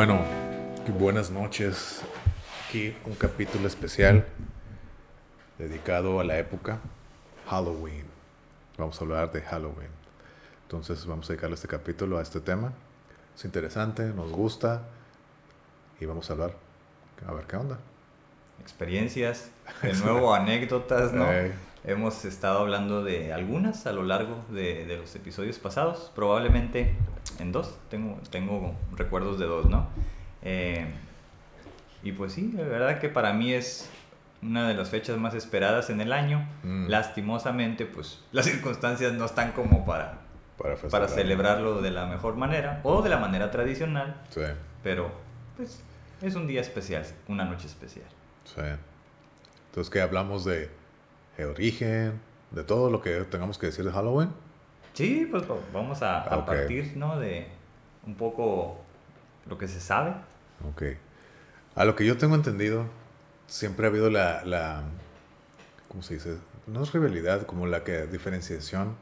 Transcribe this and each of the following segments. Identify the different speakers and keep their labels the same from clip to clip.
Speaker 1: Bueno, buenas noches. Aquí un capítulo especial dedicado a la época Halloween. Vamos a hablar de Halloween. Entonces vamos a dedicarle este capítulo a este tema. Es interesante, nos gusta y vamos a hablar. A ver qué onda.
Speaker 2: Experiencias, de nuevo anécdotas, ¿no?
Speaker 1: Eh,
Speaker 2: Hemos estado hablando de algunas a lo largo de, de los episodios pasados, probablemente en dos, tengo, tengo recuerdos de dos, ¿no? Eh, y pues sí, la verdad que para mí es una de las fechas más esperadas en el año.
Speaker 1: Mm.
Speaker 2: Lastimosamente, pues las circunstancias no están como para,
Speaker 1: para,
Speaker 2: para celebrarlo de la mejor manera o de la manera tradicional,
Speaker 1: Sí,
Speaker 2: pero pues es un día especial, una noche especial.
Speaker 1: sí. Entonces, ¿qué hablamos de, de origen? De todo lo que tengamos que decir de Halloween.
Speaker 2: Sí, pues va- vamos a, a
Speaker 1: Ok.
Speaker 2: partir, ¿no? De un poco lo que se sabe.
Speaker 1: Ok. A lo que yo tengo entendido, siempre ha habido la, la ¿cómo se dice? No es rivalidad, como la que diferenciación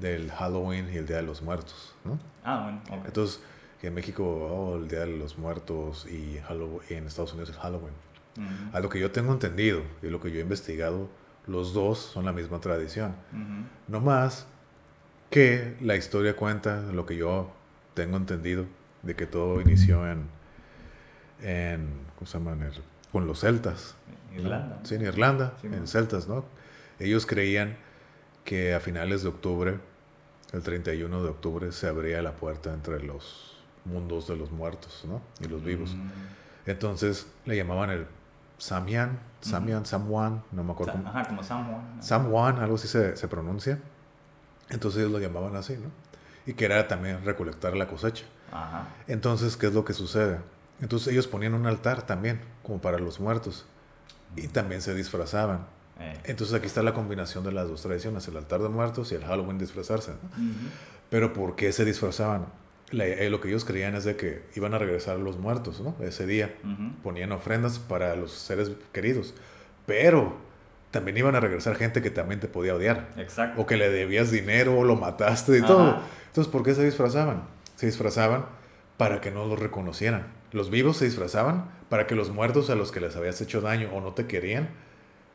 Speaker 1: del Halloween y el Día de los Muertos, ¿no?
Speaker 2: Ah, bueno, ok.
Speaker 1: Entonces, en México, oh, el Día de los Muertos y, Halloween, y en Estados Unidos es Halloween.
Speaker 2: Ujú,
Speaker 1: A lo que yo tengo entendido y lo que yo he investigado, los dos son la misma tradición. No más que la historia cuenta lo que yo tengo entendido de que todo inició en, en ¿cómo se llama? En el- con los celtas. ¿no?
Speaker 2: Irlanda.
Speaker 1: Sí, en Irlanda,
Speaker 2: Sí,
Speaker 1: en celtas, ¿no? Ellos creían que a finales de octubre, el 31 de octubre, se abría la puerta entre los mundos de los muertos, ¿no? Y los vivos.
Speaker 2: Mm.
Speaker 1: Entonces le llamaban el Samian, Samian, Samwan, no me acuerdo
Speaker 2: Sa-
Speaker 1: cómo.
Speaker 2: Ajá, como San Juan. ¿no?
Speaker 1: Algo así se, se pronuncia. Entonces ellos lo llamaban así, ¿no? Y que era también recolectar la cosecha.
Speaker 2: Ajá.
Speaker 1: Entonces, ¿qué es lo que sucede? Entonces ellos ponían un altar también, como para los muertos. Y también se disfrazaban.
Speaker 2: Eh,
Speaker 1: Entonces aquí está la combinación de las dos tradiciones, el altar de muertos y el Halloween disfrazarse. Pero ¿por qué se disfrazaban? Eh, lo que ellos creían es de que iban a regresar los muertos, ¿no? Ese día. Ponían ofrendas para los seres queridos. Pero también iban a regresar gente que también te podía odiar.
Speaker 2: Exacto.
Speaker 1: O que le debías dinero o lo mataste y
Speaker 2: Ajá.
Speaker 1: todo. Entonces, ¿por qué se disfrazaban? Se disfrazaban para que no los reconocieran. Los vivos se disfrazaban para que los muertos a los que les habías hecho daño o no te querían,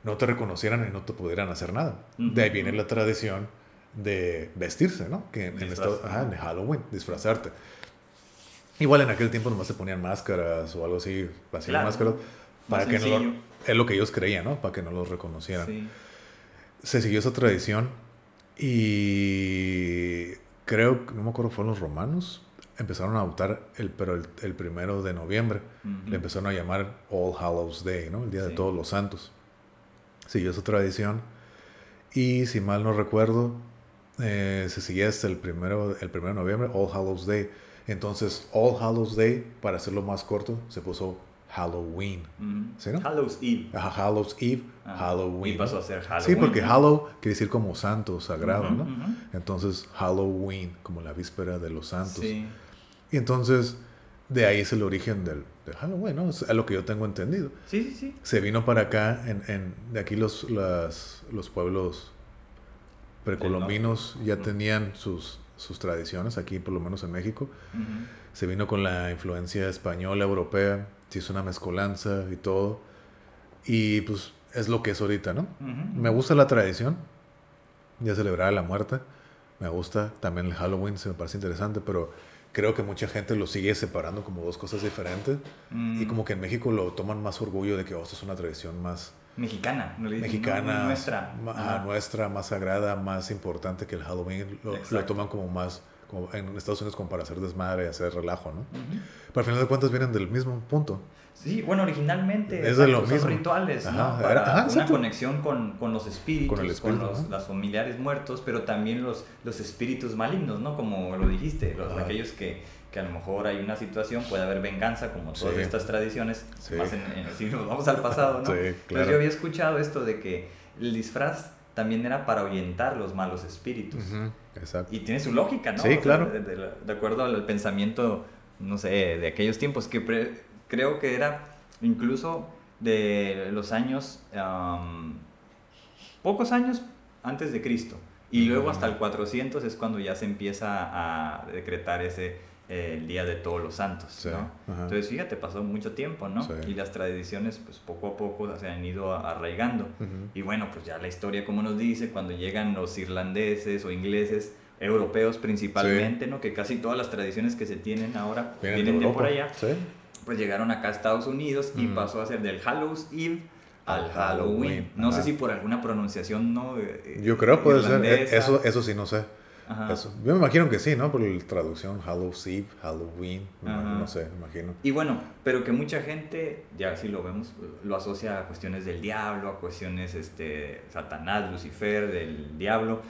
Speaker 1: no te reconocieran y no te pudieran hacer nada. De ahí viene la tradición de vestirse, ¿no? Que en. Estados- ajá, en Halloween, disfrazarte. Igual en aquel tiempo nomás se ponían máscaras o algo así, hacían
Speaker 2: Claro.
Speaker 1: máscaras para
Speaker 2: Más
Speaker 1: que no lo, es lo que ellos creían, ¿no? Para que no los reconocieran
Speaker 2: Sí.
Speaker 1: se siguió esa tradición y creo, no me acuerdo, fueron los romanos, empezaron a adoptar, el, pero el, el primero de noviembre,
Speaker 2: Ujú.
Speaker 1: le empezaron a llamar All Hallows Day, ¿no? El Día de
Speaker 2: Sí.
Speaker 1: Todos los Santos. Siguió esa tradición y si mal no recuerdo, eh, se seguía hasta el primero, el primero de noviembre, All Hallows Day. Entonces, All Hallows Day, para hacerlo más corto, se puso Halloween.
Speaker 2: Ujú.
Speaker 1: ¿Sí, no?
Speaker 2: Hallows Eve.
Speaker 1: Ajá, Hallows Eve,
Speaker 2: Ajá.
Speaker 1: Halloween.
Speaker 2: Y pasó a ser Halloween.
Speaker 1: Sí, porque. Hallow quiere decir como santo, sagrado, ¿no? Entonces, Halloween, como la víspera de los santos.
Speaker 2: Sí.
Speaker 1: Y entonces, de ahí es el origen del, del Halloween, ¿no? Es a lo que yo tengo entendido.
Speaker 2: Sí, sí, sí.
Speaker 1: Se vino para acá, en, en- de aquí los, las- los pueblos precolombinos ya tenían sus, sus tradiciones, aquí por lo menos en México. Se vino con la influencia española, europea, se hizo una mezcolanza y todo. Y pues es lo que es ahorita, ¿no? Me gusta la tradición de celebrar la muerte. Me gusta también el Halloween, se me parece interesante, pero creo que mucha gente lo sigue separando como dos cosas diferentes.
Speaker 2: Mm.
Speaker 1: Y como que en México lo toman más orgullo de que oh, esto es una tradición más
Speaker 2: Mexicana. no le dicen,
Speaker 1: mexicana,
Speaker 2: no, nuestra.
Speaker 1: ma-
Speaker 2: ajá,
Speaker 1: nuestra, más sagrada, más importante que el Halloween. Lo, toman como más, como en Estados Unidos como para hacer desmadre, hacer relajo, ¿no?
Speaker 2: Ujú.
Speaker 1: Pero al final de cuentas vienen del mismo punto.
Speaker 2: Sí, bueno, originalmente
Speaker 1: Es de lo
Speaker 2: exacto,
Speaker 1: mismo.
Speaker 2: rituales,
Speaker 1: Ajá,
Speaker 2: ¿no?
Speaker 1: era-
Speaker 2: Para
Speaker 1: ajá,
Speaker 2: una conexión con, con los espíritus,
Speaker 1: Con
Speaker 2: los, las familiares muertos, pero también los, los espíritus malignos, ¿no? Como lo dijiste, los, aquellos que, que a lo mejor hay una situación, puede haber venganza, como todas
Speaker 1: Sí.
Speaker 2: estas tradiciones,
Speaker 1: Sí.
Speaker 2: más en, en- si nos vamos al pasado, ¿no?
Speaker 1: Sí,
Speaker 2: Entonces
Speaker 1: claro.
Speaker 2: yo había escuchado esto de que el disfraz también era para ahuyentar los malos espíritus.
Speaker 1: Exacto.
Speaker 2: Y tiene su lógica, ¿no?
Speaker 1: Sí,
Speaker 2: O sea,
Speaker 1: claro.
Speaker 2: De, de- de acuerdo al pensamiento, no sé, de aquellos tiempos, que pre- creo que era incluso de los años, pocos años antes de Cristo. Y luego hasta el 400 es cuando ya se empieza a decretar ese, eh, el Día de Todos los Santos, ¿no? Entonces, fíjate, pasó mucho tiempo, ¿no? Y las tradiciones, pues poco a poco se han ido arraigando. Y bueno, pues ya la historia, como nos dice, cuando llegan los irlandeses o ingleses, europeos principalmente, ¿no? Que casi todas las tradiciones que se tienen ahora vienen de, por allá. Pues llegaron acá a Estados Unidos y pasó a ser del Hallows Eve al Halloween. No sé si por alguna pronunciación, ¿no?
Speaker 1: Yo creo puede ser. E, eso, eso sí, no sé. Eso. Yo me imagino que sí, ¿no? Por la traducción Halloween, Halloween, no sé, me imagino.
Speaker 2: Y bueno, pero que mucha gente, ya si lo vemos, lo asocia a cuestiones del diablo, a cuestiones, este, Satanás, Lucifer, del diablo.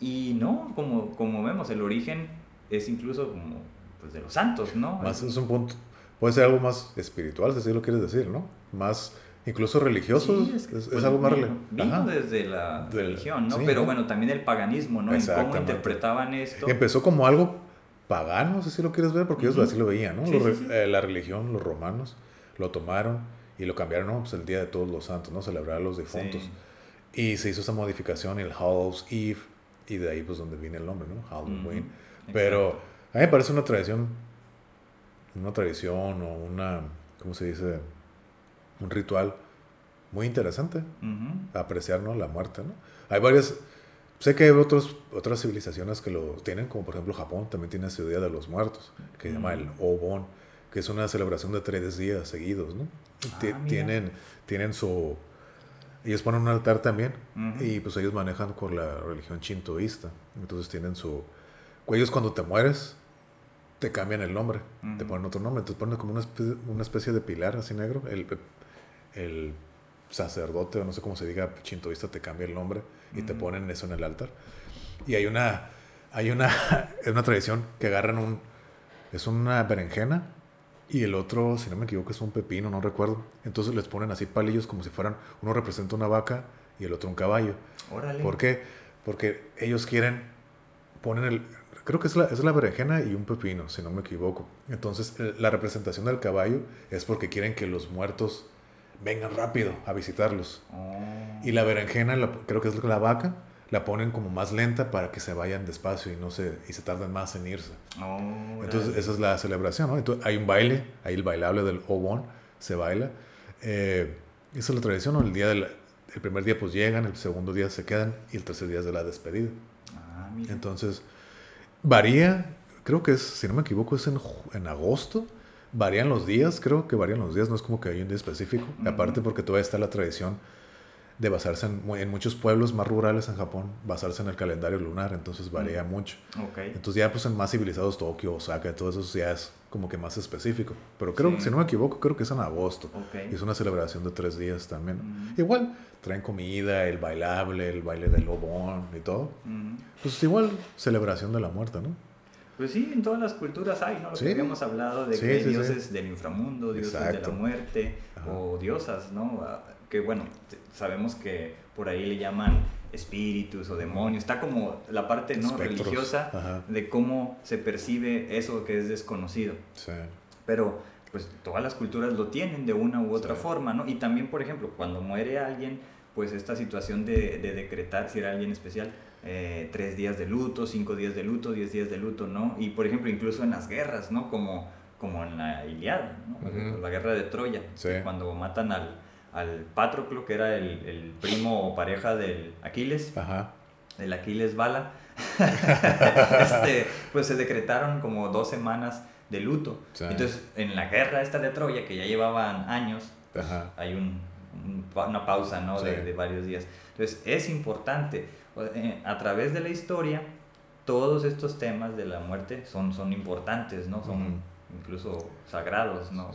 Speaker 2: Y no, como, como vemos, el origen es incluso como, pues, de los santos, ¿no?
Speaker 1: Más es un punto, puede ser algo más espiritual, si así lo quieres decir, ¿no? Más incluso religioso, es,
Speaker 2: pues, algo más religioso. Vino desde la religión, ¿no? Pero bueno, también el paganismo, ¿no? En cómo interpretaban esto.
Speaker 1: Empezó como algo pagano, no sé si lo quieres ver, porque ellos así lo veían, ¿no? Eh, la religión, los romanos, lo tomaron y lo cambiaron, ¿no? Pues el Día de Todos los Santos, ¿no? Celebrar a los difuntos. Y se hizo esa modificación, el Hallows Eve, y de ahí pues donde viene el nombre, ¿no? Halloween. Pero a mí me parece una tradición, una tradición o una, ¿cómo se dice? Un ritual muy interesante, apreciar ¿no? la muerte. ¿no? Hay varias, sé que hay otros, otras civilizaciones que lo tienen, como por ejemplo Japón también tiene su Día de los Muertos, que se llama el Obon, que es una celebración de tres días seguidos. ¿no? Ah, tienen, tienen su... Ellos ponen un altar también y pues ellos manejan con la religión chintoísta. Entonces tienen su... Ellos cuando te mueres, te cambian el nombre, te ponen otro nombre, te ponen como una especie, una especie de pilar así negro. El, el sacerdote, o no sé cómo se diga, chintoísta, te cambia el nombre y te ponen eso en el altar. Y hay una, hay una, es una tradición que agarran un, es una berenjena y el otro, si no me equivoco, es un pepino, no recuerdo. Entonces les ponen así palillos como si fueran, uno representa una vaca y el otro un caballo. Órale. ¿Por qué? Porque ellos quieren, ponen el, creo que es la, es la berenjena y un pepino, si no me equivoco. Entonces la representación del caballo es porque quieren que los muertos vengan rápido a visitarlos. Oh. Y la berenjena, creo que es la vaca, la ponen como más lenta para que se vayan despacio y no se y se tarden más en irse. Oh, Entonces esa es la celebración, ¿no? Entonces, hay un baile, hay el bailable del Obon, se baila. Eh, esa es la tradición, ¿no? El día del el primer día pues llegan, el segundo día se quedan y el tercer día es de la despedida. Ah, Entonces varía, creo que es, si no me equivoco, es en, en agosto varían los días, creo que varían los días, no es como que hay un día específico. Aparte porque todavía está la tradición de basarse en, en, muchos pueblos más rurales en Japón, basarse en el calendario lunar, entonces varía mucho. Entonces ya pues en más civilizados, Tokio, Osaka, todo eso ya es como que más específico. Pero creo que si no me equivoco, creo que es en agosto. Y es una celebración de tres días también. Igual, traen comida, el bailable, el baile del lobón y todo. Pues igual, celebración de la muerte, ¿no?
Speaker 2: Pues sí, en todas las culturas hay, ¿no? Lo que habíamos hablado de que hay dioses del inframundo, dioses de la muerte o diosas, ¿no? Ah, que bueno, sabemos que por ahí le llaman espíritus o demonios. Está como la parte no religiosa de cómo se percibe eso que es desconocido. Sí. Pero pues todas las culturas lo tienen de una u otra forma, ¿no? Y también, por ejemplo, cuando muere alguien, pues esta situación de, de decretar si era alguien especial, eh, tres días de luto, cinco días de luto, diez días de luto, ¿no? Y por ejemplo, incluso en las guerras, ¿no? Como, como en la Iliada, ¿no? La guerra de Troya, cuando matan al, al Patroclo, que era el, el primo o pareja del Aquiles, Ajá. del Aquiles Bala, este, pues se decretaron como dos semanas de luto. Entonces, en la guerra esta de Troya, que ya llevaban años, pues, hay un, una pausa, ¿no? De, de varios días. Entonces, es importante a través de la historia, todos estos temas de la muerte son, son importantes, ¿no? Son incluso sagrados, ¿no?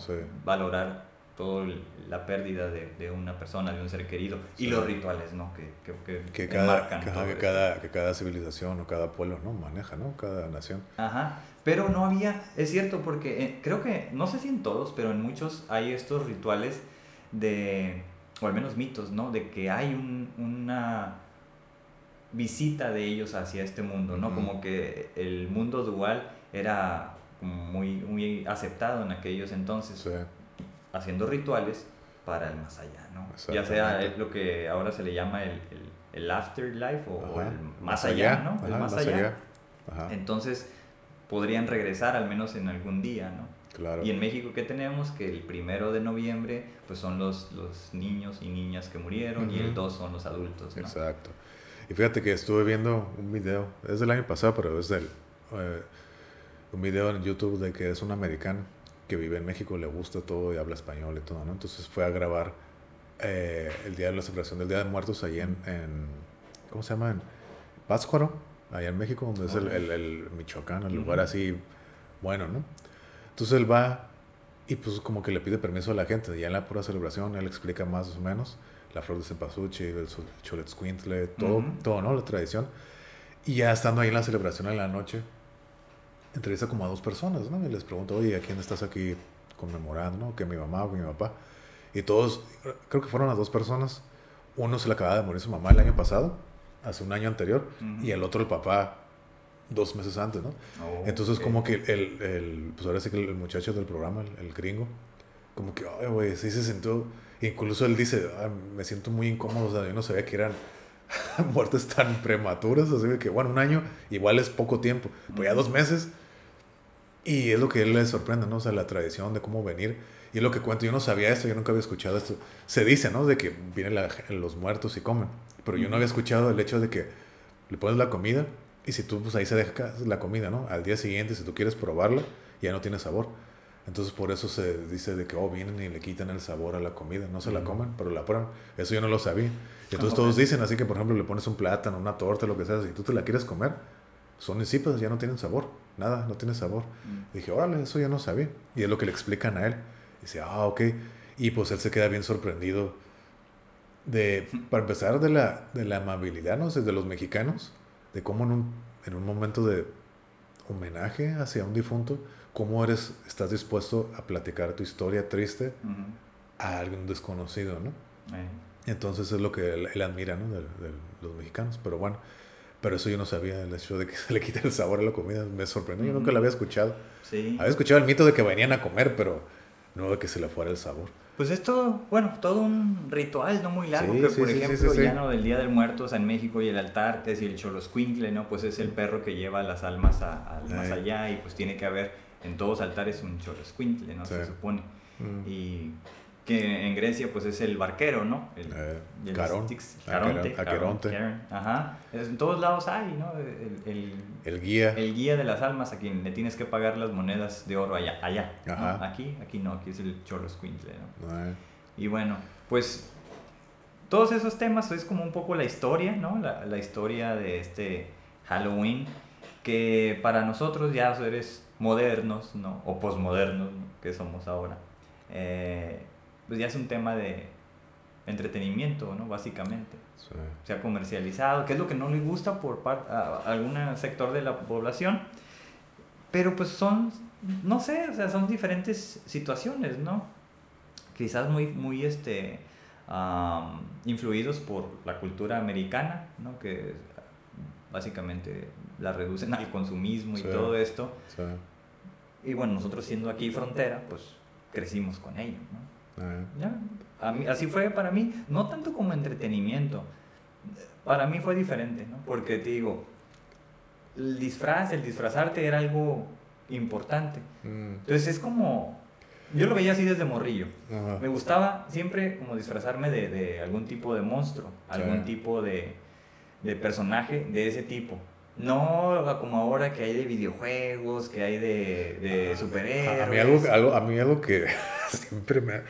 Speaker 2: Valorar toda la pérdida de, de, una persona, de un ser querido, y los rituales, ¿no? Que, que,
Speaker 1: que, cada, que, cada, que cada civilización o cada pueblo, ¿no? Maneja, ¿no? Cada nación.
Speaker 2: Ajá. Pero no había, es cierto, porque eh, creo que, no sé si en todos, pero en muchos hay estos rituales de, o al menos mitos, ¿no? De que hay un, una visita de ellos hacia este mundo, ¿no? Como que el mundo dual era muy, muy aceptado en aquellos entonces, haciendo rituales para el más allá, ¿no? Ya sea lo que ahora se le llama el, el, afterlife o, el más, allá, ¿no? el más, allá. Entonces, podrían regresar al menos en algún día, ¿no?
Speaker 1: Claro.
Speaker 2: Y en México, ¿qué tenemos? Que el primero de noviembre, pues son los, los niños y niñas que murieron y el
Speaker 1: Ujú.
Speaker 2: 2 son los adultos, ¿no?
Speaker 1: Exacto. Y fíjate que estuve viendo un video, es del año pasado, pero es del, eh, un video en YouTube de que es un americano que vive en México, le gusta todo y habla español y todo, ¿no? Entonces fue a grabar eh, el día de la celebración del Día de Muertos ahí en, en ¿cómo se llama? En Pátzcuaro, allá en México, donde es el, el- el Michoacán, el lugar así bueno, ¿no? Entonces él va y pues como que le pide permiso a la gente, ya en la pura celebración él explica más o menos la flor de cempasúchil, el choletzcuintle, todo,
Speaker 2: Ujú.
Speaker 1: todo, ¿no? La tradición. Y ya estando ahí en la celebración en la noche, entrevista como a dos personas, ¿no? Y les pregunta, oye, ¿a quién estás aquí conmemorando, no? Que mi mamá o mi papá. Y todos, creo que fueron a dos personas. Uno se le acababa de morir su mamá el año pasado, hace un año anterior, y el otro el papá dos meses antes, ¿no?
Speaker 2: Oh,
Speaker 1: Entonces como que el, el, pues ahora sí que el muchacho del programa, el, el gringo, como que, ay, güey, sí se sintió, incluso él dice, "Ah, me siento muy incómodo, o sea, yo no sabía que eran muertes tan prematuras, así que, bueno, un año igual es poco tiempo, pero ya dos meses, y es lo que a él le sorprende, ¿no? O sea, la tradición de cómo venir, y es lo que cuento, yo no sabía esto, yo nunca había escuchado esto, se dice, ¿no? De que vienen la- los muertos y comen, pero yo no había escuchado el hecho de que le pones la comida y si tú, pues ahí se deja la comida, ¿no? Al día siguiente, si tú quieres probarla, ya no tiene sabor. Entonces por eso se dice de que, oh, vienen y le quitan el sabor a la comida. No se la comen, pero la prueban. Eso yo no lo sabía. Y entonces
Speaker 2: Ok.
Speaker 1: todos dicen, así que por ejemplo le pones un plátano, una torta, lo que sea, si tú te la quieres comer, son insípidas, ya no tienen sabor. Nada, no tiene sabor.
Speaker 2: Mm.
Speaker 1: Dije, órale, eso ya no sabía. Y es lo que le explican a él. Dice, ah, ok. Y pues él se queda bien sorprendido de, para empezar, de la, de la amabilidad, ¿no? sé, de los mexicanos, de cómo en un, en un momento de homenaje hacia un difunto, cómo eres, estás dispuesto a platicar tu historia triste
Speaker 2: Ujú.
Speaker 1: a alguien desconocido, ¿no?
Speaker 2: Eh,
Speaker 1: Entonces es lo que él, él admira, ¿no? De, de los mexicanos. Pero bueno, pero eso yo no sabía, el hecho de que se le quita el sabor a la comida, me sorprendió, yo nunca lo había escuchado.
Speaker 2: Sí.
Speaker 1: Había escuchado el mito de que venían a comer, pero no de que se le fuera el sabor.
Speaker 2: Pues es todo, bueno, todo un ritual, ¿no? Muy largo,
Speaker 1: Sí,
Speaker 2: que
Speaker 1: sí,
Speaker 2: por
Speaker 1: sí,
Speaker 2: ejemplo, ya no del Día del Muerto, o sea, en México y el altar, es decir, el choloscuincle, ¿no? Pues es el perro que lleva las almas a- al más allá y pues tiene que haber en todos altares un choloscuincle, ¿no? Se
Speaker 1: Sí.
Speaker 2: supone.
Speaker 1: Mm.
Speaker 2: Y que en Grecia pues es el barquero, ¿no? El,
Speaker 1: Eh,
Speaker 2: el
Speaker 1: Carón,
Speaker 2: Styx-
Speaker 1: Aqueron-
Speaker 2: Caronte,
Speaker 1: Aqueronte.
Speaker 2: Caron, Ajá. Es- En todos lados hay, ¿no? El, el-
Speaker 1: El guía.
Speaker 2: el guía de las almas a quien le tienes que pagar las monedas de oro allá. allá ¿no?
Speaker 1: Ajá.
Speaker 2: Aquí, aquí no, aquí es el choloscuincle, ¿no?
Speaker 1: Eh,
Speaker 2: Y bueno, pues todos esos temas es como un poco la historia, ¿no? La, la historia de este Halloween, que para nosotros ya seres modernos, ¿no? O posmodernos, ¿no? que somos ahora, eh, pues ya es un tema de entretenimiento, ¿no? Básicamente.
Speaker 1: sí.
Speaker 2: Se ha comercializado, que es lo que no le gusta por par- a algún sector de la población. Pero pues son, no sé, o sea, son diferentes situaciones, ¿no? Quizás muy, muy, este, influidos por la cultura americana, ¿no? Que básicamente la reducen al consumismo y todo esto.
Speaker 1: sí.
Speaker 2: Y bueno, nosotros siendo aquí frontera, pues crecimos con ello, ¿no?
Speaker 1: Eh,
Speaker 2: Ya, a mí- así fue para mí, no tanto como entretenimiento, para mí fue diferente, ¿no? Porque te digo, el disfraz, el disfrazarte era algo importante.
Speaker 1: mm,
Speaker 2: Entonces es como, yo lo veía así desde morrillo.
Speaker 1: ajá.
Speaker 2: Me gustaba siempre como disfrazarme de, de algún tipo de monstruo, algún
Speaker 1: Sí.
Speaker 2: tipo de, de personaje de ese tipo. No como ahora que hay de videojuegos, que hay de, de superhéroes.
Speaker 1: A, mí algo, algo, a mí algo que siempre me...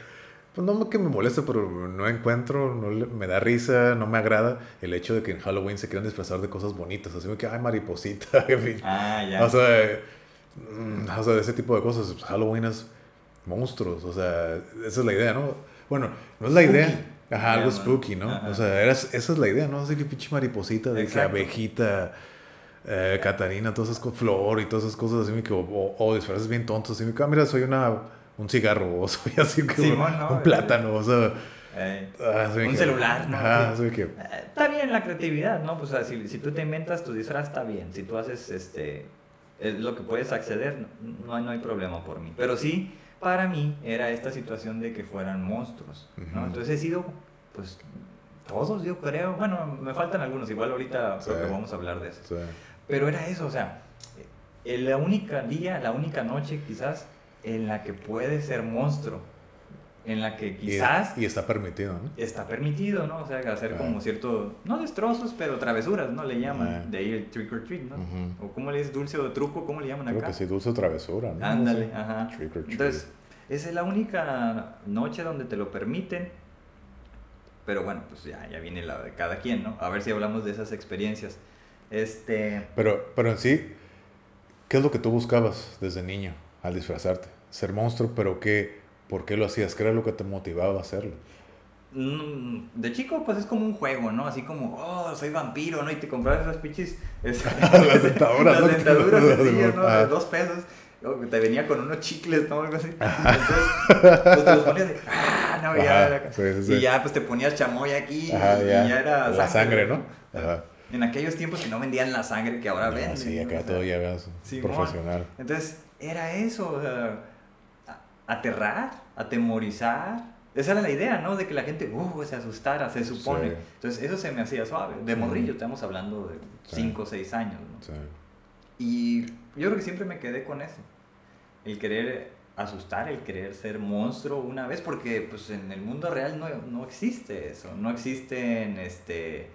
Speaker 1: Pues no que me molesta, pero no encuentro, no le- me da risa, no me agrada el hecho de que en Halloween se quieran disfrazar de cosas bonitas. Así que, ay, mariposita.
Speaker 2: Ah, ya.
Speaker 1: O sea, mm, o sea, ese tipo de cosas. Pues, Halloween es monstruos. O sea, esa es la idea, ¿no? Bueno, no es la
Speaker 2: Spooky,
Speaker 1: idea. Ajá, algo spooky, ¿no? O sea, era- esa es la idea, ¿no? Así que pinche mariposita, de que abejita, eh, Catarina, todas esas cosas, flor y todas esas cosas así, que, o, o, disfraces bien tontos, así, que, ah, mira, soy una, un cigarro, o soy así, que,
Speaker 2: ¿no?
Speaker 1: un plátano, o sea,
Speaker 2: Eh,
Speaker 1: ah,
Speaker 2: Un
Speaker 1: que-
Speaker 2: celular, ¿no?
Speaker 1: Ajá, así que,
Speaker 2: Eh, Está bien la creatividad, ¿no? Pues o sea, si, si tú te inventas tu disfraz, está bien. Si tú haces este, es lo que puedes acceder, no, no hay, problema por mí. Pero sí, para mí era esta situación de que fueran monstruos. Entonces he sido, pues, todos yo creo. Bueno, me faltan algunos, igual ahorita creo
Speaker 1: Sí.
Speaker 2: que vamos a hablar de eso. Pero era eso, o sea, es la única día, la única noche quizás en la que puede ser monstruo. En la que quizás...
Speaker 1: Y, está permitido, ¿no?
Speaker 2: Está permitido, ¿no? O sea, hacer como cierto, no destrozos, pero travesuras, ¿no? Le llaman. De ahí el trick or treat, ¿no? O cómo le dices dulce o truco, ¿cómo le llaman acá?
Speaker 1: Creo que sí, dulce o travesura, ¿no?
Speaker 2: Ándale, ajá. Trick or treat. Entonces, esa es la única noche donde te lo permiten. Pero bueno, pues ya, ya viene la de cada quien, ¿no? A ver si hablamos de esas experiencias. Este...
Speaker 1: Pero, pero en sí, ¿qué es lo que tú buscabas desde niño al disfrazarte? Ser monstruo, pero ¿qué, ¿por qué lo hacías? ¿Qué era lo que te motivaba a hacerlo?
Speaker 2: Mm, de chico, pues es como un juego, ¿no? Así como, oh, soy vampiro, ¿no? Y te comprabas esas pinches.
Speaker 1: las dentaduras,
Speaker 2: Las dentaduras sencillas, ¿no? De dos pesos. Te venía con unos chicles, ¿no? Algo así. Entonces, pues te los ponías de, ah, no, ya. Y ya, pues te ponías chamoy aquí. y ya, era.
Speaker 1: La sangre, ¿no? Ajá.
Speaker 2: En aquellos tiempos que no vendían la sangre que ahora venden.
Speaker 1: Sí, acá todo ya veas profesional.
Speaker 2: Entonces, era eso, o sea, aterrar, atemorizar. Esa era la idea, ¿no? De que la gente uh, se asustara, se supone. Entonces, eso se me hacía suave. De morrillo, estamos hablando de 5 o 6 años, ¿no? Sí. Y yo creo que siempre me quedé con eso. El querer asustar, el querer ser monstruo una vez, porque pues en el mundo real no, no existe eso. No existen este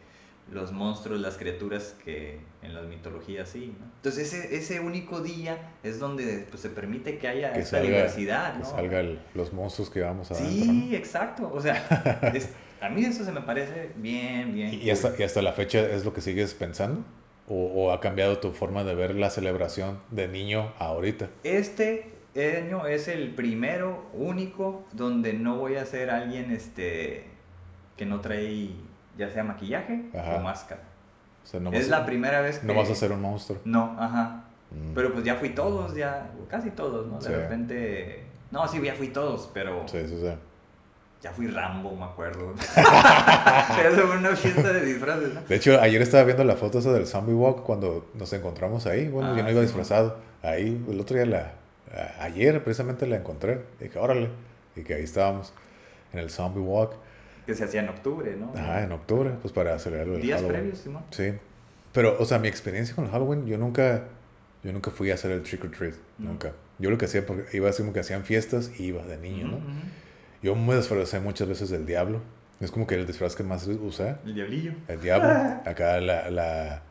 Speaker 2: los monstruos, las criaturas que en las mitologías sí. ¿no? Entonces ese, ese único día es donde pues, se permite que haya esa diversidad. ¿no?
Speaker 1: Que salgan los monstruos que vamos a
Speaker 2: Sí, exacto. O sea, a mí eso se me parece bien, bien.
Speaker 1: ¿Y, hasta, ¿Y, hasta, la fecha es lo que sigues pensando? ¿O, ¿O, ha cambiado tu forma de ver la celebración de niño a ahorita?
Speaker 2: Este año es el primero, único, donde no voy a ser alguien este, que no trae ya sea maquillaje o máscara. es la primera vez
Speaker 1: que... No vas a ser un monstruo.
Speaker 2: No, ajá. Mm. Pero pues ya fui todos, ya, casi todos, ¿no? De repente... No, sí, ya fui todos, pero...
Speaker 1: Sí, sí, sí.
Speaker 2: Ya fui Rambo, me acuerdo. Eso fue una fiesta de disfraces, ¿no?
Speaker 1: De hecho, ayer estaba viendo la foto esa del Zombie Walk cuando nos encontramos ahí. Bueno, yo no ah, iba disfrazado. Ahí, el otro día, la, ayer precisamente la encontré. Y dije, órale. Y que ahí estábamos en el Zombie Walk
Speaker 2: que se hacía en octubre, ¿no?
Speaker 1: Ah, en octubre, pues para acelerarlo.
Speaker 2: el Días previos, Simón.
Speaker 1: Sí. Pero, o sea, mi experiencia con el Halloween, yo nunca, yo nunca fui a hacer el trick or treat, nunca. Yo lo que hacía, porque iba así como que hacían fiestas y iba de niño, ¿no? Yo me disfrazé muchas veces del diablo. Es como que el disfraz que más usé.
Speaker 2: El diablillo.
Speaker 1: El diablo. Acá la, la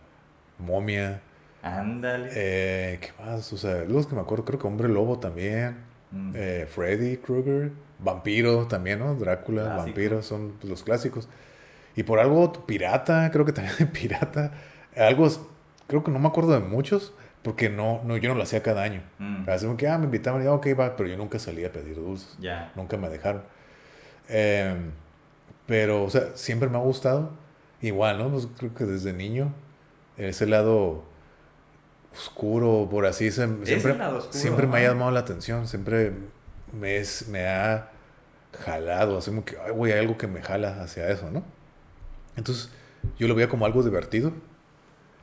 Speaker 1: momia.
Speaker 2: Ándale.
Speaker 1: Eh, ¿Qué más? O sea, los que me acuerdo, creo que Hombre Lobo también. Mm. Eh, Freddy Krueger. Vampiro también, ¿no? Drácula, vampiro, son los clásicos. Y por algo pirata, creo que también de pirata. Algo, creo que no me acuerdo de muchos, porque no, no yo no lo hacía cada año. Mm. que, ah, me invitaban y ok, va, pero yo nunca salía a pedir dulces.
Speaker 2: Ya.
Speaker 1: Nunca me dejaron. Em, pero, o sea, siempre me ha gustado. Igual, ¿no? Pues creo que desde niño, ese lado oscuro, por así, siempre, siempre me ha llamado la atención. Siempre me, es, me ha jalado, así como que, ay, güey, hay algo que me jala hacia eso, ¿no? Entonces, yo lo veía como algo divertido.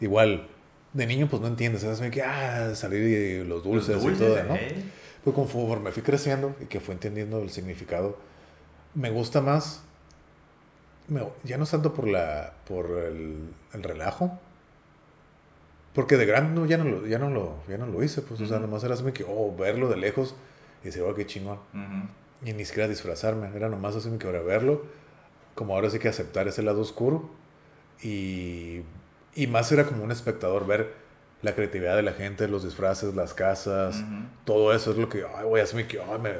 Speaker 1: Igual, de niño, pues no entiendes, ¿sabes? Que, ah, salir los dulces, y todo, ¿no? ¿eh? Pues conforme me fui creciendo y que fui entendiendo el significado, me gusta más, ya no es tanto por, la, por el, el relajo, porque de grande no, ya, no lo, ya, no lo, ya no lo hice, pues, o sea, nomás era así que, oh, verlo de lejos y decir, oh, qué chingón. Y ni siquiera disfrazarme, era nomás así que ahora verlo, como ahora sí que aceptar ese lado oscuro. Y, y más era como un espectador ver la creatividad de la gente, los disfraces, las casas, todo eso es lo que, ay, güey, así que ay, me,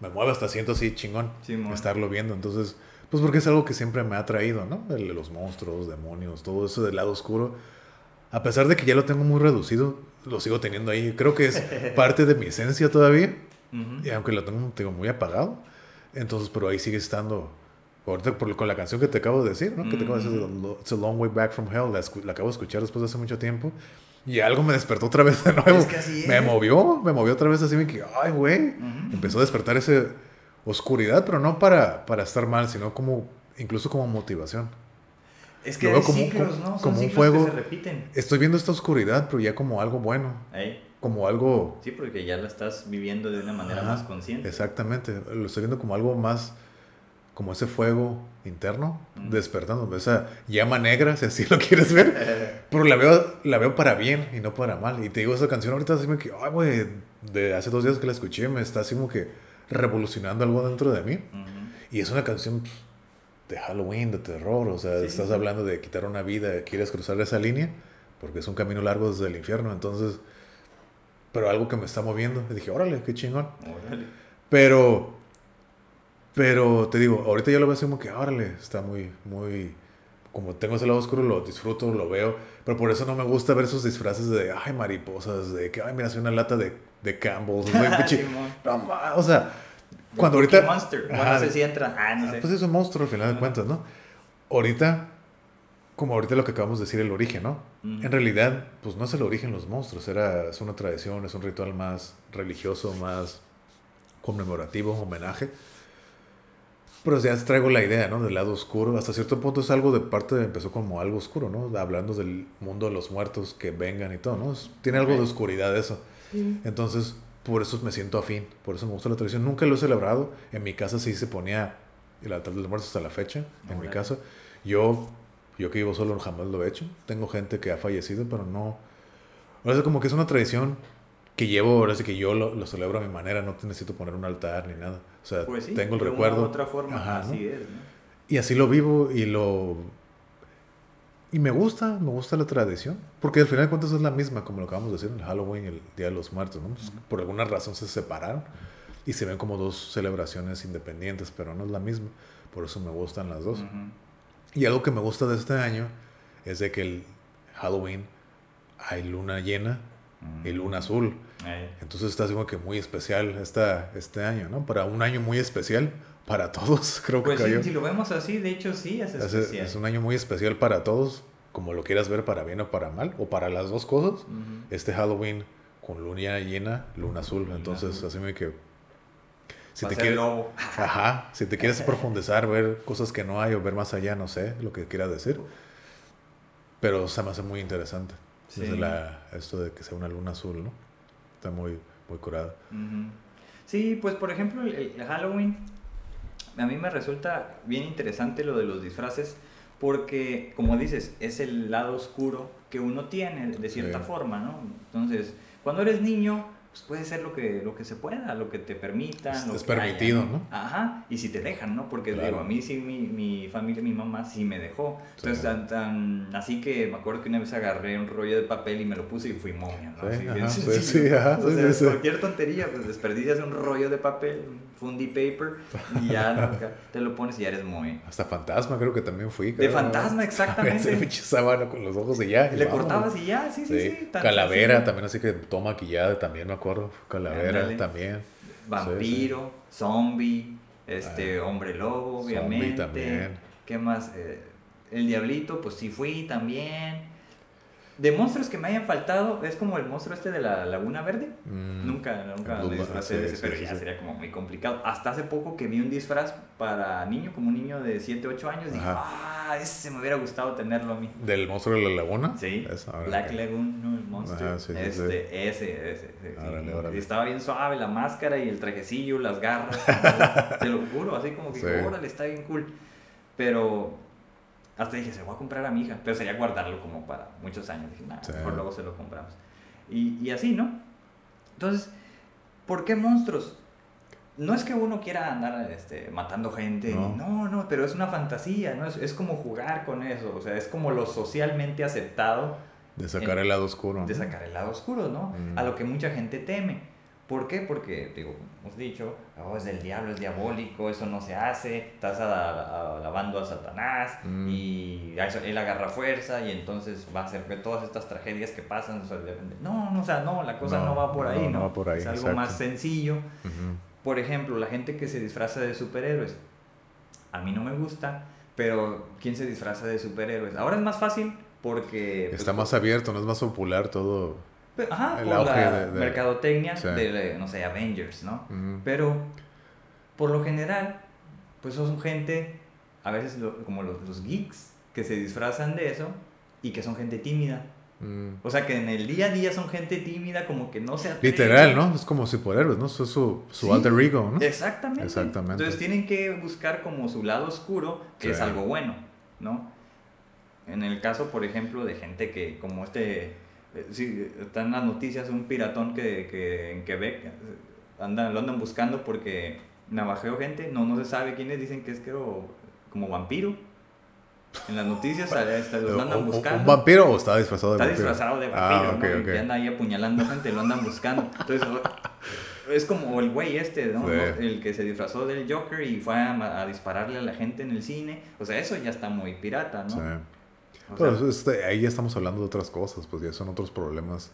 Speaker 1: me mueve hasta siento así chingón estarlo viendo. Entonces, pues porque es algo que siempre me ha traído, ¿no? El, los monstruos, demonios, todo eso del lado oscuro. A pesar de que ya lo tengo muy reducido, lo sigo teniendo ahí. Creo que es parte de mi esencia todavía. Y aunque lo tengo, tengo, muy apagado. Entonces, pero ahí sigue estando. Ahorita por, con la canción que te acabo de decir, ¿no? Que te acabo de decir, It's a Long Way Back from Hell. La, acabo de escuchar después de hace mucho tiempo. Y algo me despertó otra vez de nuevo. Es que así Me movió, me movió otra vez así. Me que, ay, güey. Empezó a despertar esa oscuridad, pero no para, para estar mal, sino como, incluso como motivación.
Speaker 2: Es que hay como, ciclos, ¿no? Son como un fuego. Que se repiten.
Speaker 1: Estoy viendo esta oscuridad, pero ya como algo bueno.
Speaker 2: Ahí
Speaker 1: como algo...
Speaker 2: Sí, porque ya lo estás viviendo de una manera más consciente.
Speaker 1: Exactamente, lo estoy viendo como algo más, como ese fuego interno despertando, esa llama negra, si así lo quieres ver, pero la veo, la veo para bien y no para mal. Y te digo, esa canción ahorita así me que, ay, güey, de hace dos días que la escuché, me está así como que revolucionando algo dentro de mí. Y es una canción pues, de Halloween, de terror, o sea, estás hablando de quitar una vida, quieres cruzar esa línea, porque es un camino largo desde el infierno, entonces, pero algo que me está moviendo, y dije, órale, qué chingón. Órale. Pero pero te digo, ahorita ya lo veo así como que, órale, está muy, muy. Como tengo ese lado oscuro, lo disfruto, lo veo. Pero por eso no me gusta ver esos disfraces de, ay, mariposas, de que, ay, mira, soy una lata de, de Campbell's. no, o sea, cuando ahorita.
Speaker 2: Monster, cuando se si entra. Ah, no
Speaker 1: sé. Pues es un monstruo al final de cuentas, ¿no? Ahorita, como ahorita lo que acabamos de decir, el origen, ¿no? En realidad, pues no es el origen los monstruos, era, es una tradición, es un ritual más religioso, más conmemorativo, homenaje. Pero ya traigo la idea, ¿no? Del lado oscuro. Hasta cierto punto es algo de parte, de, empezó como algo oscuro, ¿no? Hablando del mundo de los muertos que vengan y todo, ¿no? tiene algo de oscuridad eso. Entonces, por eso me siento afín, por eso me gusta la tradición. Nunca lo he celebrado. En mi casa sí se ponía el altar de los muertos hasta la fecha, en mi casa. Yo, yo que vivo solo jamás lo he hecho. Tengo gente que ha fallecido, pero no... O sea, como que es una tradición que llevo, ahora sí que yo lo, lo, celebro a mi manera, no necesito poner un altar ni nada. O sea, pues tengo el recuerdo.
Speaker 2: De otra forma, así es.
Speaker 1: Y así lo vivo y lo. Y me gusta, me gusta la tradición. Porque al final de cuentas es la misma, como lo acabamos de decir, el Halloween y el Día de los Muertos. ¿no? Pues, por alguna razón se separaron y se ven como dos celebraciones independientes, pero no es la misma. Por eso me gustan las dos. Y algo que me gusta de este año es de que el Halloween hay luna llena y luna azul. Entonces está como que muy especial esta, este año, ¿no? Para un año muy especial para todos, creo
Speaker 2: pues
Speaker 1: que
Speaker 2: sí, si lo vemos así, de hecho sí es especial.
Speaker 1: Es, un año muy especial para todos, como lo quieras ver para bien o para mal, o para las dos cosas. Este Halloween con luna llena, luna azul. Entonces, así me que... Si te, quieres, ajá, si te quieres profundizar, ver cosas que no hay o ver más allá, no sé lo que quieras decir. Pero se me hace muy interesante. la, esto de que sea una luna azul, ¿no? está muy, muy curada.
Speaker 2: Sí, pues por ejemplo el, Halloween, a mí me resulta bien interesante lo de los disfraces, porque como dices, es el lado oscuro que uno tiene de cierta forma, ¿no? Entonces, cuando eres niño, pues puede ser lo que, lo que se pueda, lo que te permitan.
Speaker 1: Es, permitido, ¿no?
Speaker 2: Ajá, y si te dejan, ¿no? Porque digo, a mí sí, mi, mi, familia, mi mamá sí me dejó. Entonces, tan, tan, así que me acuerdo que una vez agarré un rollo de papel y me lo puse y fui momia, ¿no? Sí, ajá, pues, sí, ajá, o sea, cualquier tontería, pues desperdicias un rollo de papel, un fundy paper, y ya te lo pones y ya eres momia.
Speaker 1: Hasta fantasma creo que también fui.
Speaker 2: de fantasma, exactamente.
Speaker 1: Ese pinche sábana con los ojos y ya.
Speaker 2: Le cortabas y ya, sí, sí, sí.
Speaker 1: Calavera también, así que toma maquillada también, me acuerdo. Calavera también.
Speaker 2: Vampiro, zombie, este, ah, hombre lobo, obviamente. También. ¿Qué más? Eh, el diablito, pues sí fui también. De monstruos que me hayan faltado, es como el monstruo este de la Laguna Verde. Mm, nunca, nunca disfrazé de ese, pero ya sería como muy complicado. Hasta hace poco que vi un disfraz para niño, como un niño de 7, 8 años, dije, ah, ese me hubiera gustado tenerlo a mí.
Speaker 1: ¿Del monstruo de la laguna?
Speaker 2: Sí. Black Lagoon, no, el monstruo. este, ese, ese. Y estaba bien suave la máscara y el trajecillo, las garras. te lo juro, así como que, órale, está bien cool. Pero hasta dije, se lo voy a comprar a mi hija, pero sería guardarlo como para muchos años. Dije, nada, mejor luego se lo compramos. Y, y, así, ¿no? Entonces, ¿por qué monstruos? No es que uno quiera andar este, matando gente, no. no, pero es una fantasía, ¿no? Es, es, como jugar con eso, o sea, es como lo socialmente aceptado.
Speaker 1: De sacar el lado oscuro.
Speaker 2: De sacar el lado oscuro, ¿no? A lo que mucha gente teme. ¿Por qué? Porque, digo, hemos dicho, oh, es del diablo, es diabólico, eso no se hace, estás alabando a, Satanás mm. y él agarra fuerza y entonces va a hacer que todas estas tragedias que pasan. no, no, o sea, no, la cosa no, va por ahí, ¿no?
Speaker 1: por ahí,
Speaker 2: es algo más sencillo. Por ejemplo, la gente que se disfraza de superhéroes, a mí no me gusta, pero ¿quién se disfraza de superhéroes? Ahora es más fácil porque...
Speaker 1: Está pues, más abierto, no es más popular todo
Speaker 2: Ajá, por la mercadotecnia de, no sé, Avengers, ¿no? Pero, por lo general, pues son gente, a veces como los, geeks, que se disfrazan de eso y que son gente tímida. Mm. O sea, que en el día a día son gente tímida, como que no se atreve.
Speaker 1: Literal, ¿no? Es como superhéroes, ¿no? Es su, su alter ego, ¿no?
Speaker 2: Exactamente. Exactamente. Entonces tienen que buscar como su lado oscuro, que es algo bueno, ¿no? En el caso, por ejemplo, de gente que, como este, sí, están las noticias, un piratón que, que en Quebec andan, lo andan buscando porque navajeó gente, no, no se sabe quiénes dicen que es que como vampiro en las noticias lo andan buscando.
Speaker 1: ¿Un vampiro o está disfrazado de
Speaker 2: vampiro? Está disfrazado de vampiro, ah, okay, ¿no? Que anda ahí apuñalando gente, lo andan buscando. Entonces, es como el güey este, ¿no? El que se disfrazó del Joker y fue a, dispararle a la gente en el cine. O sea, eso ya está muy pirata, ¿no? Sí.
Speaker 1: Pero este, ahí ya estamos hablando de otras cosas, pues ya son otros problemas.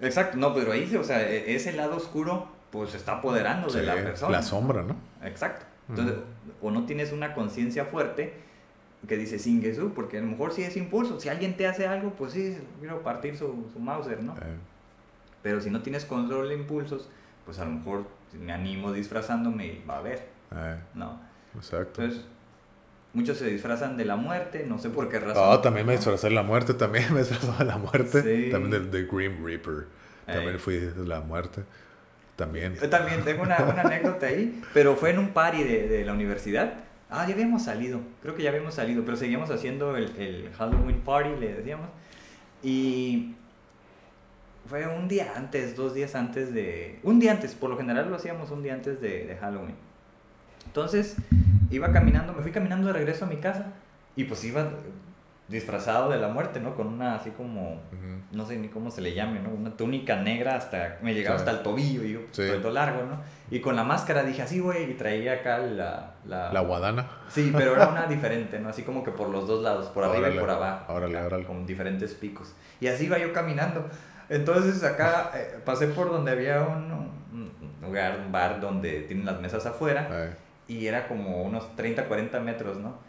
Speaker 2: Exacto, no, pero ahí, o sea, e, ese lado oscuro, pues se está apoderando de la persona.
Speaker 1: La sombra, ¿no?
Speaker 2: Exacto. Entonces, o no tienes una conciencia fuerte que dice sin Jesús, porque a lo mejor sí es impulso. Si alguien te hace algo, pues sí, quiero partir su, su Mauser, ¿no? Eh. Pero si no tienes control de impulsos, pues a lo mejor me animo disfrazándome y va a ver, eh. ¿no?
Speaker 1: Exacto.
Speaker 2: Entonces, muchos se disfrazan de la muerte, no sé por qué razón.
Speaker 1: Ah, también me disfrazé de la muerte, también me disfrazé de la muerte. También del de Grim Reaper. También eh. fui de la muerte. También.
Speaker 2: Yo también tengo una, una anécdota ahí, pero fue en un party de, de la universidad Ah, ya habíamos salido, creo que ya habíamos salido, pero seguíamos haciendo el, el Halloween Party, le decíamos. Y fue un día antes, dos días antes de... Un día antes, por lo general lo hacíamos un día antes de, de Halloween. Entonces, iba caminando, me fui caminando de regreso a mi casa y pues iba disfrazado de la muerte, ¿no? Con una así como, no sé ni cómo se le llame, ¿no? Una túnica negra hasta, me llegaba hasta el tobillo y yo, todo largo, ¿no? Y con la máscara dije así, güey, y traía acá la, la...
Speaker 1: La guadana.
Speaker 2: Sí, pero era una diferente, ¿no? Así como que por los dos lados, por arriba y por abajo.
Speaker 1: Órale, órale.
Speaker 2: Con diferentes picos. Y así iba yo caminando. Entonces acá eh, pasé por donde había un, lugar, un bar donde tienen las mesas afuera. Y era como unos 30, 40 metros, ¿no?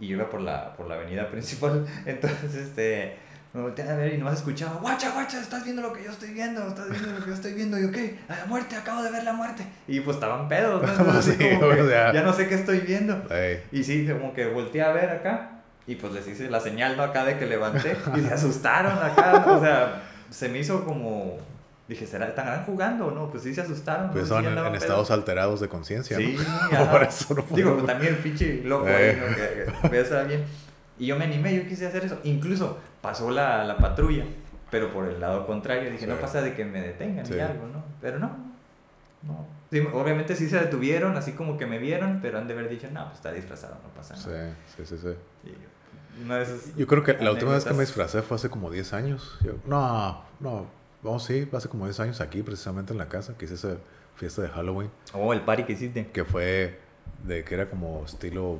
Speaker 2: y yo iba por la, por la avenida principal, entonces este, me volteé a ver y no has escuchado, guacha, guacha, estás viendo lo que yo estoy viendo, estás viendo lo que yo estoy viendo, y yo, ¿qué? La muerte, acabo de ver la muerte. Y pues estaban pedos, ¿no? ya no sé qué estoy viendo. Y sí, como que volteé a ver acá, y pues les hice la señal, ¿no? Acá de que levanté, y se asustaron acá, o sea, se me hizo como Dije, ¿será, ¿estarán jugando o no? Pues sí se asustaron.
Speaker 1: Pues son en, estados alterados de conciencia.
Speaker 2: Sí, Por eso no Digo, pues también pinche loco ahí, ¿no? Eh. Que, que a alguien. Y yo me animé, yo quise hacer eso. Incluso pasó la, la patrulla, pero por el lado contrario. Dije, no pasa de que me detengan ni algo, ¿no? Pero no. no. obviamente sí se detuvieron, así como que me vieron, pero han de haber dicho, no, pues está disfrazado, no pasa
Speaker 1: nada. Sí, sí, sí. sí. yo creo que la última vez que me disfrazé fue hace como 10 años. Yo, no, no Vamos, sí, hace como 10 años aquí, precisamente en la casa, que hice esa fiesta de Halloween.
Speaker 2: Oh, el party que hiciste.
Speaker 1: Que fue de que era como estilo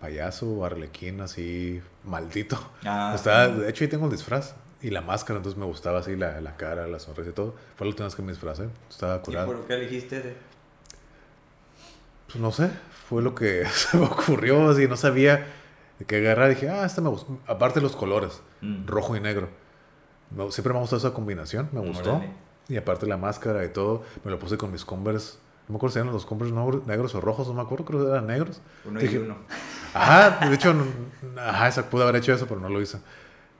Speaker 1: payaso, arlequín, así, maldito. Ah, de hecho, ahí tengo el disfraz y la máscara, entonces me gustaba así la, la cara, la sonrisa y todo. Fue la última vez que me disfrazé. Estaba curado.
Speaker 2: ¿Y por qué elegiste ese?
Speaker 1: Pues no sé, fue lo que se me ocurrió, así, no sabía de qué agarrar. Dije, ah, este me gusta. Aparte los colores, mm. rojo y negro siempre me ha gustado esa combinación, me gustó. Y aparte la máscara y todo, me lo puse con mis Converse. No me acuerdo si eran los Converse negros o rojos, no me acuerdo, creo que eran negros.
Speaker 2: Uno y uno.
Speaker 1: Ajá, de hecho, ajá, esa, pude haber hecho eso, pero no lo hice.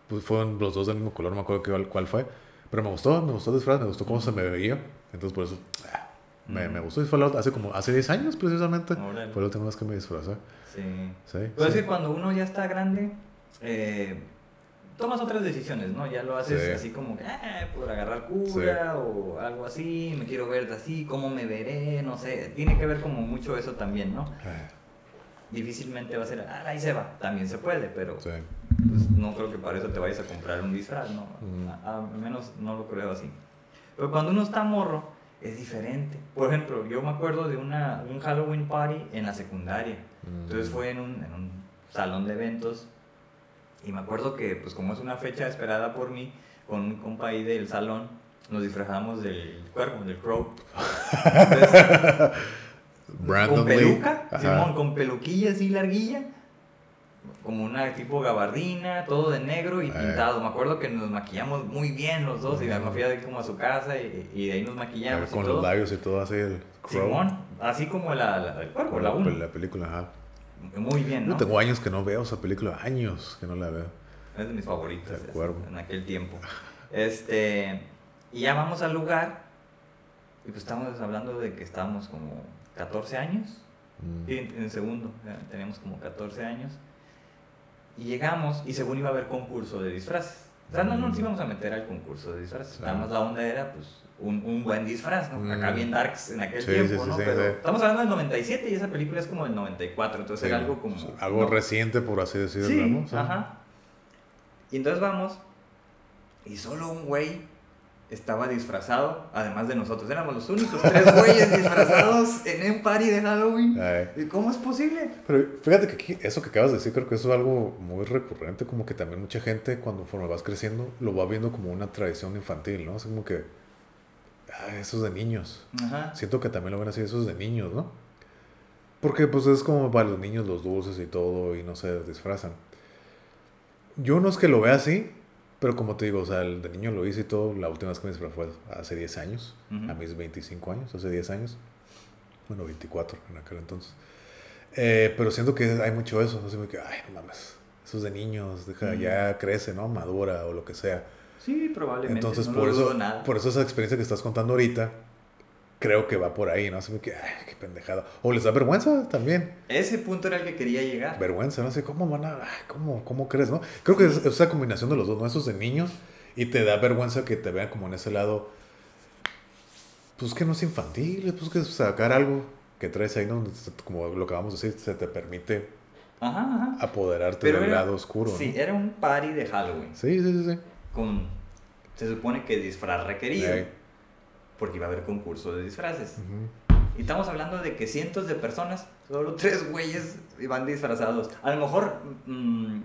Speaker 1: Pues fueron los dos del mismo color, no me acuerdo cuál, fue. Pero me gustó, me gustó el disfraz, me gustó cómo se me veía. Entonces por eso ah, me, me, gustó. Y fue hace como hace 10 años precisamente. Fue la última vez que me disfrazé.
Speaker 2: Sí. sí. Pues sí. que cuando uno ya está grande, eh, tomas otras decisiones, ¿no? Ya lo haces así como, eh, por agarrar cura o algo así, me quiero ver así, cómo me veré, no sé. Tiene que ver como mucho eso también, ¿no? Difícilmente va a ser, ah, ahí se va. También se puede, pero pues, no creo que para eso te vayas a comprar un disfraz, ¿no? Mm. Al menos no lo creo así. Pero cuando uno está morro, es diferente. Por ejemplo, yo me acuerdo de una, un Halloween party en la secundaria. Entonces mm. fue en un, en un salón de eventos y me acuerdo que, pues como es una fecha esperada por mí, con un compa ahí del salón, nos disfrazamos del cuervo, del crow. con peluca, Simón, con peluquilla así larguilla, como una tipo gabardina, todo de negro y pintado. Me acuerdo que nos maquillamos muy bien los dos y me fui a como a su casa y, de ahí nos maquillamos.
Speaker 1: Con los labios y todo así el
Speaker 2: crow. Simón, así como la, la, el cuervo, la,
Speaker 1: la película, ajá.
Speaker 2: Muy bien, ¿no?
Speaker 1: Yo tengo años que no veo esa película, años que no la veo.
Speaker 2: Es de mis favoritos.
Speaker 1: De acuerdo.
Speaker 2: En aquel tiempo. Este, y ya vamos al lugar. Y pues estamos hablando de que estábamos como 14 años.
Speaker 1: Mm.
Speaker 2: Sí, en, en segundo. teníamos como 14 años. Y llegamos y según iba a haber concurso de disfraces. O sea, no nos
Speaker 1: Mm.
Speaker 2: íbamos a meter al concurso de disfraces.
Speaker 1: Sí.
Speaker 2: Nada más la onda era pues un, un buen disfraz, ¿no? Acá
Speaker 1: Mm.
Speaker 2: bien darks en aquel
Speaker 1: Sí,
Speaker 2: tiempo,
Speaker 1: sí,
Speaker 2: ¿no?
Speaker 1: sí,
Speaker 2: Pero
Speaker 1: sí.
Speaker 2: estamos hablando del 97 y esa película es como del 94. Entonces era algo como...
Speaker 1: Algo
Speaker 2: no,
Speaker 1: reciente, por así decirlo,
Speaker 2: Sí,
Speaker 1: ¿no? Sí.
Speaker 2: ajá. Y entonces vamos y solo un güey estaba disfrazado, además de nosotros. Éramos los únicos tres güeyes disfrazados en un party de Halloween.
Speaker 1: Ay.
Speaker 2: ¿Y cómo es posible?
Speaker 1: Pero fíjate que aquí, eso que acabas de decir, creo que eso es algo muy recurrente, como que también mucha gente cuando vas creciendo lo va viendo como una tradición infantil, ¿no? Es como que, ah, eso es de niños.
Speaker 2: Ajá.
Speaker 1: Siento que también lo ven así, eso es de niños, ¿no? Porque pues es como para los niños los dulces y todo y no se disfrazan. Yo no es que lo vea así, pero como te digo, o sea, el de niño lo hice y todo, la última vez que me disfrazé fue hace 10 años, a mis 25 años, hace 10 años. Bueno, 24 en aquel entonces. Eh, pero siento que hay mucho eso, no sé, me que, ay, no mames, eso es de niños, deja, ya crece, ¿no? Madura o lo que sea.
Speaker 2: Sí, probablemente.
Speaker 1: Entonces,
Speaker 2: no
Speaker 1: por, eso,
Speaker 2: nada.
Speaker 1: por eso esa experiencia que estás contando ahorita, creo que va por ahí, ¿no? Así que, ay, qué pendejada. O les da vergüenza también.
Speaker 2: Ese punto era el que quería llegar.
Speaker 1: Vergüenza, no sé, ¿cómo van a, ay, cómo, cómo crees, no? Creo que es es esa combinación de los dos, ¿no? Esos de niños y te da vergüenza que te vean como en ese lado, pues que no es infantil, pues que sacar algo que traes ahí, ¿no? Como lo que vamos a decir, se te permite
Speaker 2: Ajá, ajá.
Speaker 1: apoderarte
Speaker 2: Pero
Speaker 1: del
Speaker 2: era-
Speaker 1: lado oscuro,
Speaker 2: Sí,
Speaker 1: ¿no?
Speaker 2: era un party de Halloween.
Speaker 1: Sí, sí, sí, sí.
Speaker 2: Con, se supone que disfraz requerido. Porque iba a haber concurso de disfraces. Y estamos hablando de que cientos de personas, solo tres güeyes iban disfrazados. A lo mejor, mm,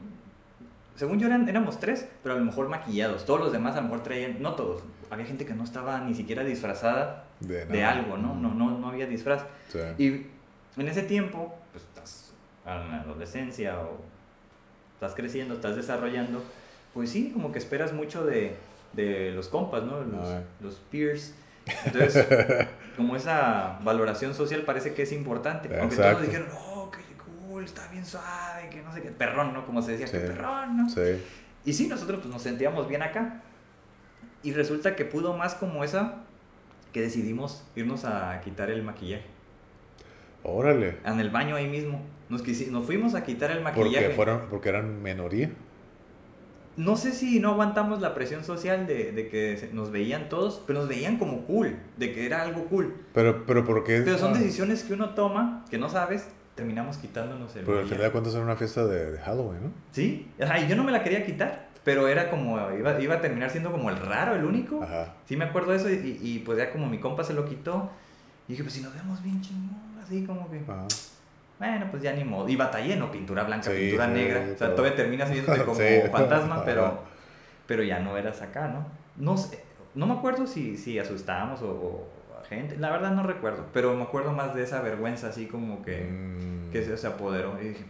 Speaker 2: según yo eran, éramos tres, pero a lo mejor maquillados. Todos los demás a lo mejor traían, no todos, había gente que no estaba ni siquiera disfrazada
Speaker 1: De,
Speaker 2: algo, ¿no? No, no, no había disfraz.
Speaker 1: Sí.
Speaker 2: Y en ese tiempo, pues estás en la adolescencia o estás creciendo, estás desarrollando, pues sí, como que esperas mucho de, de los compas, ¿no? Los, los peers. Entonces, como esa valoración social parece que es importante. Aunque
Speaker 1: Exacto.
Speaker 2: todos dijeron, oh, qué cool, está bien suave, que no sé qué, perrón, ¿no? Como se decía,
Speaker 1: Sí.
Speaker 2: que perrón, ¿no?
Speaker 1: Sí.
Speaker 2: Y sí, nosotros pues, nos sentíamos bien acá. Y resulta que pudo más como esa que decidimos irnos a quitar el maquillaje.
Speaker 1: Órale.
Speaker 2: En el baño ahí mismo. Nos, nos fuimos a quitar el maquillaje.
Speaker 1: Porque fueron, porque eran minoría.
Speaker 2: No sé si no aguantamos la presión social de, de que nos veían todos, pero nos veían como cool, de que era algo cool.
Speaker 1: Pero, pero ¿por qué?
Speaker 2: Pero son
Speaker 1: Ah,
Speaker 2: decisiones que uno toma, que no sabes, terminamos quitándonos el
Speaker 1: Pero al final de cuentas era una fiesta de, de Halloween, ¿no?
Speaker 2: Sí, Ajá, y yo no me la quería quitar, pero era como, iba, iba a terminar siendo como el raro, el único.
Speaker 1: Ajá.
Speaker 2: Sí me acuerdo de eso y, y, pues ya como mi compa se lo quitó, y dije, pues si nos vemos bien chingón, así como que...
Speaker 1: Ajá.
Speaker 2: Bueno, pues ya ni modo. Y batallé, ¿no? Pintura blanca,
Speaker 1: Sí,
Speaker 2: pintura
Speaker 1: sí,
Speaker 2: negra. O sea,
Speaker 1: todo.
Speaker 2: todavía terminas viéndote como
Speaker 1: Sí.
Speaker 2: fantasma, pero, pero ya no eras acá, ¿no? No sé, no me acuerdo si, si asustábamos o, o a gente. La verdad no recuerdo, pero me acuerdo más de esa vergüenza así como que,
Speaker 1: Mm.
Speaker 2: que se, se apoderó. Y dije,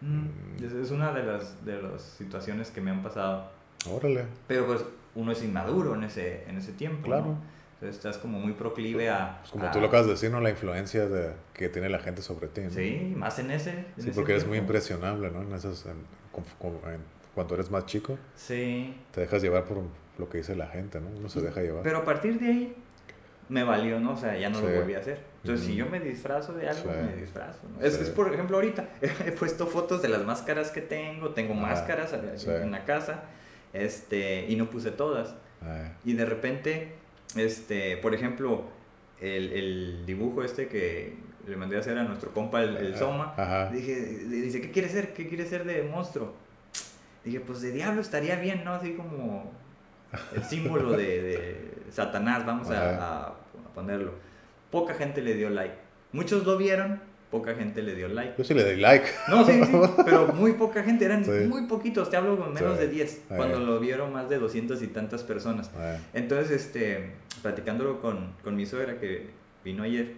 Speaker 2: mm, es, es una de las, de las situaciones que me han pasado.
Speaker 1: Órale.
Speaker 2: Pero pues uno es inmaduro en ese, en ese tiempo. ¿no? Entonces estás como muy proclive a...
Speaker 1: Pues como
Speaker 2: a-
Speaker 1: tú lo acabas de decir, ¿no? La influencia de, que tiene la gente sobre ti. ¿no?
Speaker 2: Ah. Sí, más en ese. en
Speaker 1: Sí,
Speaker 2: ese
Speaker 1: porque eres muy
Speaker 2: tiempo.
Speaker 1: impresionable, ¿no? En esas, en- en- cuando eres más chico,
Speaker 2: Sí.
Speaker 1: te dejas llevar por lo que dice la gente, ¿no? Uno se deja llevar.
Speaker 2: Pero a partir de ahí me valió, ¿no? O sea, ya no
Speaker 1: Sí.
Speaker 2: lo volví a hacer. Entonces, si
Speaker 1: Ujú.
Speaker 2: yo me disfrazo de algo,
Speaker 1: Sí.
Speaker 2: me disfrazo. ¿no? Es, es, por ejemplo, ahorita he puesto fotos de las máscaras que tengo, tengo
Speaker 1: Ajá.
Speaker 2: máscaras en la casa, este, y no puse todas. Y de repente, este, por ejemplo, el, el dibujo este que le mandé a hacer a nuestro compa, el, el Soma,
Speaker 1: Ajá.
Speaker 2: dije, dice, ¿qué quiere ser? ¿Qué quiere ser de monstruo? Dije, pues de diablo estaría bien, ¿no? Así como el símbolo de, de Satanás, vamos a, a ponerlo. Poca gente le dio like. Muchos lo vieron, poca gente le dio like.
Speaker 1: Yo sí le doy like.
Speaker 2: No, sí, sí, pero muy poca gente, eran
Speaker 1: Sí.
Speaker 2: muy poquitos, te hablo con menos
Speaker 1: Sí.
Speaker 2: de 10,
Speaker 1: Ah,
Speaker 2: cuando lo vieron más de 200 y tantas personas.
Speaker 1: Ay,
Speaker 2: Entonces, este, platicándolo con, con mi suegra que vino ayer,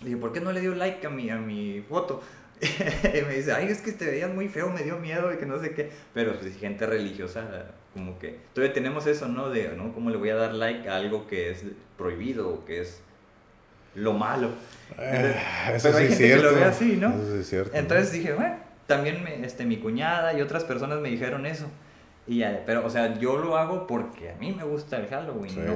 Speaker 2: le dije, ¿por qué no le dio like a mi, a mi foto? y me dice, ay, es que te veías muy feo, me dio miedo y que no sé qué. Pero pues gente religiosa, como que todavía tenemos eso, ¿no? De, ¿no? ¿Cómo le voy a dar like a algo que es prohibido o que es lo malo?
Speaker 1: Eh, eso
Speaker 2: Pero hay
Speaker 1: sí es
Speaker 2: gente que lo
Speaker 1: cierto.
Speaker 2: ve así, ¿no?
Speaker 1: Eso sí es cierto.
Speaker 2: Entonces dije, bueno, también me, este, mi cuñada y otras personas me dijeron eso. Y ya, pero, o sea, yo lo hago porque a mí me gusta el Halloween,
Speaker 1: Sí.
Speaker 2: ¿no?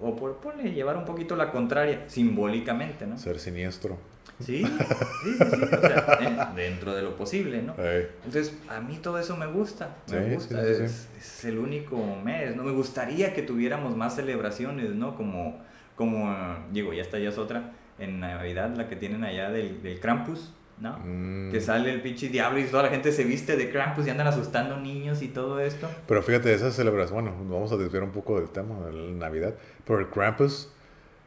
Speaker 2: O por ponle, llevar un poquito la contraria, simbólicamente, ¿no?
Speaker 1: Ser siniestro.
Speaker 2: Sí, sí, sí, sí, o sea, eh, dentro de lo posible, ¿no?
Speaker 1: Ey.
Speaker 2: Entonces, a mí todo eso me gusta, me
Speaker 1: Sí,
Speaker 2: gusta,
Speaker 1: sí, sí, sí.
Speaker 2: es, es el único mes, ¿no? Me gustaría que tuviéramos más celebraciones, ¿no? Como, como digo, ya esta ya es otra, en Navidad, la que tienen allá del, del Krampus, ¿no?
Speaker 1: Mm.
Speaker 2: Que sale el pinche diablo y toda la gente se viste de Krampus y andan asustando niños y todo esto.
Speaker 1: Pero fíjate, esa celebración, bueno, vamos a desviar un poco del tema de la Navidad, pero el Krampus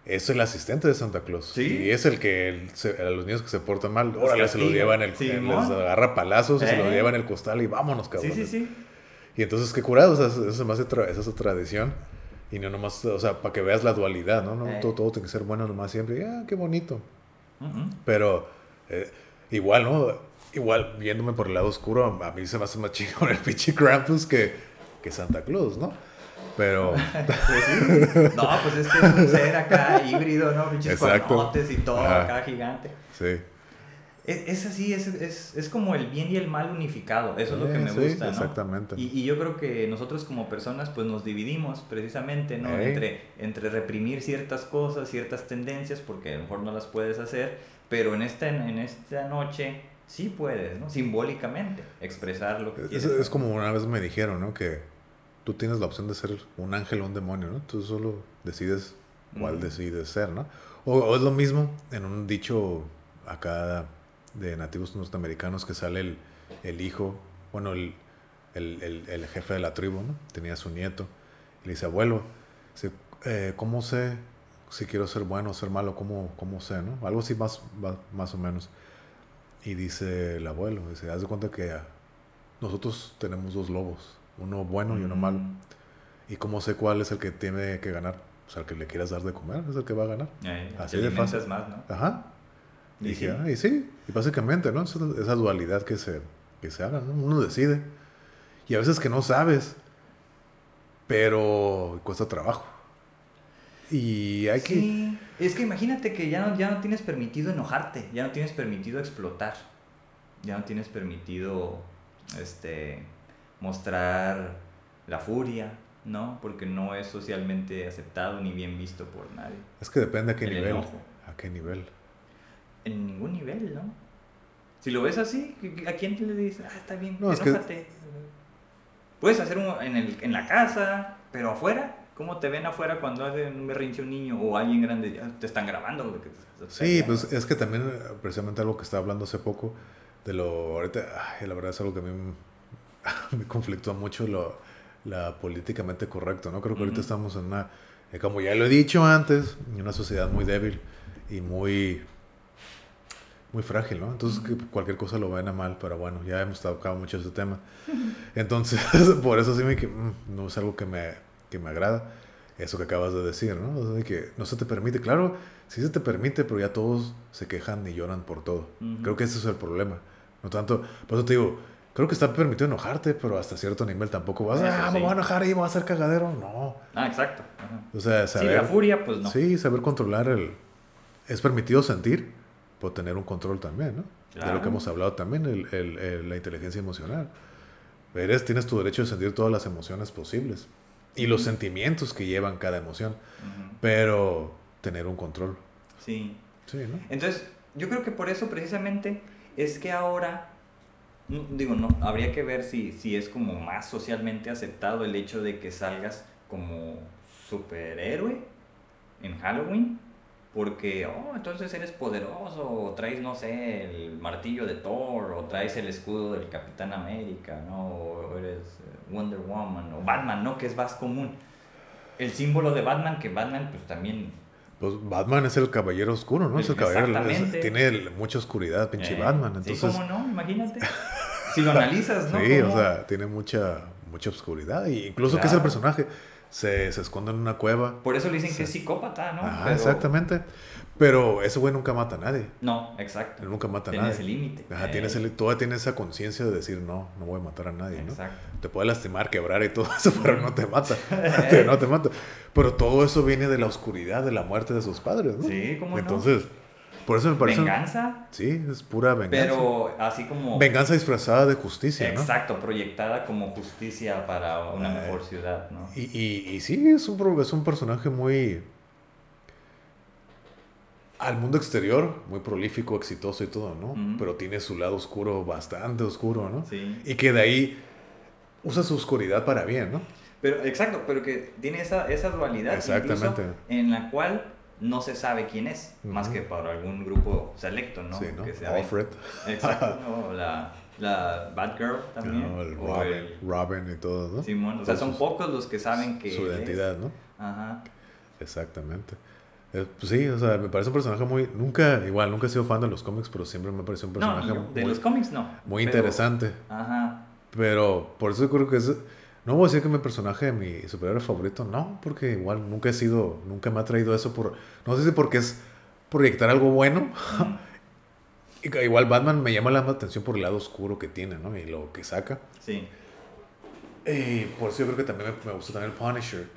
Speaker 1: es el asistente de Santa Claus.
Speaker 2: Sí.
Speaker 1: Y es el que el- se- a los niños que se portan mal, órale, se los
Speaker 2: castiga.
Speaker 1: lleva en el,
Speaker 2: Sí,
Speaker 1: les agarra palazos y se los
Speaker 2: Eh.
Speaker 1: lleva en el costal y vámonos, cabrón.
Speaker 2: Sí, sí, sí.
Speaker 1: Y entonces, qué curado, o sea, eso se me hace tra- esa es su tradición. Y no nomás, o sea, para que veas la dualidad, ¿no? no
Speaker 2: Eh.
Speaker 1: todo, todo tiene que ser bueno nomás siempre. Y, ah, qué bonito. Pero eh, igual, ¿no? Igual, viéndome por el lado oscuro, a mí se me hace más chingón el pinche Krampus que, que Santa Claus, ¿no? Pero,
Speaker 2: Pues sí. No, pues es que es un ser acá híbrido, ¿no? Pinches cuernotes y todo
Speaker 1: Ajá.
Speaker 2: acá gigante.
Speaker 1: sí.
Speaker 2: Es, es así, es, es, es como el bien y el mal unificado, eso es lo que me
Speaker 1: sí,
Speaker 2: gusta, ¿no?
Speaker 1: exactamente.
Speaker 2: Y, y yo creo que nosotros como personas pues nos dividimos precisamente, ¿no? Entre, entre reprimir ciertas cosas, ciertas tendencias, porque a lo mejor no las puedes hacer, pero en esta, en esta noche sí puedes, ¿no? Simbólicamente expresar lo que
Speaker 1: Es,
Speaker 2: quieres.
Speaker 1: es como una vez me dijeron, ¿no? Que tú tienes la opción de ser un ángel o un demonio, ¿no? Tú solo decides cuál
Speaker 2: Mm.
Speaker 1: decides ser, ¿no? O, o es lo mismo en un dicho acá de nativos norteamericanos que sale el, el hijo, bueno, el, el, el- el jefe de la tribu, ¿no? Tenía a su nieto y le dice, abuelo, dice, eh, ¿cómo sé si quiero ser bueno o ser malo? ¿Cómo, cómo sé, no? Algo así más, más, más o menos. Y dice el abuelo, dice, haz de cuenta que nosotros tenemos dos lobos, uno bueno y uno malo.
Speaker 2: Mm.
Speaker 1: ¿Y cómo sé cuál es el que tiene que ganar? O sea, el que le quieras dar de comer es el que va a ganar.
Speaker 2: Eh,
Speaker 1: Así de fácil.
Speaker 2: más, ¿no?
Speaker 1: Ajá. Y dije,
Speaker 2: sí.
Speaker 1: ah, y sí, y básicamente, ¿no? Esa, esa dualidad que se, que se haga, ¿no? Uno decide. Y a veces que no sabes, pero cuesta trabajo. Y hay que...
Speaker 2: Sí, es que imagínate que ya no, ya no tienes permitido enojarte, ya no tienes permitido explotar, ya no tienes permitido este, mostrar la furia, ¿no? Porque no es socialmente aceptado ni bien visto por nadie.
Speaker 1: Es que depende a qué
Speaker 2: El
Speaker 1: nivel.
Speaker 2: enojo.
Speaker 1: A qué nivel.
Speaker 2: En ningún nivel, ¿no? Si lo ves así, ¿a quién le dices? Ah, está bien,
Speaker 1: No, es que-
Speaker 2: enójate. Puedes hacer uno en, el, en la casa, pero afuera. ¿Cómo te ven afuera cuando hace un berrinche un niño o alguien grande? Ya te están grabando. te- te-
Speaker 1: Sí,
Speaker 2: te-
Speaker 1: pues es que también, precisamente algo que estaba hablando hace poco, de lo, ahorita, ay, la verdad es algo que a mí me, conflictúa mucho, lo, la políticamente correcto, ¿no? Creo que ahorita estamos en una, eh, como ya lo he dicho antes, en una sociedad muy débil y muy, muy frágil, ¿no? Entonces que cualquier cosa lo ven a mal, pero bueno, ya hemos tocado mucho ese tema. Entonces, por eso sí me, que mm, no es algo que me, que me agrada, eso que acabas de decir, ¿no? O sea, de que no se te permite, claro, sí se te permite, pero ya todos se quejan y lloran por todo.
Speaker 2: Ujú.
Speaker 1: Creo que ese es el problema. No tanto, por eso te digo, creo que está permitido enojarte, pero hasta cierto nivel tampoco vas, ah, me
Speaker 2: sí.
Speaker 1: voy a enojar y me voy a hacer cagadero. No.
Speaker 2: Ah, exacto. Ajá.
Speaker 1: O sea,
Speaker 2: Sí,
Speaker 1: saber.
Speaker 2: la furia, pues no.
Speaker 1: Sí, saber controlar el. Es permitido sentir, pero tener un control también, ¿no? De lo
Speaker 2: Claro.
Speaker 1: que hemos hablado también, el, el- el- la inteligencia emocional. Eres, tienes tu derecho de sentir todas las emociones posibles y los sentimientos que llevan cada emoción,
Speaker 2: Ujú.
Speaker 1: pero tener un control.
Speaker 2: Sí.
Speaker 1: Sí, ¿no?
Speaker 2: Entonces, yo creo que por eso precisamente es que ahora, digo, no, habría que ver si, si es como más socialmente aceptado el hecho de que salgas como superhéroe en Halloween, porque, oh, entonces eres poderoso, o traes, no sé, el martillo de Thor, o traes el escudo del Capitán América, ¿no? O eres eh, Wonder Woman, o Batman, ¿no? Que es más común. El símbolo de Batman, que Batman pues también
Speaker 1: Pues Batman es el caballero oscuro, ¿no? Es el caballero. es- tiene el- mucha oscuridad, pinche
Speaker 2: Eh,
Speaker 1: Batman.
Speaker 2: Sí,
Speaker 1: Entonces,
Speaker 2: cómo no, imagínate. Si lo analizas, ¿no?
Speaker 1: sí, o sea, tiene mucha, mucha oscuridad. Y incluso que es el
Speaker 2: Claro.
Speaker 1: personaje. Se, se esconde en una cueva.
Speaker 2: Por eso le dicen que es psicópata, ¿no?
Speaker 1: Ajá,
Speaker 2: Pero-
Speaker 1: exactamente. Pero ese güey nunca mata a nadie.
Speaker 2: No, exacto.
Speaker 1: Él nunca mata a
Speaker 2: Tiene
Speaker 1: nadie.
Speaker 2: ese límite.
Speaker 1: Ajá,
Speaker 2: Eh,
Speaker 1: tienes el, todavía tiene esa conciencia de decir, no, no voy a matar a nadie, ¿no?
Speaker 2: Exacto.
Speaker 1: Te puede lastimar, quebrar y todo eso, pero no te mata. Te- no te mata. Pero todo eso viene de la oscuridad, de la muerte de sus padres, ¿no?
Speaker 2: Sí, cómo no.
Speaker 1: Por eso me parece.
Speaker 2: venganza,
Speaker 1: Sí, es pura venganza.
Speaker 2: pero así como...
Speaker 1: Venganza disfrazada de justicia, ¿no?
Speaker 2: Exacto, proyectada como justicia para una mejor ciudad, ¿no?
Speaker 1: Y, y, y sí, es un, es un personaje muy. Al mundo exterior, muy prolífico, exitoso y todo, ¿no? Pero tiene su lado oscuro, bastante oscuro, ¿no?
Speaker 2: Sí.
Speaker 1: Y que de ahí usa su oscuridad para bien, ¿no?
Speaker 2: Pero, exacto, pero que tiene esa, esa dualidad
Speaker 1: Exactamente.
Speaker 2: en la cual no se sabe quién es, más que para algún grupo selecto, ¿no?
Speaker 1: Sí, ¿no?
Speaker 2: Que se ven.
Speaker 1: Alfred.
Speaker 2: Exacto, ¿no? la, la Batgirl también.
Speaker 1: ¿no? El Robin,
Speaker 2: el
Speaker 1: Robin y todo, ¿no?
Speaker 2: Simón, o sea, son
Speaker 1: sus-
Speaker 2: pocos los que saben que
Speaker 1: Su
Speaker 2: es.
Speaker 1: identidad, ¿no?
Speaker 2: Ajá.
Speaker 1: Exactamente. Eh, pues sí, o sea, me parece un personaje muy... Nunca, igual, nunca he sido fan de los cómics, pero siempre me parece un
Speaker 2: No,
Speaker 1: personaje
Speaker 2: yo- de
Speaker 1: muy,
Speaker 2: los cómics no.
Speaker 1: muy
Speaker 2: pero-
Speaker 1: interesante.
Speaker 2: Ajá.
Speaker 1: Pero por eso creo que es... No voy a decir que mi personaje, mi superhéroe favorito, no, porque igual nunca he sido, nunca me ha traído eso por... No sé si porque es proyectar algo bueno. Igual Batman me llama la atención por el lado oscuro que tiene, ¿no? Y lo que saca.
Speaker 2: Sí.
Speaker 1: Y por eso yo creo que también me, me gusta también el Punisher. es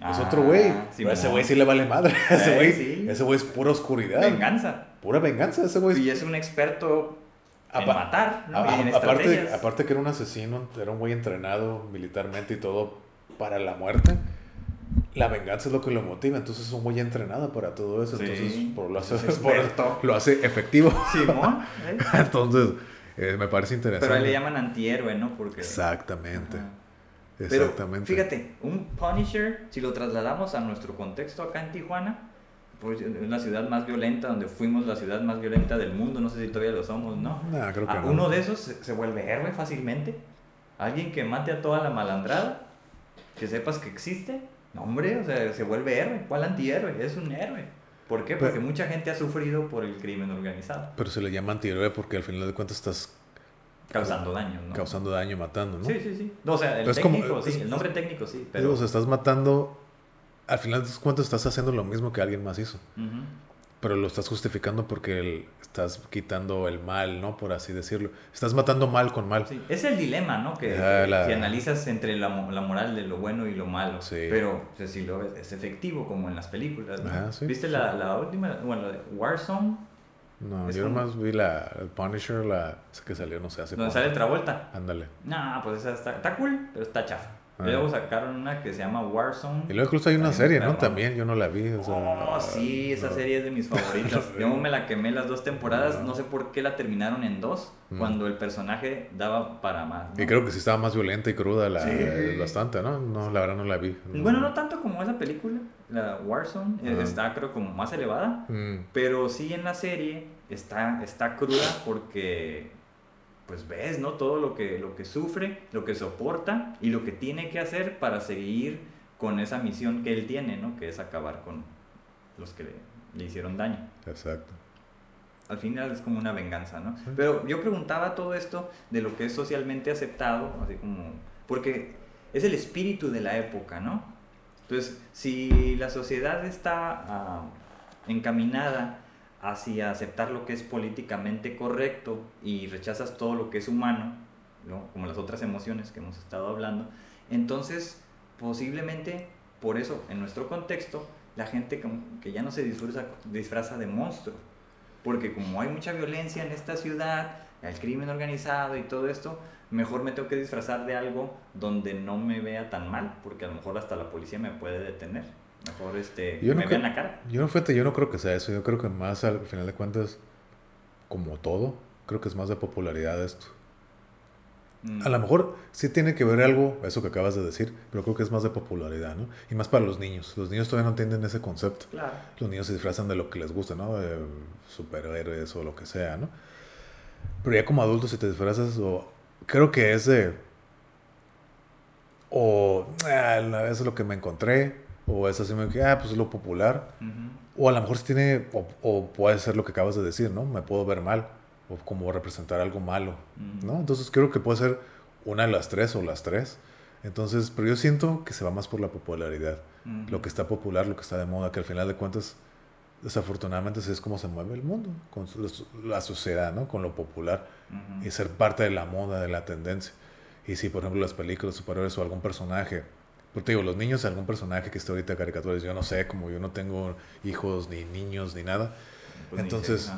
Speaker 2: Ah,
Speaker 1: otro güey.
Speaker 2: Simón.
Speaker 1: Pero ese güey sí le vale madre. Ese
Speaker 2: Eh,
Speaker 1: güey
Speaker 2: sí.
Speaker 1: ese güey es pura oscuridad.
Speaker 2: Venganza.
Speaker 1: Pura venganza. Ese güey
Speaker 2: Y es un experto en matar, ¿no?
Speaker 1: A-
Speaker 2: y en
Speaker 1: a- aparte, aparte que era un asesino, era un güey entrenado militarmente y todo para la muerte. La venganza es lo que lo motiva, entonces es un güey entrenado para todo eso,
Speaker 2: Sí,
Speaker 1: entonces por lo, hace, por- lo hace efectivo.
Speaker 2: Simón. ¿eh?
Speaker 1: entonces, eh, me parece interesante.
Speaker 2: Pero a él le llaman antihéroe, ¿no? Porque...
Speaker 1: Exactamente,
Speaker 2: Ajá. Pero,
Speaker 1: exactamente.
Speaker 2: fíjate, un Punisher, si lo trasladamos a nuestro contexto acá en Tijuana, pues es la ciudad más violenta, donde fuimos la ciudad más violenta del mundo, no sé si todavía lo somos, ¿no?
Speaker 1: Nah, creo que no.
Speaker 2: Uno de esos se, se vuelve héroe fácilmente. Alguien que mate a toda la malandrada, que sepas que existe. No, hombre, o sea, se vuelve héroe. ¿Cuál antihéroe? Es un héroe. ¿Por qué?
Speaker 1: Pero-
Speaker 2: Porque mucha gente ha sufrido por el crimen organizado,
Speaker 1: Pero se le llama antihéroe porque al final de cuentas estás
Speaker 2: causando daño, ¿no?
Speaker 1: causando daño, matando, ¿no?
Speaker 2: Sí, sí, sí. No, o sea, el
Speaker 1: Pero es como-
Speaker 2: técnico, sí,
Speaker 1: es-
Speaker 2: el nombre técnico sí,
Speaker 1: Pero,
Speaker 2: pero...
Speaker 1: o sea, estás matando, al final de cuentas estás haciendo lo mismo que alguien más hizo. Pero lo estás justificando porque el- estás quitando el mal, ¿no? Por así decirlo. Estás matando mal con mal.
Speaker 2: Sí, Es el dilema, ¿no? Que,
Speaker 1: Ah, la-
Speaker 2: si analizas entre la, la moral de lo bueno y lo malo.
Speaker 1: Sí.
Speaker 2: Pero o sea, si lo ves, es efectivo como en las películas. ¿no?
Speaker 1: Sí.
Speaker 2: ¿Viste la, la última? Bueno, la de Warzone,
Speaker 1: No,
Speaker 2: Es
Speaker 1: yo
Speaker 2: como-
Speaker 1: nomás vi la el Punisher, la esa que salió, no sé, hace
Speaker 2: donde sale Travolta.
Speaker 1: Ándale.
Speaker 2: No, pues esa está, está cool, pero está chafa.
Speaker 1: Ah.
Speaker 2: Luego sacaron una que se llama Warzone.
Speaker 1: Y luego incluso hay una serie, ¿no? También, yo no la vi. O sea,
Speaker 2: Oh, sí, esa
Speaker 1: no.
Speaker 2: serie es de mis favoritas. Yo me la quemé las dos temporadas, no sé por qué la terminaron en dos,
Speaker 1: Mm.
Speaker 2: cuando el personaje daba para más. ¿no?
Speaker 1: Y creo que sí estaba más violenta y cruda la,
Speaker 2: Sí.
Speaker 1: eh, bastante, ¿no? No, la verdad no la vi.
Speaker 2: Bueno, no tanto como esa película, la Warzone, eh, está creo como más elevada,
Speaker 1: Mm,
Speaker 2: pero sí en la serie está, está cruda porque pues ves, ¿no? Todo lo que, lo que sufre, lo que soporta y lo que tiene que hacer para seguir con esa misión que él tiene, ¿no? Que es acabar con los que le, le hicieron daño.
Speaker 1: exacto.
Speaker 2: Al final es como una venganza, ¿no?
Speaker 1: Sí.
Speaker 2: Pero yo preguntaba todo esto de lo que es socialmente aceptado, así como... Porque es el espíritu de la época, ¿no? Entonces, si la sociedad está ah, encaminada hacia aceptar lo que es políticamente correcto y rechazas todo lo que es humano, ¿no? como las otras emociones que hemos estado hablando, entonces posiblemente por eso en nuestro contexto la gente que ya no se disfraza, disfraza de monstruo, porque como hay mucha violencia en esta ciudad, el crimen organizado y todo esto, mejor me tengo que disfrazar de algo donde no me vea tan mal, porque a lo mejor hasta la policía me puede detener. Mejor este,
Speaker 1: Yo no
Speaker 2: me vean la cara.
Speaker 1: Yo no, fíjate, yo no creo que sea eso. Yo creo que más al final de cuentas, como todo, creo que es más de popularidad esto.
Speaker 2: Mm.
Speaker 1: A lo mejor sí tiene que ver algo, eso que acabas de decir, pero creo que es más de popularidad, ¿no? Y más para los niños. Los niños todavía no entienden ese concepto.
Speaker 2: Claro.
Speaker 1: Los niños se disfrazan de lo que les gusta, ¿no? De superhéroes o lo que sea, ¿no? Pero ya como adultos si te disfrazas, o creo que es de... O ah, eso es lo que me encontré, o es así, me que, ah, pues es lo popular. O a lo mejor sí tiene, o, o puede ser lo que acabas de decir, ¿no? Me puedo ver mal, o como representar algo malo. ¿no? Entonces creo que puede ser una de las tres o las tres. Entonces, pero yo siento que se va más por la popularidad. Lo que está popular, lo que está de moda, que al final de cuentas, desafortunadamente, así es como se mueve el mundo, con la sociedad, ¿no? Con lo popular y ser parte de la moda, de la tendencia. Y si, por ejemplo, las películas superhéroes o algún personaje, pues te digo, los niños, algún personaje que esté ahorita caricaturas, yo no sé, como yo no tengo hijos ni niños ni nada,
Speaker 2: Pues
Speaker 1: Entonces,
Speaker 2: sé,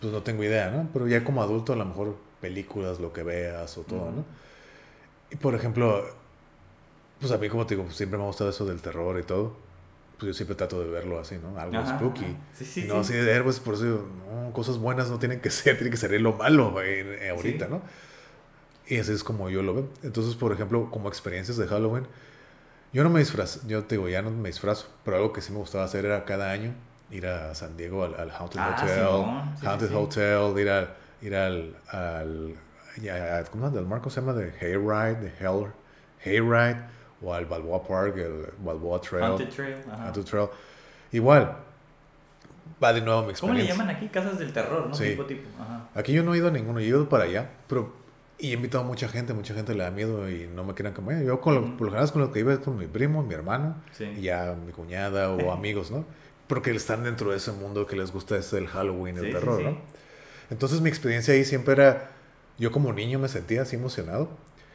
Speaker 1: pues no tengo idea, ¿no? Pero ya como adulto a lo mejor películas, lo que veas o todo,
Speaker 2: Ujú.
Speaker 1: ¿no? Y por ejemplo, pues a mí como te digo, pues, siempre me ha gustado eso del terror y todo. Pues yo siempre trato de verlo así, ¿no? Algo
Speaker 2: Ajá,
Speaker 1: spooky.
Speaker 2: ajá. Sí, sí,
Speaker 1: Y
Speaker 2: sí.
Speaker 1: no así de héroes, por eso no, cosas buenas no tienen que ser, tiene que ser lo malo eh, ahorita. ¿no? Y así es como yo lo veo. Entonces, por ejemplo, como experiencias de Halloween, yo no me disfrazo, yo te digo, ya no me disfrazo, pero algo que sí me gustaba hacer era cada año ir a San Diego al, al Haunted
Speaker 2: Ah,
Speaker 1: Hotel.
Speaker 2: Sí, sí,
Speaker 1: Haunted
Speaker 2: sí.
Speaker 1: Hotel, ir al, ir al, al ya, ¿cómo se llama? ¿Del marco se llama? De Hayride, de Hell, Hayride, o al Balboa Park, el Balboa Trail,
Speaker 2: Haunted Trail. ajá.
Speaker 1: Haunted Trail. Igual, va de nuevo mi
Speaker 2: ¿Cómo le
Speaker 1: experiencia.
Speaker 2: llaman aquí? Casas del terror, ¿no?
Speaker 1: Sí.
Speaker 2: Tipo, tipo. Ajá.
Speaker 1: Aquí yo no he ido a ninguno, yo he ido para allá, pero y he invitado a mucha gente, mucha gente le da miedo y no me quieren acompañar. Yo con lo, por lo general con lo que iba es con mi primo, mi hermano,
Speaker 2: Sí.
Speaker 1: y ya mi cuñada o amigos, ¿no? Porque están dentro de ese mundo que les gusta ese el Halloween, el
Speaker 2: Sí, sí,
Speaker 1: terror,
Speaker 2: sí.
Speaker 1: ¿no? Entonces mi experiencia ahí siempre era, yo como niño me sentía así emocionado.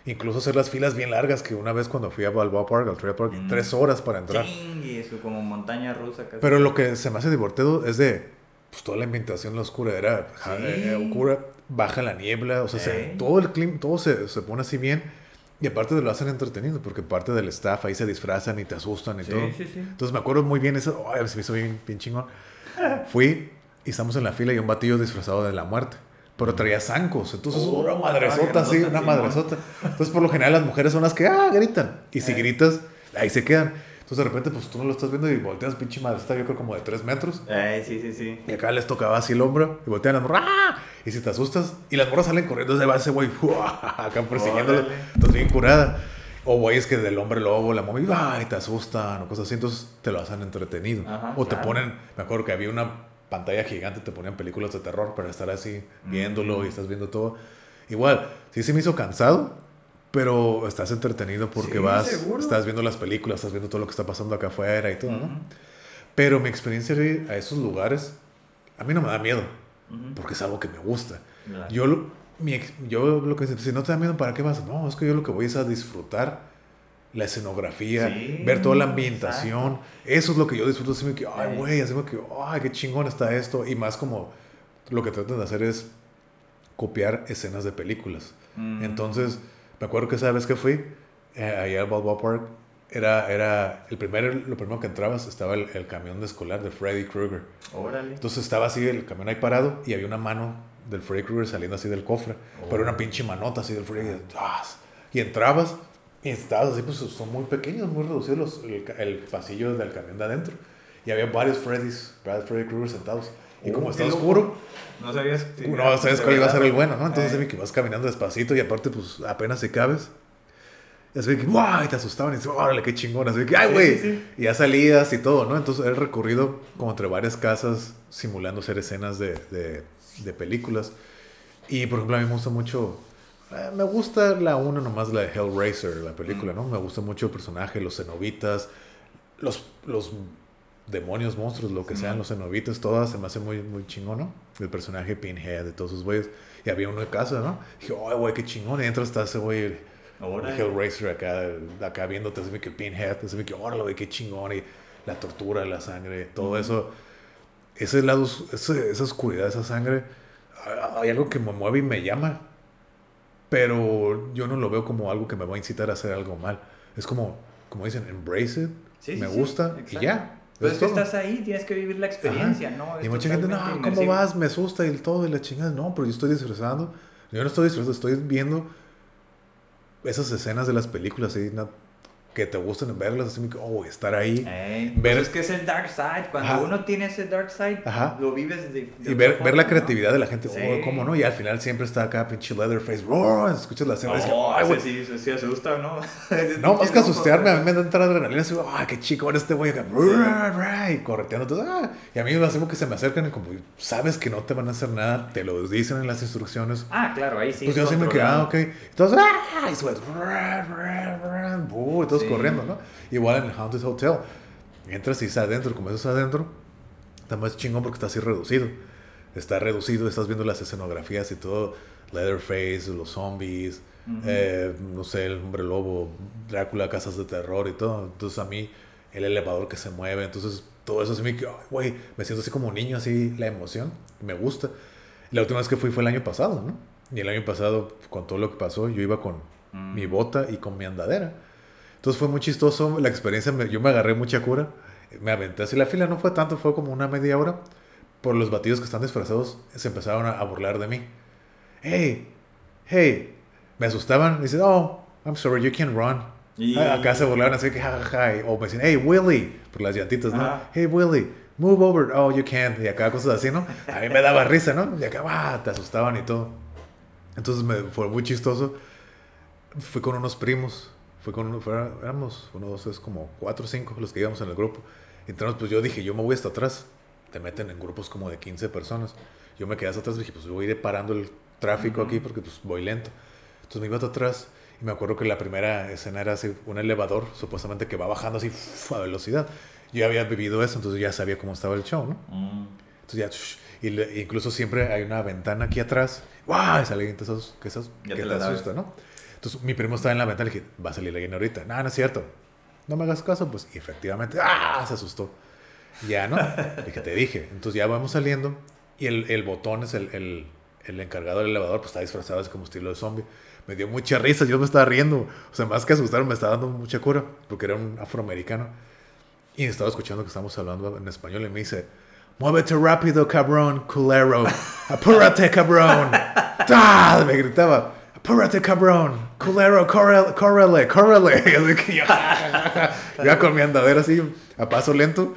Speaker 1: Incluso hacer las filas bien largas, que una vez cuando fui a Balboa Park, al Trail Park,
Speaker 2: Mm.
Speaker 1: tres horas para entrar.
Speaker 2: Chingue, eso como montaña rusa casi.
Speaker 1: Pero lo que se me hace divertido es de pues, toda la ambientación la oscura era eh, oscura, baja la niebla, o sea, se-
Speaker 2: Ey.
Speaker 1: todo el clima, todo se, se pone así bien y aparte de lo hacen entretenido porque parte del staff ahí se disfrazan y te asustan y
Speaker 2: Sí,
Speaker 1: todo.
Speaker 2: sí, sí.
Speaker 1: Entonces me acuerdo muy bien eso, ay, se me hizo bien, bien chingón. Fui y estamos en la fila y un batillo disfrazado de la muerte. Pero traía zancos, entonces
Speaker 2: Oh,
Speaker 1: una madresota
Speaker 2: grandota,
Speaker 1: una madresota. Entonces por lo general las mujeres son las que, ah, gritan. Y si
Speaker 2: Eh.
Speaker 1: gritas, ahí se quedan. Entonces de repente pues tú no lo estás viendo y volteas, pinche madresota, yo creo como de 3 metros.
Speaker 2: Eh, sí, sí, sí.
Speaker 1: Y acá les tocaba así el hombro y voltean las morras. ¡ah! Y si te asustas y las morras salen corriendo, se va ese güey acá persiguiéndolo. Entonces bien curada. O güeyes que del hombre lobo, la momia, y te asustan o cosas así. Entonces te lo hacen entretenido.
Speaker 2: Ajá,
Speaker 1: o te
Speaker 2: claro.
Speaker 1: ponen, me acuerdo que había una pantalla gigante, te ponían películas de terror para estar así viéndolo
Speaker 2: Mm.
Speaker 1: y estás viendo todo. Igual, sí se me hizo cansado, pero estás entretenido porque
Speaker 2: Sí,
Speaker 1: vas,
Speaker 2: seguro.
Speaker 1: estás viendo las películas, estás viendo todo lo que está pasando acá afuera y todo, ¿no?
Speaker 2: Ujú,
Speaker 1: Pero mi experiencia de ir a esos lugares, a mí no me da miedo,
Speaker 2: ujú.
Speaker 1: porque es algo que me gusta.
Speaker 2: Claro.
Speaker 1: Yo lo, mi yo lo que dice, si no te da miedo, ¿para qué vas? No, es que yo lo que voy es a disfrutar la escenografía,
Speaker 2: Sí,
Speaker 1: ver toda la ambientación. Eso es lo que yo disfruto. Así me que, ay, güey, así me que, ay, qué chingón está esto. Y más como lo que tratan de hacer es copiar escenas de películas.
Speaker 2: Mm.
Speaker 1: Entonces, me acuerdo que esa vez que fui, eh, allá al Balboa Park, era, era el primer, lo primero que entrabas estaba el, el camión de escolar de Freddy Krueger.
Speaker 2: Órale.
Speaker 1: Entonces estaba así el camión ahí parado y había una mano del Freddy Krueger saliendo así del cofre, pero una pinche manota así del Freddy. y entrabas y estabas así, pues son muy pequeños, muy reducidos los- el, el pasillo del camión de adentro. Y había varios Freddys, varios Freddy Krueger sentados. Y como
Speaker 2: qué
Speaker 1: está oscuro,
Speaker 2: No sabías. si
Speaker 1: no
Speaker 2: era de
Speaker 1: cuál iba a ser el bueno, ¿no? Entonces
Speaker 2: Eh.
Speaker 1: vi que vas caminando despacito y aparte, pues apenas si cabes. Y así que, ¡guau! Y te asustaban y dices, órale, qué chingón. Así que, ¡ay, güey!
Speaker 2: sí, sí.
Speaker 1: Y ya salías y todo, ¿no? Entonces he recorrido como entre varias casas simulando ser escenas de, de, de películas. Y por ejemplo, a mí me gusta mucho. eh, me gusta la una nomás, la de Hellraiser, la película,
Speaker 2: Mm.
Speaker 1: ¿no? Me gusta mucho el personaje, los cenobitas, los, los demonios, monstruos, lo que sean, los cenobitas, todas se me hace muy, muy chingón, ¿no? El personaje Pinhead, de todos esos güeyes. Y había uno de casa, ¿no? dije, ay, güey, qué chingón. Y entras, está ese güey, el. Hellraiser acá, acá viéndote, así que Pinhead, así que, órale, güey, qué chingón. Y la tortura, la sangre, todo eso. Ese lado, ese- esa oscuridad, esa sangre, hay algo que me mueve y me llama. Pero yo no lo veo como algo que me va a incitar a hacer algo mal. Es como, como dicen, embrace it,
Speaker 2: Sí,
Speaker 1: me
Speaker 2: sí, sí,
Speaker 1: gusta y ya.
Speaker 2: Pero
Speaker 1: Es
Speaker 2: que estás ahí, tienes que vivir la experiencia, ¿no?
Speaker 1: Y mucha gente, no, ¿cómo
Speaker 2: inmersivo.
Speaker 1: vas? Me asusta y todo, y la chingada. No, pero yo estoy disfrazando. Yo no estoy disfrazando, estoy viendo esas escenas de las películas na- que te gustan verlas, así que, oh, estar ahí. Ver-
Speaker 2: pues es que es el dark side. Cuando
Speaker 1: Ajá.
Speaker 2: uno tiene ese dark side,
Speaker 1: Ajá.
Speaker 2: lo vives de, de
Speaker 1: Y ver,
Speaker 2: forma,
Speaker 1: ver la
Speaker 2: ¿no?
Speaker 1: creatividad de la gente,
Speaker 2: Sí.
Speaker 1: oh, ¿cómo no? Y al final siempre está acá, pinche Leatherface, oh, escuchas la escena
Speaker 2: No,
Speaker 1: ay,
Speaker 2: ese
Speaker 1: güey.
Speaker 2: sí, ese sí asusta, ¿no?
Speaker 1: No, más que asustarme, a mí me da entrar adrenalina, así, ay, qué chico, ahora este güey acá, y correteando, entonces, ah, y a mí me hace que se me acercan y como, sabes que no te van a hacer nada, te lo dicen en las instrucciones,
Speaker 2: Ah, claro, ahí sí.
Speaker 1: pues
Speaker 2: es
Speaker 1: yo sí me quedé, ah, ok, entonces, ah, y y todos
Speaker 2: Sí.
Speaker 1: corriendo, ¿no? Igual en el Haunted Hotel, entras y está adentro, como estás adentro, está más chingón porque está así reducido, está reducido, estás viendo las escenografías y todo, Leatherface, los zombies, eh, no sé, el hombre lobo, Drácula, casas de terror y todo. Entonces a mí el elevador que se mueve, entonces todo eso así me, güey, me siento así como un niño, así la emoción, me gusta. La última vez que fui fue el año pasado, ¿no? Y el año pasado, con todo lo que pasó, yo iba con
Speaker 2: Mm.
Speaker 1: mi bota y con mi andadera. Entonces fue muy chistoso la experiencia, yo me agarré mucha cura, me aventé así, la fila no fue tanto, fue como una media hora. Por los batidos que están disfrazados, se empezaron a, burlar de mí. Hey, hey, me asustaban, dicen, oh, I'm sorry, you can't run.
Speaker 2: Y-
Speaker 1: Acá se burlaban así que jajaja. O me decían, hey Willy, por las llantitas, ¿no?
Speaker 2: Ajá.
Speaker 1: Hey Willy, move over. Oh, you can't. Y acá cosas así, ¿no? A mí me daba risa, ¿no? Y acá, ah, te asustaban y todo. Entonces me fue muy chistoso. Fui con unos primos. Fui con uno, fuera- éramos uno, dos, tres, como cuatro o cinco los que íbamos en el grupo. Entonces, pues yo dije, yo me voy hasta atrás. Te meten en grupos como de 15 personas. Yo me quedé hasta atrás y dije, pues voy a ir parando el tráfico aquí porque pues voy lento. Entonces me iba hasta atrás y me acuerdo que la primera escena era así, un elevador supuestamente que va bajando así uf, a velocidad. Yo ya había vivido eso, entonces ya sabía cómo estaba el show, ¿no?
Speaker 2: Mm.
Speaker 1: Entonces ya, shh, y le- incluso siempre hay una ventana aquí atrás. ¡Wow! Sale alguien que,
Speaker 2: Ya
Speaker 1: que
Speaker 2: te
Speaker 1: te asusta, ¿no? Entonces mi primo estaba en la ventana y le dije, va a salir alguien ahorita. No, no es cierto. No me hagas caso, pues y efectivamente, ¡ah! Se asustó. Ya, ¿no? dije, te dije. Entonces ya vamos saliendo y el, el botón es el, el, el encargado del elevador, pues está disfrazado así como estilo de zombie. Me dio mucha risa, yo me estaba riendo. O sea, más que asustarme, me estaba dando mucha cura porque era un afroamericano. Y estaba escuchando que estábamos hablando en español y me dice, muévete rápido, cabrón, culero. Apúrate, cabrón. ¡Ah! Me gritaba, apúrate, cabrón, culero, así que yo, ya con mi andadera así, a paso lento.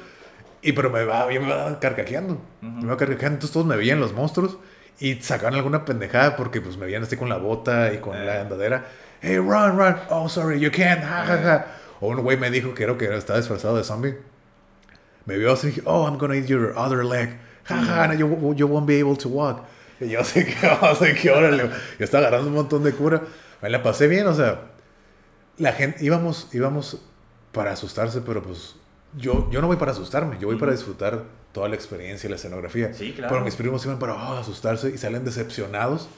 Speaker 1: Y pero me va, yo me va carcajeando. Me va carcajeando. Entonces todos me veían los monstruos y sacaban alguna pendejada porque pues me veían así con la bota y con la
Speaker 2: Eh.
Speaker 1: andadera. Hey, run, run. Oh, sorry, you can't. Ja, ja, ja. O un güey me dijo que creo que estaba disfrazado de zombie. Me vio así, oh, I'm gonna eat your other leg. Ja, ja, no, you, you won't be able to walk. Y yo así que, así que, órale. Yo estaba agarrando un montón de cura. Me la pasé bien, o sea, la gente, íbamos, íbamos para asustarse, pero pues yo, yo no voy para asustarme, yo voy para disfrutar toda la experiencia y la escenografía.
Speaker 2: Sí, claro.
Speaker 1: Pero mis primos iban para oh, asustarse y salen decepcionados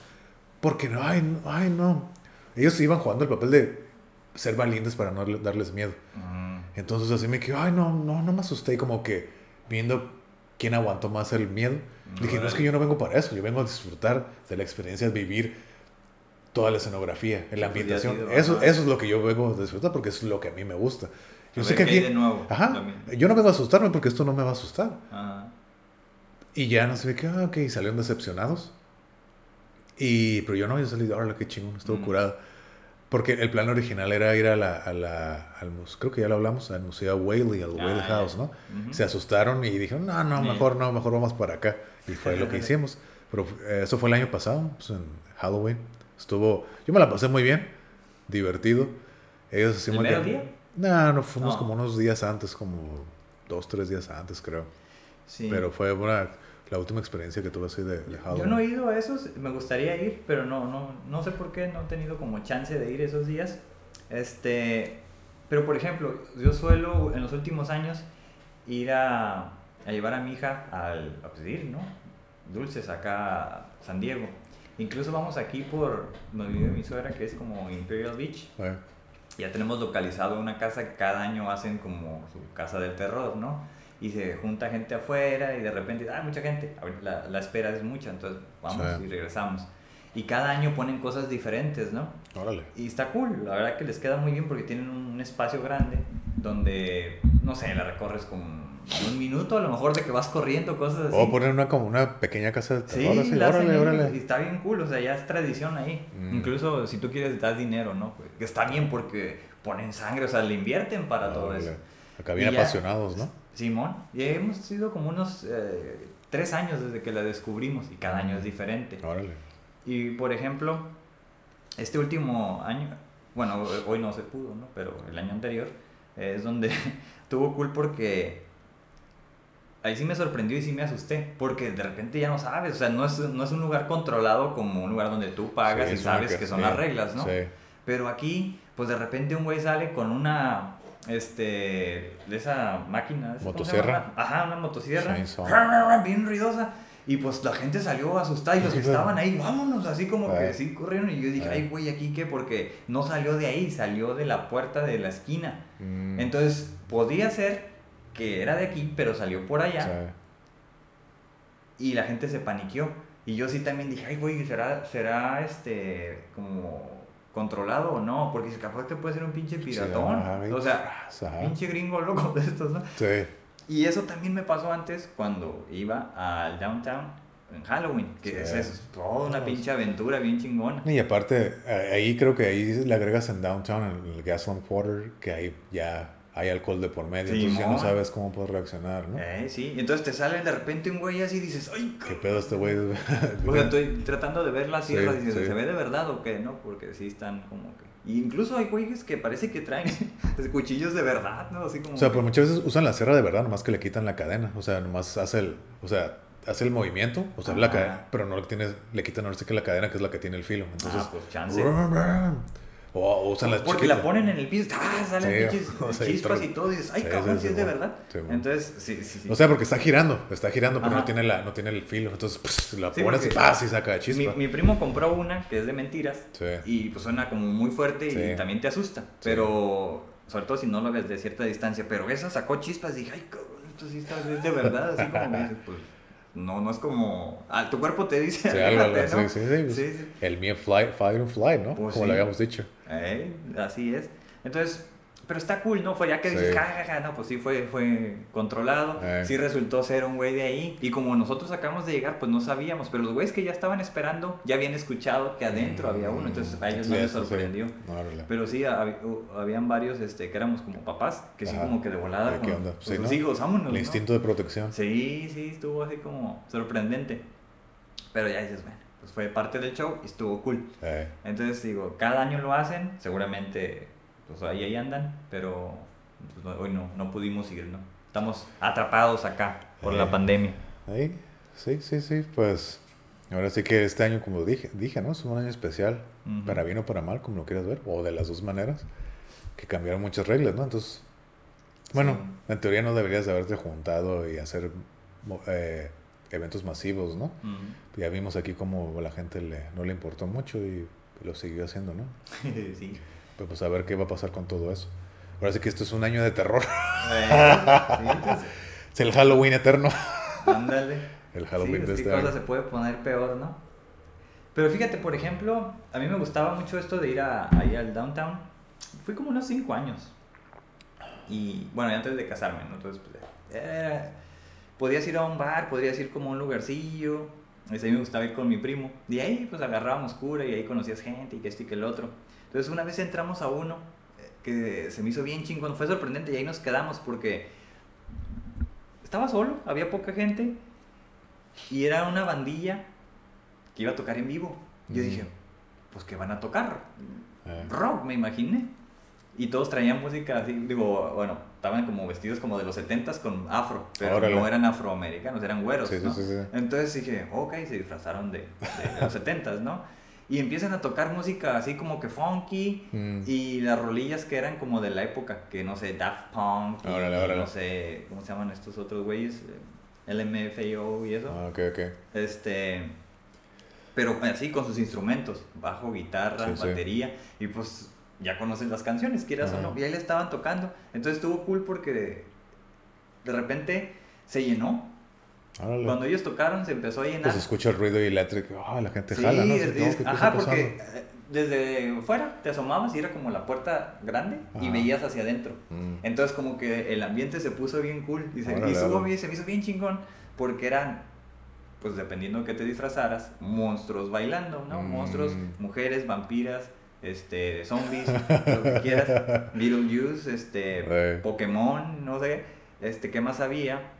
Speaker 1: porque no, ay, no, ay, no. Ellos iban jugando el papel de ser valientes para no darles miedo. Entonces así me quedé, ay, no, no, no me asusté. Como que viendo quién aguantó más el miedo. Dije, no es que yo no vengo para eso, yo vengo a disfrutar de la experiencia, de vivir toda la escenografía, en la
Speaker 2: pues,
Speaker 1: ambientación. eso,
Speaker 2: ajá.
Speaker 1: eso es lo que yo vengo a disfrutar porque es lo que a mí me gusta. Yo sé que aquí...
Speaker 2: de nuevo
Speaker 1: Ajá,
Speaker 2: también.
Speaker 1: yo no vengo a asustarme porque esto no me va a asustar.
Speaker 2: Ah.
Speaker 1: Y ya no sé qué, ah, ok, salieron decepcionados. Y, pero yo no, yo salí órale, qué chingón, estuvo
Speaker 2: Mm.
Speaker 1: curado. Porque el plan original era ir a la, a la, al museo, creo que ya lo hablamos, al Museo Whaley, al
Speaker 2: Ah,
Speaker 1: Whaley. House, ¿no? Se asustaron y dijeron, no, no, mejor no, mejor vamos para acá. Y fue lo que hicimos. Pero eh, eso fue el año pasado, pues, en Halloween. Estuvo, yo me la pasé muy bien, divertido. Ellos así
Speaker 2: ¿El día?
Speaker 1: No, no, fuimos
Speaker 2: No.
Speaker 1: como unos días antes, como dos, tres días antes, creo.
Speaker 2: Sí.
Speaker 1: Pero fue una, la última experiencia que tuve así de, de Halloween.
Speaker 2: Yo no he ido a esos, me gustaría ir, pero no, no, no sé por qué no he tenido como chance de ir esos días. Este, pero por ejemplo, yo suelo en los últimos años ir a, a llevar a mi hija al, a pedir, ¿no? Dulces acá a San Diego. Incluso vamos aquí por donde vive mi suegra, que es como Imperial Beach. Ya tenemos localizado una casa que cada año hacen como su casa del terror, ¿no? Y se junta gente afuera y de repente, ah, mucha gente. La, la espera es mucha, entonces vamos
Speaker 1: Sí.
Speaker 2: y regresamos. Y cada año ponen cosas diferentes, ¿no?
Speaker 1: órale.
Speaker 2: Y está cool, la verdad que les queda muy bien porque tienen un espacio grande donde, no sé, la recorres con un minuto a lo mejor de que vas corriendo, cosas así.
Speaker 1: O poner una como una pequeña casa de
Speaker 2: Sí,
Speaker 1: terror así,
Speaker 2: la hacen
Speaker 1: órale,
Speaker 2: ellos,
Speaker 1: órale.
Speaker 2: y está bien cool, o sea, ya es tradición ahí.
Speaker 1: Mm.
Speaker 2: Incluso si tú quieres das dinero, ¿no? Pues, que está bien porque ponen sangre, o sea, le invierten para todo
Speaker 1: Órale.
Speaker 2: eso.
Speaker 1: Acá bien
Speaker 2: Y ya-
Speaker 1: apasionados, ¿no?
Speaker 2: Simón, y hemos sido como unos eh, tres años desde que la descubrimos y cada año es diferente.
Speaker 1: Órale.
Speaker 2: Y por ejemplo, este último año, bueno, hoy no se pudo, ¿no? Pero el año anterior eh, es donde tuvo cool porque ahí sí me sorprendió y sí me asusté, porque de repente ya no sabes, o sea, no es, no es un lugar controlado como un lugar donde tú pagas
Speaker 1: Sí,
Speaker 2: y sabes que son las reglas, ¿no?
Speaker 1: Sí.
Speaker 2: Pero aquí, pues de repente un güey sale con una, este, de esa máquina. ¿esa cómo se
Speaker 1: Motosierra.
Speaker 2: Ajá, una motosierra. Bien ruidosa. Y pues la gente salió asustada y los que estaban ahí, vámonos, así como que sí corrieron. Y yo dije, ay, güey, ¿aquí qué? Porque no salió de ahí, salió de la puerta de la esquina. Mm. Entonces, podía ser que era de aquí, pero salió por allá. Y la gente se paniqueó. Y yo sí también dije, ay, güey, ¿será, será este, como controlado o no? Porque si capaz que puede ser un pinche piratón. o sea, pinche gringo loco de estos, ¿no? Sí. Y eso también me pasó antes cuando iba al downtown en Halloween, que es, toda una pinche aventura bien chingona.
Speaker 1: Y aparte, ahí creo que ahí le agregas en downtown, en el Gaslamp Quarter, que ahí ya hay alcohol de por medio, entonces ya no sabes cómo puedes reaccionar, ¿no?
Speaker 2: Eh, sí, entonces te sale de repente un güey así y dices, ¡ay!
Speaker 1: ¿Qué pedo este güey?
Speaker 2: o sea, estoy tratando de ver la sierra y dices, ¿se ve de verdad o qué? ¿No? Porque sí están como que... incluso hay güeyes que parece que traen cuchillos de verdad, ¿no? Así como
Speaker 1: o sea, pues muchas veces usan la sierra de verdad, nomás que le quitan la cadena, o sea, nomás hace el... O sea, hace el movimiento, o sea, la cadena, pero no le, tienes, le quitan ahora sí que la cadena que es la que tiene el filo. Entonces, ah, pues chance.
Speaker 2: O usan las Porque la ponen en el piso, ¡ah! Salen pinches chispas y todo. Y dices, ¡ay, cabrón, si es de verdad! Entonces, sí, sí, sí.
Speaker 1: O sea, porque está girando, está girando, pero no tiene, la, no tiene el filo. Entonces, pues, la pones y ¡paz! Y saca chispa.
Speaker 2: Mi, mi, primo compró una que es de mentiras. Y pues suena como muy fuerte y también te asusta. Pero, sobre todo si no lo ves de cierta distancia. Pero esa sacó chispas y dije, ¡ay, cabrón! Esto sí está de verdad. Así como me dices, pues no, no es como. Ah, tu cuerpo te dice. Sí, algo,
Speaker 1: ¿no? sí, sí, sí, El mío fly, fire and fly, ¿no? Pues como lo habíamos dicho.
Speaker 2: Eh, así es. Entonces, pero está cool, ¿no? Fue ya que dices, jajaja, no, pues sí fue, fue controlado. Eh. Sí resultó ser un güey de ahí. Y como nosotros acabamos de llegar, pues no sabíamos. Pero los güeyes que ya estaban esperando ya habían escuchado que adentro había uno. Entonces a ellos no les sorprendió. pero sí, habían varios este, que éramos como papás, que sí, como que de volada. ¿Qué onda? Sí, hijos, vámonos.
Speaker 1: El instinto de protección.
Speaker 2: Sí, sí, estuvo así como sorprendente. Pero ya dices, bueno, pues fue parte del show y estuvo cool. Eh. Entonces digo, cada año lo hacen, seguramente pues ahí, ahí andan, pero pues, hoy no, no pudimos ir, ¿no? Estamos atrapados acá por la eh, pandemia.
Speaker 1: Ahí, sí, sí, sí, pues ahora sí que este año, como dije, dije ¿no? Es un año especial, para bien o para mal, como lo quieras ver, o de las dos maneras, que cambiaron muchas reglas, ¿no? Entonces, bueno, en teoría no deberías de haberte juntado y hacer eh, eventos masivos, ¿no? Ya vimos aquí como la gente le, no le importó mucho y lo siguió haciendo, ¿no? sí. Pues, pues a ver qué va a pasar con todo eso. Ahora sí que esto es un año de terror. Pues. es el Halloween eterno.
Speaker 2: Ándale. El Halloween de este cosa se puede poner peor, ¿no? Pero fíjate, por ejemplo, a mí me gustaba mucho esto de ir a, ahí al downtown. Fui como unos 5 años. Y bueno, antes de casarme, ¿no? Entonces, pues, podías ir a un bar, podías ir como a un lugarcillo. a mí me gustaba ir con mi primo. Y ahí pues agarrábamos cura y ahí conocías gente y que esto y que el otro. Entonces una vez entramos a uno eh, que se me hizo bien chingón, fue sorprendente y ahí nos quedamos porque estaba solo, había poca gente y era una bandilla que iba a tocar en vivo. Yo dije, pues que van a tocar eh. rock, me imaginé. Y todos traían música así, digo, bueno, estaban como vestidos como de los 70 con afro, pero no eran afroamericanos, eran güeros, ¿no? Entonces dije, ok, se disfrazaron de, de los 70 ¿no? y empiezan a tocar música así como que funky mm. y las rolillas que eran como de la época, que no sé, Daft Punk, y, no sé, ¿cómo se llaman estos otros güeyes? LMFAO y eso.
Speaker 1: Ah, ok, ok.
Speaker 2: Este, pero así con sus instrumentos, bajo, guitarra, batería, y pues ya conocen las canciones, quieras o no, y ahí le estaban tocando. Entonces estuvo cool porque de repente se llenó cuando ellos tocaron se empezó a llenar.
Speaker 1: Pues escucha el ruido eléctrico, ah, la gente jala, ¿no?
Speaker 2: ajá, porque eh, desde fuera te asomabas y era como la puerta grande y veías hacia adentro. Mm. Entonces como que el ambiente se puso bien cool y, se, y se me hizo bien chingón porque eran, pues dependiendo de que te disfrazaras, monstruos bailando, ¿no? Mm. Monstruos, mujeres, vampiras, este, zombies, lo que quieras, Beetlejuice, este, Pokémon, no sé, este, ¿qué más había?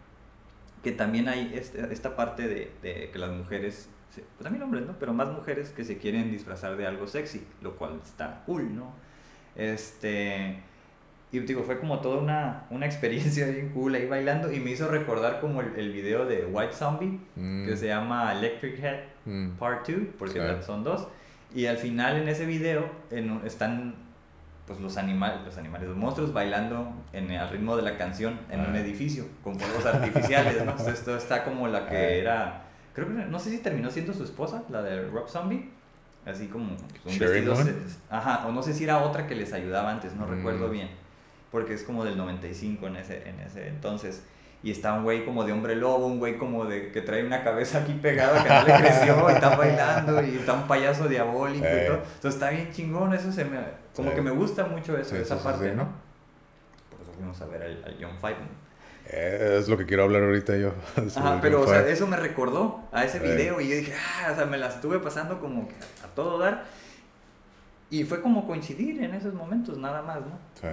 Speaker 2: que también hay este, esta parte de, de, que las mujeres, pues también hombres, ¿no? Pero más mujeres que se quieren disfrazar de algo sexy, lo cual está cool, ¿no? Este, y digo, fue como toda una, una experiencia bien cool ahí bailando y me hizo recordar como el, el video de White Zombie, que mm. se llama Electric Head mm. Part 2, porque son dos. Y al final en ese video en, están pues los animales, los animales, los monstruos bailando en, al ritmo de la canción en un ah. edificio con fuegos artificiales, ¿no? esto está como la que ah. era creo que, no sé si terminó siendo su esposa, la de Rob Zombie. Así como un
Speaker 1: Sherry
Speaker 2: vestido. Se- Ajá, o no sé si era otra que les ayudaba antes, no
Speaker 1: Mm.
Speaker 2: recuerdo bien. Porque es como del 95 en ese, en ese entonces. Y está un güey como de hombre lobo, un güey como de que trae una cabeza aquí pegada que no le creció y está bailando y está un payaso diabólico y
Speaker 1: Eh.
Speaker 2: todo. Entonces está bien chingón, eso se me... Como
Speaker 1: Sí.
Speaker 2: que me gusta mucho eso,
Speaker 1: Sí,
Speaker 2: esa
Speaker 1: sí,
Speaker 2: parte,
Speaker 1: sí,
Speaker 2: ¿no?
Speaker 1: ¿no?
Speaker 2: Por eso fuimos a ver al, al John Five.
Speaker 1: Eh, es lo que quiero hablar ahorita yo.
Speaker 2: Ajá, pero o sea, eso me recordó a ese
Speaker 1: Eh.
Speaker 2: video y yo dije, ah, o sea, me la estuve pasando como a todo dar. Y fue como coincidir en esos momentos, nada más, ¿no?
Speaker 1: Sí,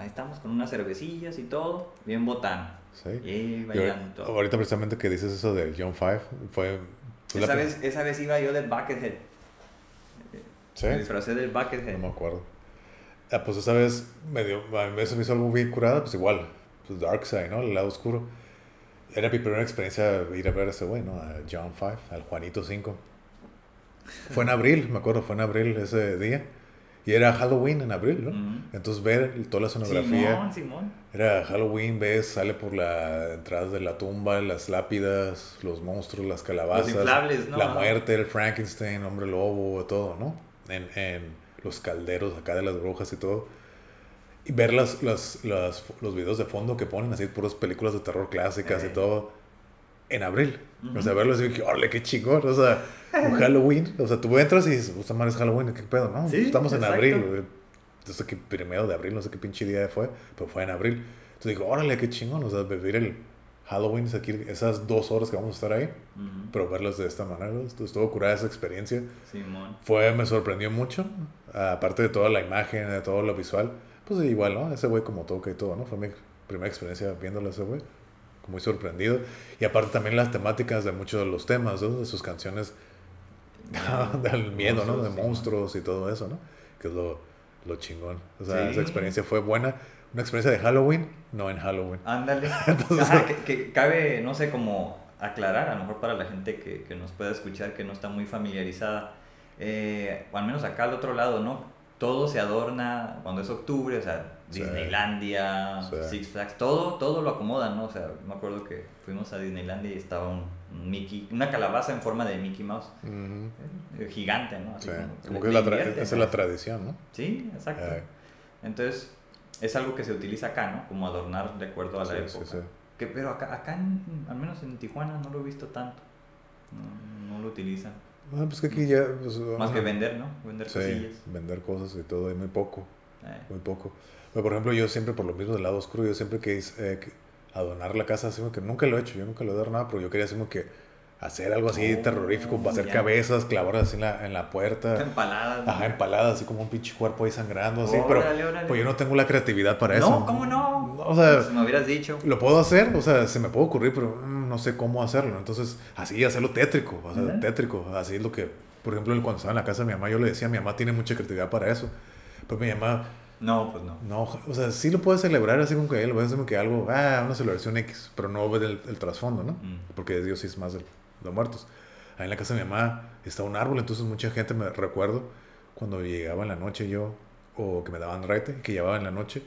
Speaker 2: Ahí estamos con unas cervecillas y todo, bien botán.
Speaker 1: sí.
Speaker 2: Y bailando todo.
Speaker 1: ahorita precisamente que dices eso del John Five, fue...
Speaker 2: Esa vez, esa vez iba yo del Buckethead.
Speaker 1: Sí,
Speaker 2: Me disfracé del Buckethead.
Speaker 1: no me acuerdo. Ah, pues esa vez me dio, a mí se me hizo algo bien curada, pues igual, pues Dark Side, ¿no? El lado oscuro. Era mi primera experiencia ir a ver a ese güey, ¿no? A John Five, al Juanito 5. Fue en abril, me acuerdo, fue en abril ese día. Y era Halloween en abril, ¿no?
Speaker 2: Ujú.
Speaker 1: Entonces ver toda la sonografía.
Speaker 2: Simón, Simón.
Speaker 1: Era Halloween, ves, sale por la entrada de la tumba, las lápidas, los monstruos, las calabazas.
Speaker 2: Los inflables, ¿no?
Speaker 1: La muerte, el Frankenstein, hombre lobo, todo, ¿no? En, en los calderos acá de las brujas y todo. Y ver las, las, las- los videos de fondo que ponen, así, puras películas de terror clásicas
Speaker 2: Eh.
Speaker 1: y todo. En abril. O sea,
Speaker 2: Ujú.
Speaker 1: verlos y dije, órale, qué chingón. O sea, un Halloween. O sea, tú entras y dices, puta madre, es Halloween, ¿qué pedo? No,
Speaker 2: Sí,
Speaker 1: estamos en
Speaker 2: exacto.
Speaker 1: abril. güey. No sé qué primero de abril, no sé qué pinche día fue, pero fue en abril. Entonces digo, órale, qué chingón. O sea, vivir el Halloween, es aquí, esas dos horas que vamos a estar ahí,
Speaker 2: Ujú.
Speaker 1: pero verlos de esta manera. Estuvo, estuvo curada esa experiencia.
Speaker 2: Simón.
Speaker 1: Fue, me sorprendió mucho. Aparte de toda la imagen, de todo lo visual. Pues igual, ¿no? Ese güey como toca y todo, ¿no? Fue mi primera experiencia viéndolo ese güey. Muy sorprendido. Y aparte también las temáticas de muchos de los temas, ¿no? De sus canciones del miedo, ¿no? De
Speaker 2: Monstruos,
Speaker 1: y todo eso, ¿no? Que es lo, lo chingón. O sea,
Speaker 2: Sí.
Speaker 1: esa experiencia fue buena. Una experiencia de Halloween, no en Halloween.
Speaker 2: Ándale.
Speaker 1: Entonces-
Speaker 2: Ajá, que, que cabe, no sé, como aclarar, a lo mejor para la gente que, que nos pueda escuchar, que no está muy familiarizada, eh, o al menos acá al otro lado, ¿no? Todo se adorna cuando es octubre, o sea,
Speaker 1: Sí.
Speaker 2: Disneylandia,
Speaker 1: Sí.
Speaker 2: Six Flags, todo, todo lo acomodan, ¿no? O sea, me acuerdo que fuimos a Disneylandia y estaba un, un Mickey, una calabaza en forma de Mickey Mouse, eh, gigante, ¿no? Así
Speaker 1: Sí.
Speaker 2: como-
Speaker 1: Como que es la, tradición, ¿no?
Speaker 2: Sí, exacto.
Speaker 1: Eh.
Speaker 2: Entonces, es algo que se utiliza acá, ¿no? Como adornar de acuerdo a la época. Que, pero acá, acá en- al menos en Tijuana, no lo he visto tanto. No, no lo utilizan.
Speaker 1: Bueno, pues que aquí ya... pues,
Speaker 2: Más
Speaker 1: ajá.
Speaker 2: que vender, ¿no? Vender
Speaker 1: Sí,
Speaker 2: cosillas.
Speaker 1: vender cosas y todo, y muy poco.
Speaker 2: Eh,
Speaker 1: muy poco. Pero, por ejemplo, yo siempre, por lo mismo del lado oscuro, yo siempre que, eh, que adornar la casa, así como que nunca lo he hecho, yo nunca lo he adornado, pero yo quería así como que hacer algo así
Speaker 2: Oh,
Speaker 1: terrorífico, hacer
Speaker 2: ya.
Speaker 1: cabezas, clavarlas así en la, en la puerta,
Speaker 2: empaladas.
Speaker 1: ajá, empaladas, así como un pinche cuerpo ahí sangrando, así, pero
Speaker 2: Órale, órale.
Speaker 1: pues yo no tengo la creatividad para eso.
Speaker 2: No, ¿cómo no?
Speaker 1: O sea,
Speaker 2: Si me hubieras dicho.
Speaker 1: lo puedo hacer, o sea, se me puede ocurrir, pero mm, no sé cómo hacerlo. Entonces, así, hacerlo tétrico, o sea, tétrico. Así es lo que, por ejemplo, cuando estaba en la casa de mi mamá, yo le decía, mi mamá tiene mucha creatividad para eso. Pero mi mamá,
Speaker 2: No, pues no.
Speaker 1: no, o sea, sí lo puede celebrar así como que él, como que algo, ah, una celebración X, pero no ve el, el trasfondo, ¿no?
Speaker 2: Mm.
Speaker 1: Porque Dios sí es más de los muertos. Ahí en la casa de mi mamá está un árbol, entonces mucha gente me recuerdo cuando llegaba en la noche yo, o que me daban raite, que llevaba en la noche,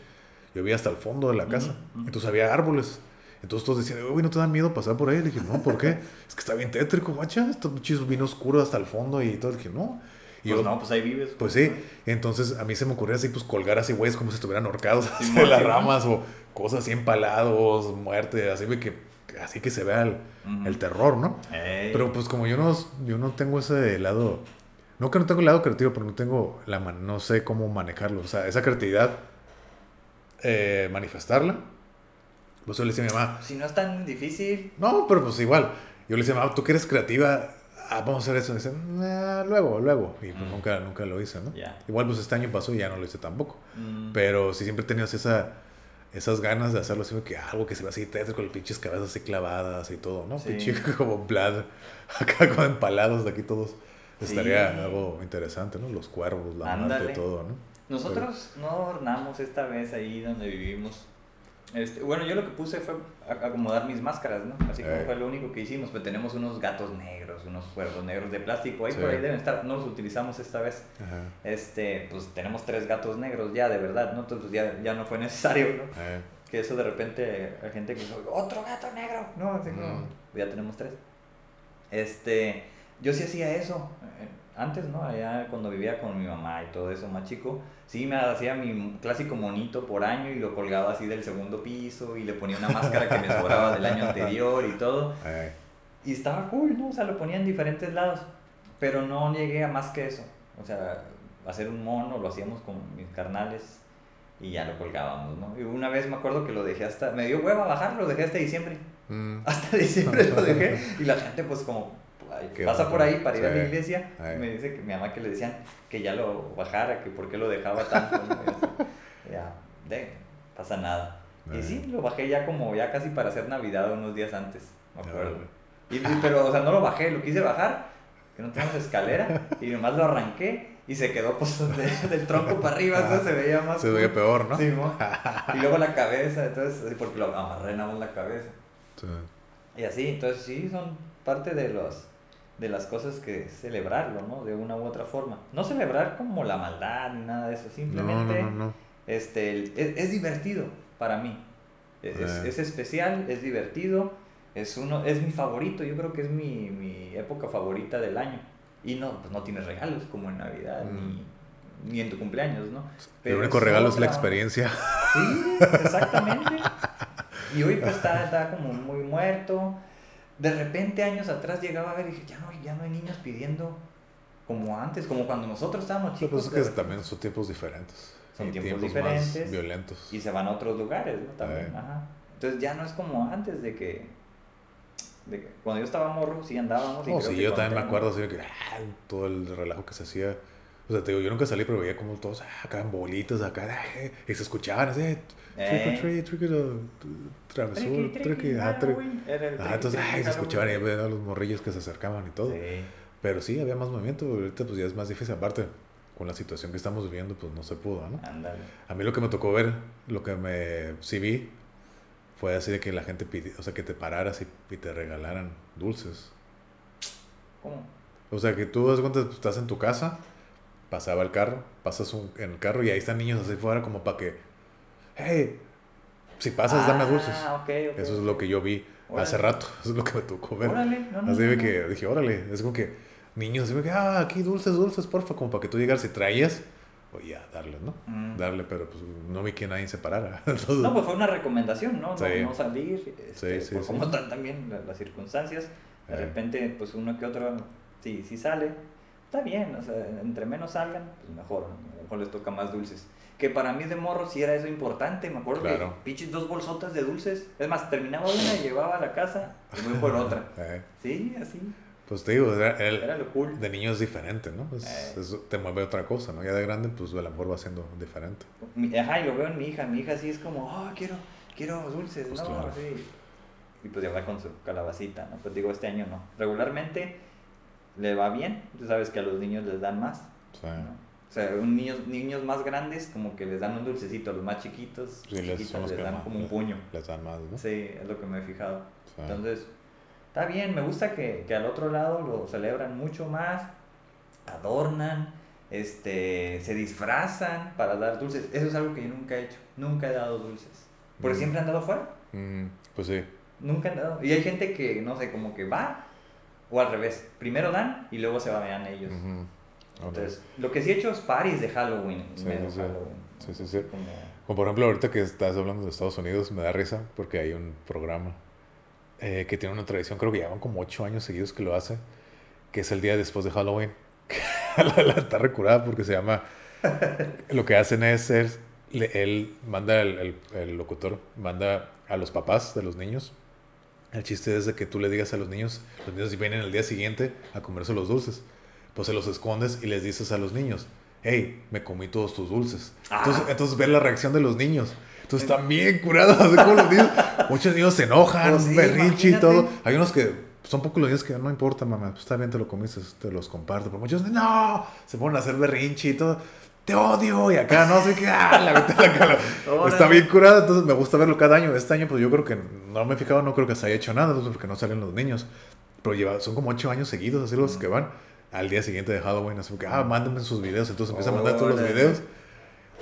Speaker 1: yo veía hasta el fondo de la casa,
Speaker 2: Ujú, ujú.
Speaker 1: entonces había árboles. Entonces todos decían, uy, ¿no te dan miedo pasar por ahí? Le dije, no, ¿por qué? es que está bien tétrico, macha, está muchísimo vino oscuro hasta el fondo y todo. Le dije, no. Y
Speaker 2: Pues
Speaker 1: yo,
Speaker 2: no, pues ahí vives.
Speaker 1: pues sí, entonces a mí se me ocurría así, pues colgar así, güeyes, como si estuvieran ahorcados así
Speaker 2: Simón,
Speaker 1: de las ramas o cosas así empalados, muerte, así que, así que se vea el, el terror, ¿no? Pero pues como yo no, yo no tengo ese lado, no que no tengo el lado creativo, pero no tengo la man- no sé cómo manejarlo, o sea, esa creatividad, eh, manifestarla. Pues yo le decía a mi mamá,
Speaker 2: Si no es tan difícil.
Speaker 1: no, pero pues igual, yo le decía, mamá, tú que eres creativa, ah, vamos a hacer eso. Y dice, "Nah, luego, luego. Y pues
Speaker 2: Mm.
Speaker 1: nunca, nunca lo hice, ¿no?
Speaker 2: Ya.
Speaker 1: Igual pues este año pasó y ya no lo hice tampoco.
Speaker 2: Mm,
Speaker 1: Pero sí siempre he tenido esa, esas ganas de hacerlo así, que algo que se ve así tétrico, con pinches cabezas así clavadas y todo, ¿no?
Speaker 2: Sí.
Speaker 1: Pinche como Vlad, acá con empalados de aquí todos. Estaría
Speaker 2: Sí.
Speaker 1: algo interesante, ¿no? Los cuervos, la muerte
Speaker 2: Ándale.
Speaker 1: y todo, ¿no?
Speaker 2: Nosotros no adornamos esta vez ahí donde vivimos. Este, bueno, yo lo que puse fue acomodar mis máscaras, ¿no? Así como
Speaker 1: Eh.
Speaker 2: fue lo único que hicimos. Pues tenemos unos gatos negros, unos cuervos negros de plástico. Ahí
Speaker 1: Sí.
Speaker 2: por ahí deben estar. No los utilizamos esta vez.
Speaker 1: Ajá.
Speaker 2: Este, pues tenemos tres gatos negros ya, de verdad, ¿no? Entonces ya, ya no fue necesario, ¿no?
Speaker 1: Eh,
Speaker 2: Que eso de repente hay gente que dice, otro gato negro. No, así como,
Speaker 1: Mm.
Speaker 2: ya tenemos tres. Este, yo sí hacía eso. Antes, ¿no? Allá cuando vivía con mi mamá y todo eso, más chico, sí me hacía mi clásico monito por año y lo colgaba así del segundo piso y le ponía una máscara que me sobraba del año anterior y todo.
Speaker 1: Ay,
Speaker 2: Y estaba cool, ¿no? O sea, lo ponía en diferentes lados. Pero no llegué a más que eso. O sea, hacer un mono lo hacíamos con mis carnales y ya lo colgábamos, ¿no? Y una vez me acuerdo que lo dejé hasta. Me dio hueva bajar, lo dejé hasta diciembre.
Speaker 1: mm,
Speaker 2: Hasta diciembre lo dejé. Y la gente, pues, como. Pasa por ahí para ir a la iglesia. Y Me dice que mi mamá que le decían que ya lo bajara, que por qué lo dejaba tanto. ¿no? Ya, de, pasa nada. Y
Speaker 1: Ay.
Speaker 2: sí, lo bajé ya como ya casi para hacer Navidad unos días antes, me acuerdo. Y, pero, o sea, no lo bajé, lo quise bajar, que no tenemos escalera, y nomás lo arranqué y se quedó pues de- del tronco para arriba, entonces se veía más.
Speaker 1: Se
Speaker 2: cool.
Speaker 1: veía peor, ¿no?
Speaker 2: Sí, mo. y luego la cabeza, entonces, porque lo más la cabeza.
Speaker 1: Sí.
Speaker 2: Y así, entonces sí, son parte de los de las cosas que celebrarlo, ¿no? De una u otra forma. No celebrar como la maldad ni nada de eso, simplemente
Speaker 1: no, no, no.
Speaker 2: este, el- es, es divertido para mí. Es,
Speaker 1: Eh.
Speaker 2: es especial, es divertido, es, uno, es mi favorito, yo creo que es mi, mi época favorita del año. Y no, pues no tienes regalos como en Navidad ni, ni en tu cumpleaños, ¿no?
Speaker 1: El
Speaker 2: Pero
Speaker 1: único regalo es la experiencia.
Speaker 2: Sí, exactamente. Y hoy pues está, está como muy muerto. De repente años atrás llegaba a ver y dije, ya no, ya no hay niños pidiendo como antes, como cuando nosotros estábamos
Speaker 1: Pues
Speaker 2: chicos.
Speaker 1: es
Speaker 2: de
Speaker 1: que
Speaker 2: repente.
Speaker 1: también son tiempos diferentes.
Speaker 2: Son
Speaker 1: y
Speaker 2: tiempos
Speaker 1: más
Speaker 2: diferentes.
Speaker 1: violentos.
Speaker 2: Y se van a otros lugares, ¿no? También,
Speaker 1: Eh.
Speaker 2: ajá. Entonces ya no es como antes de que, de que cuando yo estaba morro, sí andábamos. y
Speaker 1: No,
Speaker 2: creo
Speaker 1: sí,
Speaker 2: que
Speaker 1: yo también me acuerdo así de que ah, todo el relajo que se hacía. O sea, te digo, yo nunca salí, pero veía como todos ah, acá en bolitas, acá, ah, y se escuchaban así, trick or
Speaker 2: Eh.
Speaker 1: treat, trick or travesura, trick ah, Ah, entonces, ay, se escuchaban y los morrillos que se acercaban y todo.
Speaker 2: Sí.
Speaker 1: Pero sí, había más movimiento. Ahorita, pues ya es más difícil. Aparte, con la situación que estamos viviendo, pues no se pudo, ¿no?
Speaker 2: Ándale.
Speaker 1: A mí lo que me tocó ver, lo que me sí vi, fue así de que la gente pidió, o sea, que te pararas y, y te regalaran dulces.
Speaker 2: ¿Cómo?
Speaker 1: O sea, que tú das cuenta, pues, estás en tu casa, pasaba el carro, pasas un- en el carro y ahí están niños así fuera como para que, hey, si pasas, dame dulces.
Speaker 2: Ah, ok, ok.
Speaker 1: Eso es lo que yo vi hace
Speaker 2: Órale.
Speaker 1: rato, eso es lo que me tocó ver.
Speaker 2: Órale, no, no,
Speaker 1: Así
Speaker 2: no,
Speaker 1: que dije, órale, es como que niños, así que, ah, aquí dulces, dulces, porfa, como para que tú llegas y traías, oye, ya, darle, ¿no?
Speaker 2: Mm.
Speaker 1: Darle, pero pues no vi que nadie se parara. Entonces,
Speaker 2: No, pues fue una recomendación, ¿no? No,
Speaker 1: Sí.
Speaker 2: no salir, este,
Speaker 1: Sí, sí,
Speaker 2: por cómo están también la- las circunstancias. De
Speaker 1: Eh.
Speaker 2: repente, pues uno que otro, sí, sí sale, está bien, o sea, entre menos salgan, pues mejor, a lo mejor les toca más dulces. Que para mí de morro sí era eso importante, me acuerdo
Speaker 1: Claro.
Speaker 2: que pinches dos bolsotas de dulces. Es más, terminaba una y llevaba a la casa y voy por otra.
Speaker 1: eh,
Speaker 2: Sí, así,
Speaker 1: pues te digo, era- el-
Speaker 2: era lo cool.
Speaker 1: de niño es diferente, ¿no? Es-
Speaker 2: Eh.
Speaker 1: es- te mueve otra cosa, ¿no? Ya de grande, pues a lo mejor va siendo diferente.
Speaker 2: Ajá, y lo veo en mi hija. Mi hija sí es como, oh, quiero, quiero dulces,
Speaker 1: Pues
Speaker 2: ¿no?
Speaker 1: claro.
Speaker 2: Sí. Y pues ya va con su calabacita, ¿no? Pues digo, este año no. Regularmente le va bien. Tú sabes que a los niños les dan más, ¿no? O sea, un niños, niños más grandes como que les dan un dulcecito. A los más chiquitos,
Speaker 1: sí, les,
Speaker 2: chiquitos,
Speaker 1: son los
Speaker 2: les
Speaker 1: que
Speaker 2: dan
Speaker 1: más-
Speaker 2: como un puño.
Speaker 1: Les dan más, ¿no?
Speaker 2: Sí, es lo que me he fijado. Entonces, está bien, me gusta que, que al otro lado lo celebran mucho más, adornan, este, se disfrazan para dar dulces. Eso es algo que yo nunca he hecho, nunca he dado dulces. Porque
Speaker 1: Mm.
Speaker 2: siempre han dado fuera,
Speaker 1: mm, pues sí.
Speaker 2: nunca han dado. Y hay gente que, no sé, como que va, o al revés, primero dan y luego se van ellos. Entonces, lo que sí he hecho es parties de Halloween. en
Speaker 1: Sí,
Speaker 2: medio
Speaker 1: sí, sí.
Speaker 2: Halloween,
Speaker 1: Sí, sí, sí.
Speaker 2: Como,
Speaker 1: Como por ejemplo, ahorita que estás hablando de Estados Unidos, me da risa porque hay un programa eh, que tiene una tradición, creo que llevan como ocho años seguidos que lo hace, que es el día después de Halloween. la, la está recurada porque se llama. Lo que hacen es, es- él manda, el, el- el locutor manda a los papás de los niños. El chiste es de que tú le digas a los niños, los niños vienen el día siguiente a comerse los dulces. Pues se los escondes y les dices a los niños, hey, me comí todos tus dulces. Entonces,
Speaker 2: Ah.
Speaker 1: entonces ver la reacción de los niños. Entonces están bien curados. los niños. Muchos niños se enojan,
Speaker 2: Pues sí,
Speaker 1: berrinche y todo. Hay unos que son pocos los niños que no importa, mamá, pues está bien, te lo comiste, te los comparto. Pero muchos, no, se ponen a hacer berrinche y todo. Te odio. Y acá no sé qué, ah, la la. Está bien curado, entonces me gusta verlo cada año. Este año, pues yo creo que no me he fijado, no creo que se haya hecho nada, entonces, porque no salen los niños. Pero lleva, son como ocho años seguidos, así los que van al día siguiente de Halloween. Así que, ah, mándenme sus videos. Entonces empieza a mandar todos los videos.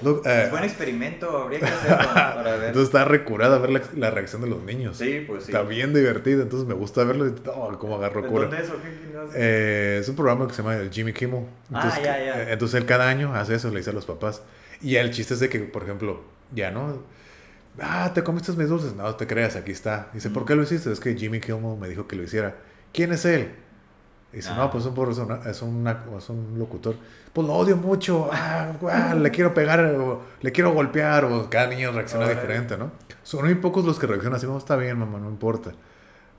Speaker 1: Look, eh,
Speaker 2: Es buen experimento, habría que hacerlo para ver.
Speaker 1: entonces está recurada ver la, la reacción de los niños.
Speaker 2: sí, pues sí.
Speaker 1: Está bien divertido, entonces me gusta verlo y oh, cómo agarro cura.
Speaker 2: ¿Dónde es o qué? ¿Quién hace?
Speaker 1: Eh, es un programa que se llama Jimmy Kimmel.
Speaker 2: Ah,
Speaker 1: Entonces,
Speaker 2: ya, ya.
Speaker 1: eh, entonces él cada año hace eso, le dice a los papás. Y el chiste es de que, por ejemplo, ya no. Ah, te comiste mis dulces. No te creas, aquí está. Dice, ¿por qué lo hiciste? Es que Jimmy Kimmel me dijo que lo hiciera. ¿Quién es él? Dice,
Speaker 2: Ah.
Speaker 1: no, pues es un, es, una- es un locutor. Pues lo odio mucho. Ah, ah, le quiero pegar o le quiero golpear. O cada niño reacciona diferente, ¿no? Son muy pocos los que reaccionan así. No, está bien, mamá, no importa.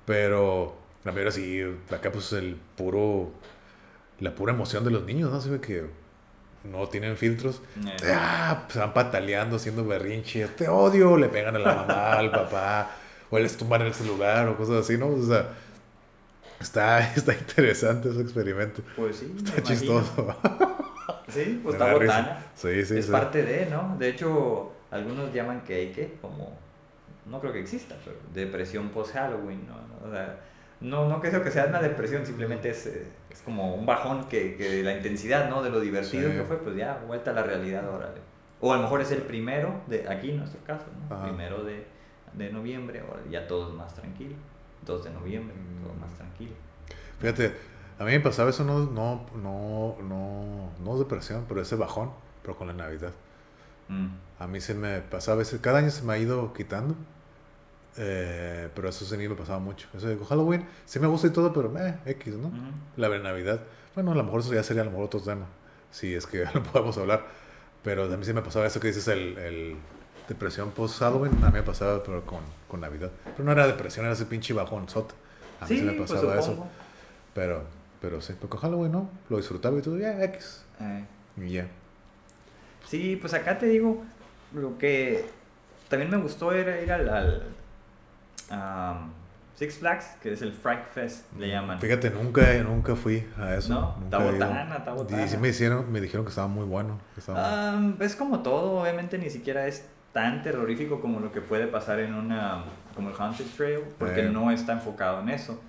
Speaker 1: Pero la mayoría sí, acá pues el puro, la pura emoción de los niños, ¿no? Se ve que no tienen filtros.
Speaker 2: Eh,
Speaker 1: Ah, pues van pataleando, haciendo berrinche. Te odio, le pegan a la mamá, al papá, o les tumban el celular o cosas así, ¿no? O sea, está, está interesante ese experimento.
Speaker 2: Pues sí,
Speaker 1: Está chistoso.
Speaker 2: Sí, pues está botana.
Speaker 1: Sí, sí,
Speaker 2: es
Speaker 1: sí.
Speaker 2: parte de, ¿no? De hecho, algunos llaman que como, no creo que exista, pero depresión post-Halloween, ¿no? O sea, no, no creo que sea una depresión, simplemente es, eh, es como un bajón que, que de la intensidad, ¿no? De lo divertido
Speaker 1: Sí.
Speaker 2: que fue, pues ya, vuelta a la realidad, órale. O a lo mejor es el primero, de aquí en nuestro caso, ¿no?
Speaker 1: Ajá.
Speaker 2: Primero de, de noviembre, ahora ya todo es más tranquilo. 2 de noviembre, todo
Speaker 1: Mm.
Speaker 2: más tranquilo.
Speaker 1: Fíjate, a mí me pasaba eso, no, no, no, no, no es depresión, pero ese bajón, pero con la Navidad.
Speaker 2: Mm.
Speaker 1: A mí se me pasaba, a veces, cada año se me ha ido quitando. eh, pero eso sí me pasaba mucho. Eso de Halloween, sí me gusta y todo, pero eh, X, ¿no?
Speaker 2: Ujú.
Speaker 1: La de Navidad. Bueno, a lo mejor eso ya sería a lo mejor otro tema. Si es que lo podemos hablar. Pero a mí sí me pasaba eso que dices, el, el depresión post-Halloween. A mí me pasaba, pero con, con Navidad. Pero no era depresión, era ese pinche bajón sot. A mí sí, me
Speaker 2: pues
Speaker 1: pasaba eso.
Speaker 2: supongo.
Speaker 1: Pero, pero sí, porque con Halloween no. Lo disfrutaba y todo, ya, X.
Speaker 2: Eh.
Speaker 1: Y ya.
Speaker 2: Sí, pues acá te digo, lo que también me gustó era ir al, al, am, Six Flags, que es el Fright Fest, le llaman.
Speaker 1: Fíjate, nunca, nunca fui a eso.
Speaker 2: No,
Speaker 1: nunca
Speaker 2: está
Speaker 1: he ido.
Speaker 2: botana, está botana.
Speaker 1: Y sí me, hicieron, me dijeron que estaba muy bueno. que estaba-
Speaker 2: es como todo, obviamente ni siquiera es tan terrorífico como lo que puede pasar en una, como el Haunted Trail, porque no está enfocado en eso.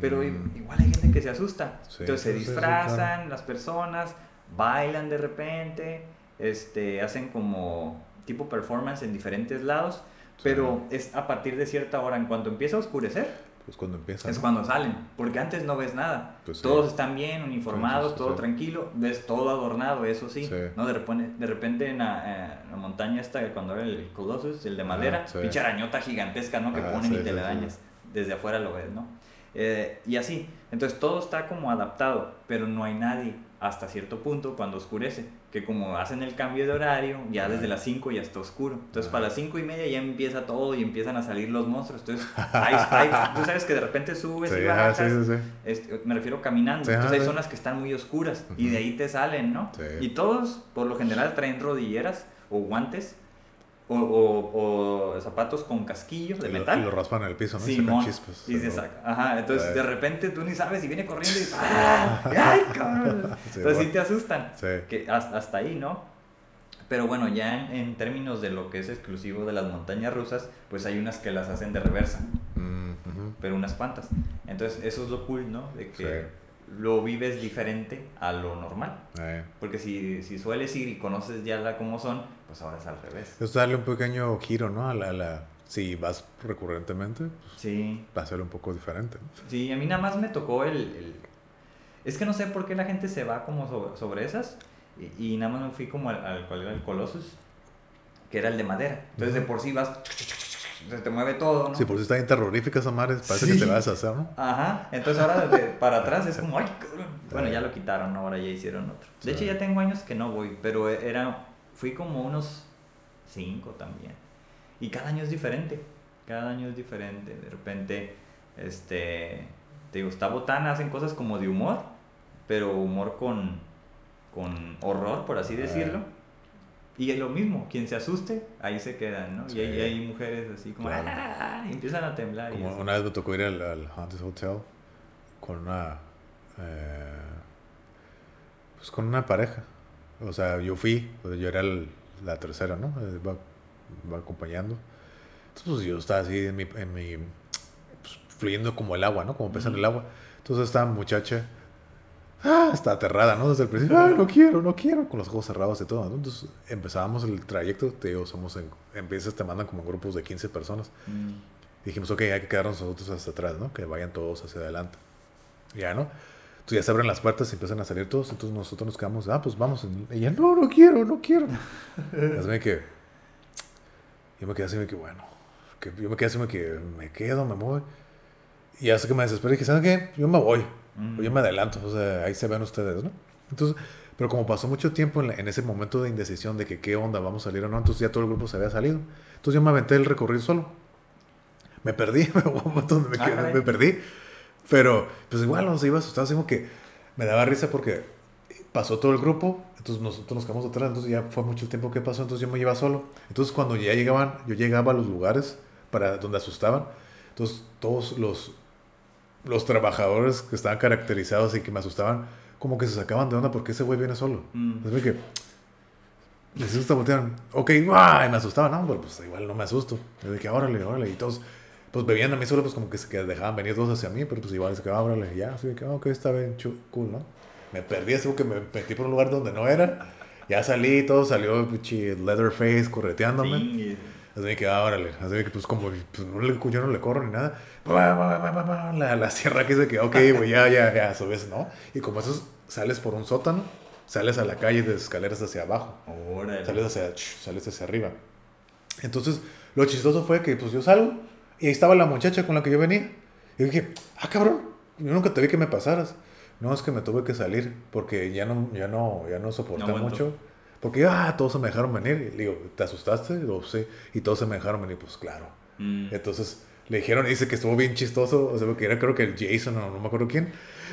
Speaker 2: Pero
Speaker 1: Mm,
Speaker 2: igual hay gente que se asusta.
Speaker 1: Sí,
Speaker 2: Entonces se
Speaker 1: sí, sí, sí,
Speaker 2: disfrazan
Speaker 1: claro.
Speaker 2: las personas, bailan de repente, este, hacen como tipo performance en diferentes lados, pero es a partir de cierta hora, en cuanto empieza a oscurecer,
Speaker 1: Pues cuando empieza.
Speaker 2: es cuando salen, porque antes no ves nada.
Speaker 1: Pues sí.
Speaker 2: Todos están bien, uniformados, todo
Speaker 1: sí.
Speaker 2: tranquilo, ves todo adornado, eso sí.
Speaker 1: Sí.
Speaker 2: ¿no? De repente, de repente en la, eh, la montaña esta, cuando era el Colossus, el de madera,
Speaker 1: sí.
Speaker 2: pinche arañota gigantesca, ¿no? Que
Speaker 1: Ah,
Speaker 2: ponen y te
Speaker 1: sí.
Speaker 2: dañas. Desde afuera lo ves, ¿no? Eh, y así. Entonces todo está como adaptado, pero no hay nadie hasta cierto punto cuando oscurece. Que como hacen el cambio de horario, ya
Speaker 1: Ajá.
Speaker 2: desde las 5 ya está oscuro. Entonces
Speaker 1: Ajá.
Speaker 2: para las 5 y media ya empieza todo y empiezan a salir los monstruos. Entonces, hay, hay- tú sabes que de repente subes
Speaker 1: Sí,
Speaker 2: y
Speaker 1: ajá,
Speaker 2: bajas.
Speaker 1: sí, sí, sí.
Speaker 2: Este, me refiero caminando. Entonces
Speaker 1: ajá,
Speaker 2: hay
Speaker 1: sí.
Speaker 2: zonas que están muy oscuras y
Speaker 1: Ujú.
Speaker 2: de ahí te salen, ¿no? Y todos, por lo general, traen rodilleras o guantes o, o- o zapatos con casquillo de
Speaker 1: Y lo-
Speaker 2: metal.
Speaker 1: Y lo raspan en el piso, ¿no?
Speaker 2: Simón.
Speaker 1: chispas.
Speaker 2: Y se saca. Ajá, entonces de repente tú ni sabes y viene corriendo y dices, ¡ah! ¡Ay, cabrón!
Speaker 1: Sí,
Speaker 2: Entonces sí te asustan.
Speaker 1: Sí.
Speaker 2: Que hasta, hasta ahí, ¿no? Pero bueno, ya en, en términos de lo que es exclusivo de las montañas rusas, pues hay unas que las hacen de reversa,
Speaker 1: Mm,
Speaker 2: pero unas cuantas. Entonces eso es lo cool, ¿no? De que
Speaker 1: Sí.
Speaker 2: Lo vives diferente a lo normal.
Speaker 1: Eh.
Speaker 2: Porque si, si sueles ir y conoces ya la cómo son, pues ahora es al revés.
Speaker 1: Es darle un pequeño giro, ¿no? A la, a la- si vas recurrentemente, pues
Speaker 2: Sí,
Speaker 1: va a ser un poco diferente.
Speaker 2: sí, a mí nada más me tocó el... el- Es que no sé por qué la gente se va como sobre, sobre esas y, y nada más me fui como al, al cual era el Colossus, que era el de madera. Entonces de por sí vas... Se te mueve todo, ¿no?
Speaker 1: Sí, por si está bien terrorífica esa madre, parece
Speaker 2: Sí.
Speaker 1: que te vas a hacer, ¿no?
Speaker 2: Ajá, entonces ahora para atrás es como, ay. Bueno, ya lo quitaron, ahora ya hicieron otro. De
Speaker 1: Sí.
Speaker 2: hecho, ya tengo años que no voy, pero era, fui como unos cinco también. Y cada año es diferente, cada año es diferente. De repente, este, te digo, está botana, hacen cosas como de humor, pero humor con, con horror, por así decirlo. Y es lo mismo, quien se asuste, ahí se quedan, ¿no?
Speaker 1: Sí.
Speaker 2: Y hay, hay mujeres así como,
Speaker 1: Claro.
Speaker 2: "Ah", y empiezan a temblar.
Speaker 1: Como una vez me tocó ir al, al Haunted Hotel con una. eh, pues con una pareja. O sea, yo fui, yo era el- la tercera, ¿no? Eh, Va, va acompañando. Entonces, pues yo estaba así en mi. En mi pues, fluyendo como el agua, ¿no? Como pesa en
Speaker 2: Ujú.
Speaker 1: el agua. Entonces, esta muchacha ah, está aterrada, ¿no? Desde el principio, ay, no quiero, no quiero, con los ojos cerrados y todo. ¿no? Entonces empezábamos el trayecto, te digo, somos en, empiezas, te mandan como en grupos de 15 personas.
Speaker 2: Mm.
Speaker 1: Dijimos, ok, hay que quedarnos nosotros hasta atrás, ¿no? Que vayan todos hacia adelante. Ya, ¿no? Entonces ya se abren las puertas y empiezan a salir todos, entonces nosotros nos quedamos, ah, pues vamos. Y ella, no, no quiero, no quiero. Así que, yo me quedé así, me que bueno, que yo me quedé así, me que me quedo, me voy. Y hace que me desesperé, dije, ¿saben qué? Yo me voy,
Speaker 2: Mm.
Speaker 1: o yo me adelanto, o sea, ahí se ven ustedes, ¿no? Entonces, pero como pasó mucho tiempo en, la- en ese momento de indecisión de que qué onda, vamos a salir o no, entonces ya todo el grupo se había salido. Entonces yo me aventé el recorrido solo. Me perdí, me,
Speaker 2: Ah,
Speaker 1: quedé-
Speaker 2: caray.
Speaker 1: me perdí. Pero, pues igual nos iba asustado, así como que me daba risa porque pasó todo el grupo, entonces nosotros nos quedamos atrás, entonces ya fue mucho el tiempo que pasó, entonces yo me iba solo. Entonces cuando ya llegaban, yo llegaba a los lugares para donde asustaban, entonces todos los, los trabajadores que estaban caracterizados y que me asustaban, como que se sacaban de onda porque ese güey viene solo.
Speaker 2: Mm.
Speaker 1: Así que les asusta, voltearon, ok, y me asustaban, no, pero pues igual no me asusto. Yo dije, órale, órale, y todos, pues bebían a mí solo, pues como que se dejaban venir todos hacia mí, pero pues igual se quedaban, órale, ya, así que, ok, está bien, cool, ¿no? Me perdí, así que me metí por un lugar donde no era, ya salí, todo salió, pinche Leatherface correteándome.
Speaker 2: Sí.
Speaker 1: Así que, ah, órale, así que pues como pues, no le, yo no le corro ni nada, la, la sierra que dice que, ok, güey, ya, ya, ya, subes, ¿no? Y como eso sales por un sótano, sales a la calle de escaleras hacia abajo,
Speaker 2: Órale.
Speaker 1: sales hacia, sales hacia arriba. Entonces, lo chistoso fue que pues yo salgo y ahí estaba la muchacha con la que yo venía. Y dije, ah, cabrón, yo nunca te vi que me pasaras. No, es que me tuve que salir porque ya no, ya no, ya no soporté
Speaker 2: No
Speaker 1: mucho. Porque, ah, todos se me dejaron venir. Y le digo, ¿te asustaste? Y digo, sí. Y todos se me dejaron venir, pues claro.
Speaker 2: Mm.
Speaker 1: Entonces le dijeron, dice que estuvo bien chistoso, o sea, porque era creo que el Jason o no me acuerdo quién.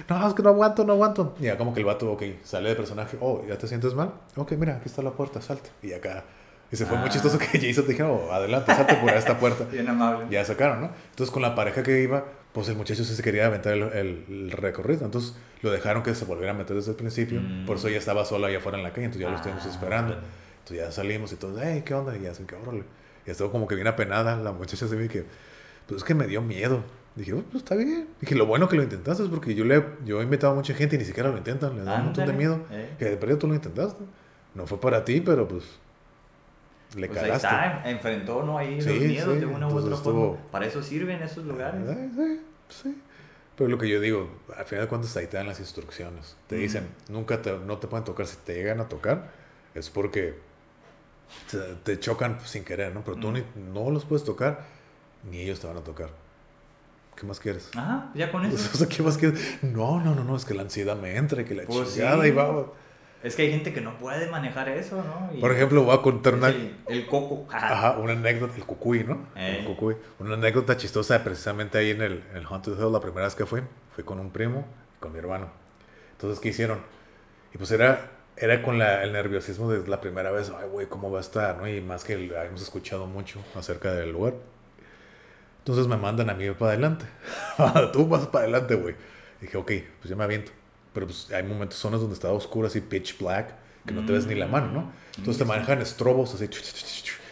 Speaker 1: No, es que no aguanto, no aguanto. Y ya como que el vato, ok, sale de personaje, oh, ¿ya te sientes mal? Ok, mira, aquí está la puerta, salte. Y acá, y se fue muy
Speaker 2: Ah.
Speaker 1: chistoso que Jason te dijera, oh, adelante, salte por esta puerta.
Speaker 2: Bien amable.
Speaker 1: Ya sacaron, ¿no? Entonces con la pareja que iba, pues el muchacho sí se quería aventar el, el- el recorrido. Entonces lo dejaron que se volviera a meter desde el principio.
Speaker 2: Mm.
Speaker 1: Por eso ella estaba sola allá afuera en la calle, entonces ya lo estuvimos
Speaker 2: Ah,
Speaker 1: esperando. Entonces ya salimos y todos, hey, ¿qué onda? Y ya se que órale. Y estuvo como que bien apenada. La muchacha se ve que, pues es que me dio miedo. Dije, "Oh, pues está bien. Dije, lo bueno que lo intentaste es porque yo, le, yo he invitado a mucha gente y ni siquiera lo intentan. Les da un montón de miedo.
Speaker 2: eh.
Speaker 1: Que de perdido tú lo intentaste. No fue para ti, pero pues le
Speaker 2: Pues ahí está, enfrentó ¿no? ahí
Speaker 1: Sí,
Speaker 2: los miedos
Speaker 1: sí,
Speaker 2: de una u
Speaker 1: entonces
Speaker 2: otra
Speaker 1: estuvo-
Speaker 2: forma. Para eso sirven esos lugares.
Speaker 1: Eh, Sí, sí. Pero lo que yo digo, al final de cuentas ahí te dan las instrucciones. Te dicen, nunca te, no te pueden tocar. Si te llegan a tocar, es porque te, te chocan sin querer, ¿no? Pero tú ni- no los puedes tocar, ni ellos te van a tocar. ¿Qué más quieres?
Speaker 2: Ajá, ya con
Speaker 1: O
Speaker 2: eso.
Speaker 1: sea, ¿qué más quieres? No, no, no, no, es que la ansiedad me entra y que la
Speaker 2: Pues
Speaker 1: chingada
Speaker 2: sí.
Speaker 1: y va.
Speaker 2: Es que hay gente que no puede manejar eso, ¿no? Y
Speaker 1: Por ejemplo, voy a contar una,
Speaker 2: el, el coco.
Speaker 1: Ajá, una anécdota, el cucuy, ¿no?
Speaker 2: Eh.
Speaker 1: El cucuy. Una anécdota chistosa precisamente ahí en el, en el Haunted Hill, la primera vez que fui, fui con un primo con mi hermano. Entonces, ¿qué hicieron? Y pues era, era con la- el nerviosismo de la primera vez, ay, güey, ¿cómo va a estar? ¿no? Y más que el- habíamos escuchado mucho acerca del lugar. Entonces me mandan a mí para adelante. Tú vas para adelante, güey. Dije, ok, pues yo me aviento. Pero pues hay momentos, zonas donde está oscuro, así pitch black, que no te ves ni la mano, ¿no? Entonces te
Speaker 2: Mm,
Speaker 1: manejan estrobos así.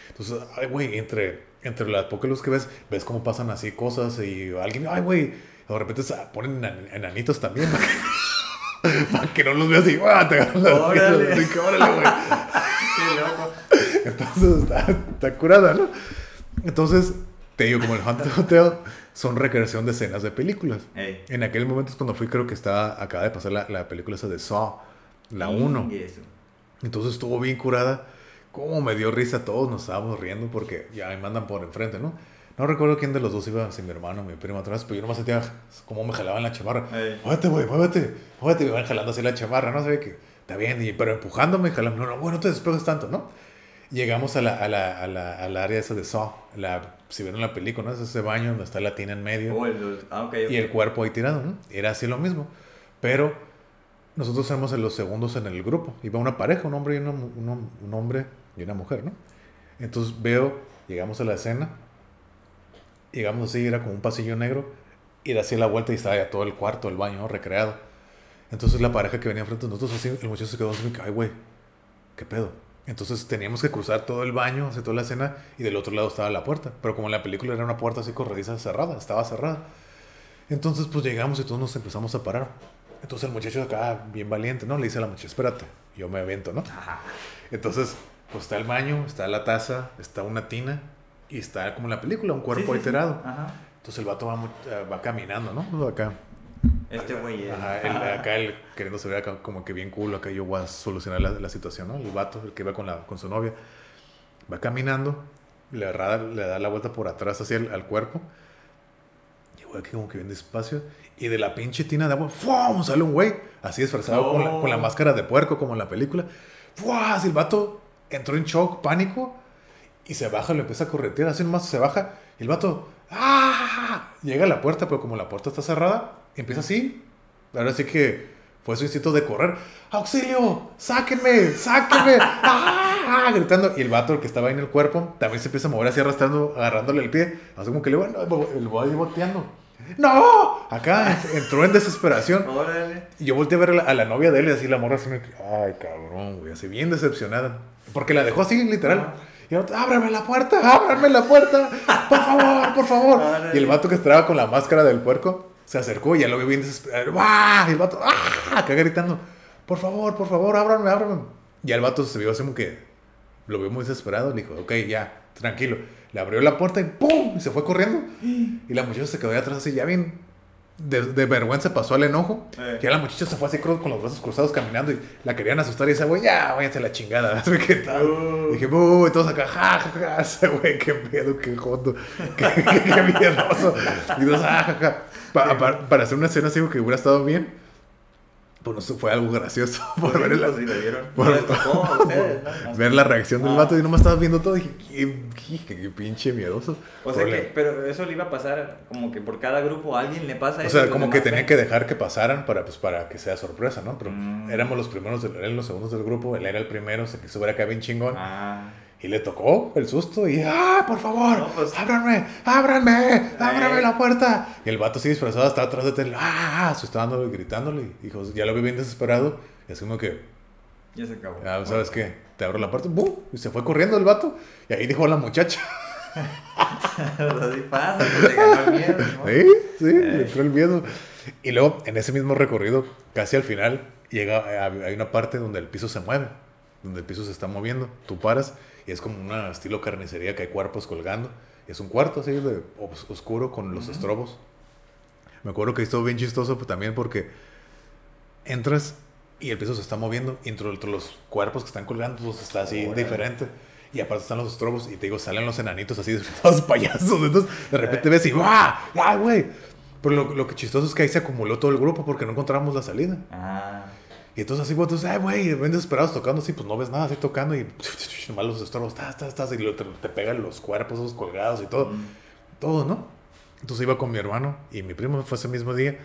Speaker 1: Entonces, ay, güey, entre, entre las pocas luz que ves, ves cómo pasan así cosas y alguien, ay, güey, de repente se ponen enan- enanitos también para que, no los veas y ¡ah! te las
Speaker 2: Órale.
Speaker 1: güey.
Speaker 2: Qué loco.
Speaker 1: Entonces está, está curada, ¿no? Entonces, te digo, como el Haunted Hotel son recreación de escenas de películas.
Speaker 2: Ey.
Speaker 1: En aquel momento es cuando fui, creo que estaba, acaba de pasar la, la película esa de Saw, la 1.
Speaker 2: Y eso.
Speaker 1: Entonces estuvo bien curada. Como me dio risa, todos nos estábamos riendo porque ya me mandan por enfrente, ¿no? No recuerdo quién de los dos iba, si mi hermano o mi primo atrás, pero yo nomás sentía cómo me jalaban la chamarra.
Speaker 2: Ey.
Speaker 1: Muévete, güey, muévete, muévete. Me van jalando así la chamarra, ¿no? Se ve que está bien, pero empujándome, jalando. No, no, güey, no te despegues tanto, ¿no? Llegamos a la, a la, a la, al área esa de Saw, la, si vieron la película, ¿no? Es ese baño donde está la tina en medio
Speaker 2: Oh, el- ah, ok, ok.
Speaker 1: y el cuerpo ahí tirado, ¿no? Era así lo mismo. Pero nosotros éramos los segundos en el grupo. Iba una pareja, un hombre y una, un, un hombre y una mujer, ¿no? Entonces veo, llegamos a la escena, llegamos así, era como un pasillo negro, y era así la vuelta y estaba ya todo el cuarto, el baño, ¿no? recreado. Entonces la pareja que venía enfrente de nosotros, así, el muchacho se quedó así, ay, güey, ¿qué pedo? Entonces teníamos que cruzar todo el baño, hacia toda la escena, y del otro lado estaba la puerta. Pero como en la película era una puerta así corrediza cerrada, estaba cerrada. Entonces pues llegamos y todos nos empezamos a parar. Entonces el muchacho acá, bien valiente, ¿no? Le dice a la muchacha, espérate, yo me avento, ¿no?
Speaker 2: Ajá.
Speaker 1: Entonces, pues está el baño, está la taza, está una tina y está como en la película, un cuerpo
Speaker 2: Sí, sí, sí.
Speaker 1: alterado.
Speaker 2: Ajá.
Speaker 1: Entonces el vato va, eh, va caminando, ¿no? Acá.
Speaker 2: Este güey es.
Speaker 1: Ajá, el- acá el queriéndose ver acá como que bien cool, acá yo voy a solucionar la, la situación, ¿no? El vato, el que va con, la, con su novia, va caminando, le, da- le da la vuelta por atrás hacia el al cuerpo, y güey, aquí como que bien despacio, y de la pinche tina de agua, ¡fum! sale un güey, así disfrazado con, la, con la
Speaker 2: No.
Speaker 1: máscara de puerco, como en la película, ¡fum! Así el vato entró en shock, pánico, y se baja, lo empieza a corretear, así nomás se baja, y el vato, ¡ah! Llega a la puerta, pero como la puerta está cerrada, empieza así. Ahora sí que fue su instinto de correr. ¡Auxilio! ¡Sáquenme! ¡Sáquenme! ¡Ah! Gritando. Y el vato, el que estaba ahí en el cuerpo, también se empieza a mover así arrastrando, agarrándole el pie. Así como que le va el voy boteando. ¡No! Acá ent- entró en desesperación.
Speaker 2: Órale.
Speaker 1: Y yo volteé a ver a la, a la novia de él y así la morra así me ay cabrón, güey, así bien decepcionada. Porque la dejó así, literal. Y otro, ábrame la puerta, ábrame la puerta, por favor, por favor. Y el vato que estaba con la máscara del puerco se acercó y ya lo vio bien desesperado. ¡Ah! Y el vato, ¡ah! Acá gritando, por favor, por favor, ábrame, ábrame. Y el vato se vio así como que lo vio muy desesperado. Le dijo, ok, ya, tranquilo. Le abrió la puerta y ¡pum! Y se fue corriendo. Y la muchacha se quedó ahí atrás así, ya bien. De, de vergüenza pasó al enojo.
Speaker 2: Eh.
Speaker 1: Ya la muchacha se fue así con los brazos cruzados caminando y la querían asustar. Y ese güey, ya, váyanse la chingada. Que tal.
Speaker 2: Uh.
Speaker 1: Dije, "Bu", y todos acá, ja, ja, ja. Ese güey, qué pedo, qué joto, qué, qué, qué miedoso. Y todos, ah, ja, ja. Pa- pa- para hacer una escena así que hubiera estado bien, pues no sé, fue algo gracioso. Por ver, la,
Speaker 2: Pues sí, le dieron.
Speaker 1: por-
Speaker 2: No les tocó a ustedes, ¿no?
Speaker 1: ver la reacción del
Speaker 2: Ah.
Speaker 1: vato y nomás estabas viendo todo. Y dije, qué, qué, qué pinche miedoso.
Speaker 2: O sea que, pero eso le iba a pasar como que por cada grupo a alguien le pasa
Speaker 1: O
Speaker 2: eso.
Speaker 1: sea, como que tenía que dejar que pasaran para, pues, para que sea sorpresa, ¿no? Pero
Speaker 2: Mm.
Speaker 1: éramos los primeros, eran los segundos del grupo, él era el primero, se quiso ver acá bien chingón.
Speaker 2: Ah.
Speaker 1: Y le tocó el susto y, ¡ah, por favor!
Speaker 2: No, pues-
Speaker 1: ¡Ábranme! ¡Ábranme! ¡Ábranme
Speaker 2: Eh.
Speaker 1: la puerta! Y el vato así disfrazado estaba atrás de él, ¡ah! Asustándolo y gritándole. Y dijo, ya lo vi bien desesperado. Y así como que,
Speaker 2: Ya se acabó.
Speaker 1: ah, ¿sabes qué? Te abro la puerta, ¡bum! Y se fue corriendo el vato. Y ahí dijo a la muchacha.
Speaker 2: Así pasa, pues le ganó el miedo. ¿no?
Speaker 1: Sí, sí,
Speaker 2: Eh.
Speaker 1: le entró el miedo. Y luego, en ese mismo recorrido, casi al final, llega, hay una parte donde el piso se mueve, donde el piso se está moviendo. Tú paras y es como una estilo carnicería que hay cuerpos colgando. Es un cuarto así de os- oscuro con los estrobos. Me acuerdo que estuvo bien chistoso pues, también porque entras y el piso se está moviendo y entre, entre los cuerpos que están colgando pues, está así
Speaker 2: Órale.
Speaker 1: diferente. Y aparte están los estrobos y te digo, salen los enanitos así disfrazados payasos. Entonces de repente
Speaker 2: Eh.
Speaker 1: ves y ¡ah! ¡Ah, güey! Pero lo, lo que chistoso es que ahí se acumuló todo el grupo porque no encontramos la salida.
Speaker 2: Ah.
Speaker 1: Y entonces así, pues, entonces, ay, güey, ven desesperados tocando así, pues no ves nada, así tocando y nomás los estorbos, tas, tas, tas, y lo- te, te pegan los cuerpos esos colgados y todo,
Speaker 2: Mm.
Speaker 1: todo, ¿no? Entonces iba con mi hermano y mi primo fue ese mismo día.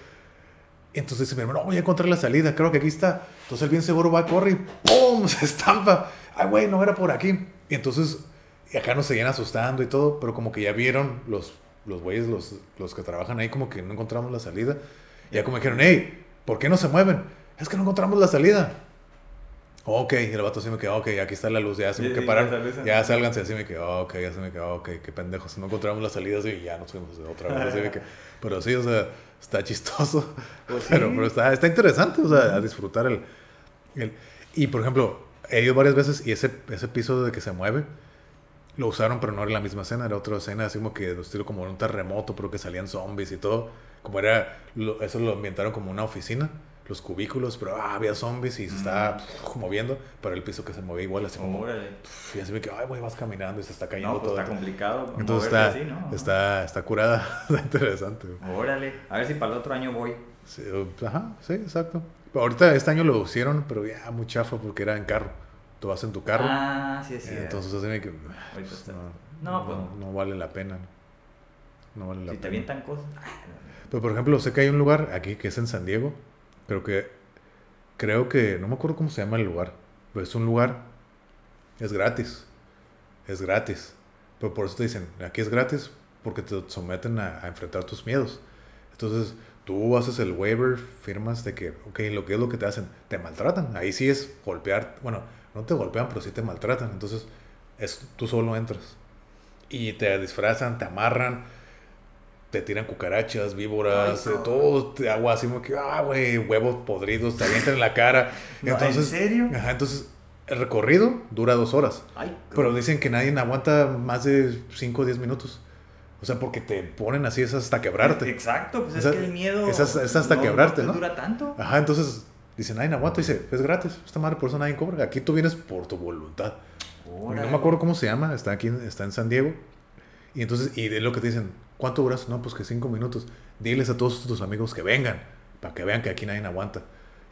Speaker 1: Entonces dice mi hermano, voy a encontrar la salida, creo que aquí está. Entonces él bien seguro va, corre y ¡pum! Se estampa. Ay, güey, no era por aquí. Y entonces, y acá nos seguían asustando y todo, pero como que ya vieron los, los güeyes, los, los que trabajan ahí, como que no encontramos la salida. Y ya como dijeron, hey, ¿por qué no se mueven? Es que no encontramos la salida. Ok, y el vato así me quedó, ok, aquí está la luz, ya se me que parar,
Speaker 2: ya
Speaker 1: sálganse, así me quedó, ok, ya se me quedó, ok, qué pendejos, no encontramos la salida, así, ya nos fuimos otra vez, así de que, pero sí, o sea, está chistoso,
Speaker 2: Pues sí.
Speaker 1: pero, pero está, está interesante, o sea, a disfrutar el, el- y por ejemplo, he ido varias veces y ese, ese piso de que se mueve, lo usaron, pero no era la misma escena, era otra escena, así como que de estilo como un terremoto, pero que salían zombies y todo. Como era, lo- eso lo ambientaron como una oficina, los cubículos, pero ah, había zombies y se estaba pf, moviendo, pero el piso que se movía igual, así como.
Speaker 2: Órale.
Speaker 1: y así me que, ay, güey, vas caminando y se está cayendo
Speaker 2: No, pues
Speaker 1: todo.
Speaker 2: está complicado.
Speaker 1: Entonces está,
Speaker 2: así, ¿no?
Speaker 1: está, está curada, está interesante. güey.
Speaker 2: Órale. A ver si para el otro año voy.
Speaker 1: Sí, uh, ajá, sí, exacto. Pero ahorita este año lo hicieron, pero ya muy chafa porque era en carro. Tú vas en tu carro.
Speaker 2: Ah, sí, sí.
Speaker 1: entonces así me que.
Speaker 2: Ahorita está.
Speaker 1: No,
Speaker 2: No, pues
Speaker 1: no, no vale la pena. No vale la
Speaker 2: Si te
Speaker 1: pena.
Speaker 2: avientan cosas.
Speaker 1: Pero por ejemplo, sé que hay un lugar aquí que es en San Diego, pero que creo que, no me acuerdo cómo se llama el lugar, pero es un lugar, es gratis, es gratis. Pero por eso te dicen, aquí es gratis porque te someten a, enfrentar tus miedos. Entonces, tú haces el waiver, firmas de que, ok, lo que es lo que te hacen, te maltratan. Ahí sí es golpear, bueno, no te golpean, pero sí te maltratan. Entonces, es, tú solo entras. Y te disfrazan, te amarran. Te tiran cucarachas, víboras,
Speaker 2: Ay, no.
Speaker 1: todo, te- agua así como que, ah, güey, huevos podridos, te avientan en la cara.
Speaker 2: No, ¿en
Speaker 1: Entonces,
Speaker 2: serio?
Speaker 1: Ajá, entonces el recorrido dura dos horas.
Speaker 2: Ay,
Speaker 1: Pero dicen que nadie aguanta más de 5 o 10 minutos. O sea, porque te ponen así, es hasta quebrarte.
Speaker 2: Exacto, pues es que el miedo.
Speaker 1: es hasta- es hasta
Speaker 2: no-
Speaker 1: quebrarte,
Speaker 2: te
Speaker 1: ¿no?
Speaker 2: dura tanto.
Speaker 1: Ajá, entonces dicen, nadie aguanta. Dice, es gratis. Esta madre, por eso nadie cobra. Aquí tú vienes por tu voluntad.
Speaker 2: Órale.
Speaker 1: No me acuerdo cómo se llama. Está aquí, está en San Diego. Y entonces, y de lo que te dicen, ¿cuánto duras? No, pues que 5 minutos. Diles a todos tus amigos que vengan. Para que vean que aquí nadie aguanta.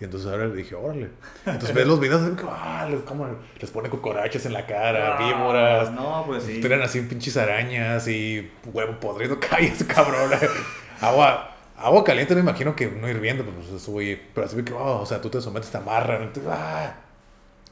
Speaker 1: Y entonces ahora le dije, órale. Entonces ves los videos, ah, les- cómo les pone cucarachas en la cara,
Speaker 2: Ah,
Speaker 1: víboras.
Speaker 2: No, pues sí.
Speaker 1: Tiran así pinches arañas y huevo podrido. Cállate, cabrón. agua, agua caliente me imagino que no hirviendo, pero pues eso, güey. Pero así que, oh, o sea, tú te sometes, te amarran. entonces, ah.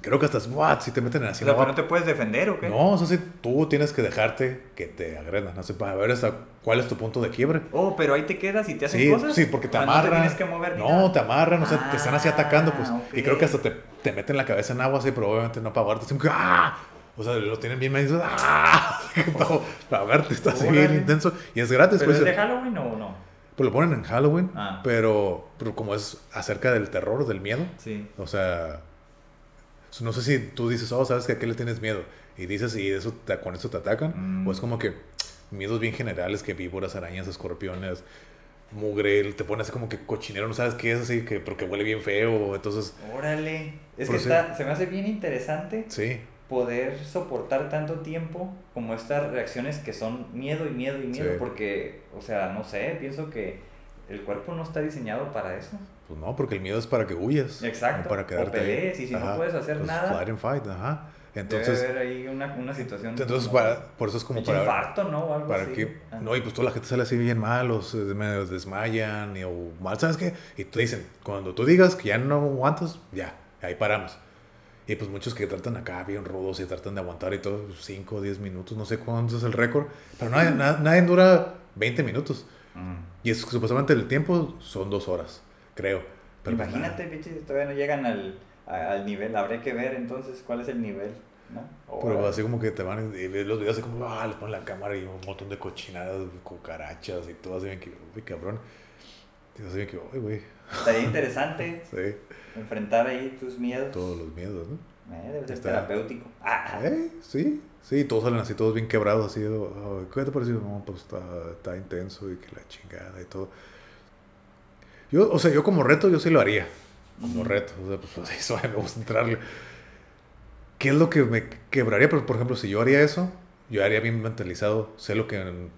Speaker 1: Creo que hasta, what, si te meten así.
Speaker 2: Pero
Speaker 1: agua.
Speaker 2: no te puedes defender o qué?
Speaker 1: No, o sea, sí, tú tienes que dejarte que te agredan. No sé, para ver hasta cuál es tu punto de quiebre.
Speaker 2: Oh, pero ahí te quedas y te hacen
Speaker 1: Sí,
Speaker 2: cosas.
Speaker 1: sí, porque te amarran.
Speaker 2: No te tienes que mover
Speaker 1: No,
Speaker 2: nada.
Speaker 1: te amarran, o sea, te están así
Speaker 2: Ah,
Speaker 1: atacando, pues. Y creo que hasta te, te meten la cabeza en agua así, pero obviamente no para ahogarte. que, ¡ah! O sea, lo tienen bien medido. ¡ah! No, para ahogarte está así bien intenso. Y es gratis,
Speaker 2: ¿Pero
Speaker 1: pues.
Speaker 2: es de Halloween o no?
Speaker 1: Pues lo ponen en Halloween,
Speaker 2: Ah.
Speaker 1: pero, pero como es acerca del terror, del miedo,
Speaker 2: Sí.
Speaker 1: o sea, no sé si tú dices, oh, sabes que a qué le tienes miedo, y dices, y eso te- con eso te atacan,
Speaker 2: Mm.
Speaker 1: o es como que miedos bien generales, que víboras, arañas, escorpiones, mugre, te pones así como que cochinero, no sabes qué es así, que, pero que huele bien feo, entonces,
Speaker 2: Órale. Es que
Speaker 1: sí.
Speaker 2: está, se me hace bien interesante
Speaker 1: sí,
Speaker 2: poder soportar tanto tiempo como estas reacciones que son miedo y miedo y miedo.
Speaker 1: Sí.
Speaker 2: Porque, o sea, no sé, pienso que el cuerpo no está diseñado para eso.
Speaker 1: pues no, porque el miedo es para que huyas,
Speaker 2: Exacto.
Speaker 1: no para
Speaker 2: O
Speaker 1: quedarte ahí.
Speaker 2: pelees, y si no puedes hacer
Speaker 1: pues,
Speaker 2: nada,
Speaker 1: Fight and fight, ajá.
Speaker 2: Entonces, Debe haber ahí una, una situación.
Speaker 1: entonces
Speaker 2: como
Speaker 1: para, por eso es como para...
Speaker 2: infarto, ¿no? O algo
Speaker 1: para
Speaker 2: así.
Speaker 1: que
Speaker 2: Ah.
Speaker 1: no y pues toda la gente sale así bien mal o se desmayan y, o mal sabes qué y te dicen cuando tú digas que ya no aguantas ya ahí paramos y pues muchos que tratan acá bien rudos y tratan de aguantar y todo 5 o 10 minutos no sé cuánto es el récord pero nadie, na- nadie dura 20 minutos
Speaker 2: Mm.
Speaker 1: y es, supuestamente el tiempo son dos horas creo pero pues,
Speaker 2: Imagínate, pinches, todavía no llegan al, al nivel. Habría que ver entonces cuál es el nivel, ¿no?
Speaker 1: pero así como que te van y ves los videos así como ah les ponen la cámara y un montón de cochinadas cucarachas y todo así bien que uy cabrón y así bien que uy güey
Speaker 2: Estaría interesante
Speaker 1: sí
Speaker 2: enfrentar ahí tus miedos.
Speaker 1: todos los miedos, ¿no?
Speaker 2: Eh, debe ser
Speaker 1: Está-
Speaker 2: terapéutico. Ah,
Speaker 1: ¿Eh? Sí, sí, todos salen así, todos bien quebrados, así, oh, ¿qué te pareció? No, pues está, está intenso y que la chingada y todo. Yo, o sea, yo como reto, yo sí lo haría, como reto, o sea, pues eso, me gusta entrarle. ¿Qué es lo que me quebraría? Pero, por ejemplo, si yo haría eso, yo haría bien mentalizado, sé lo que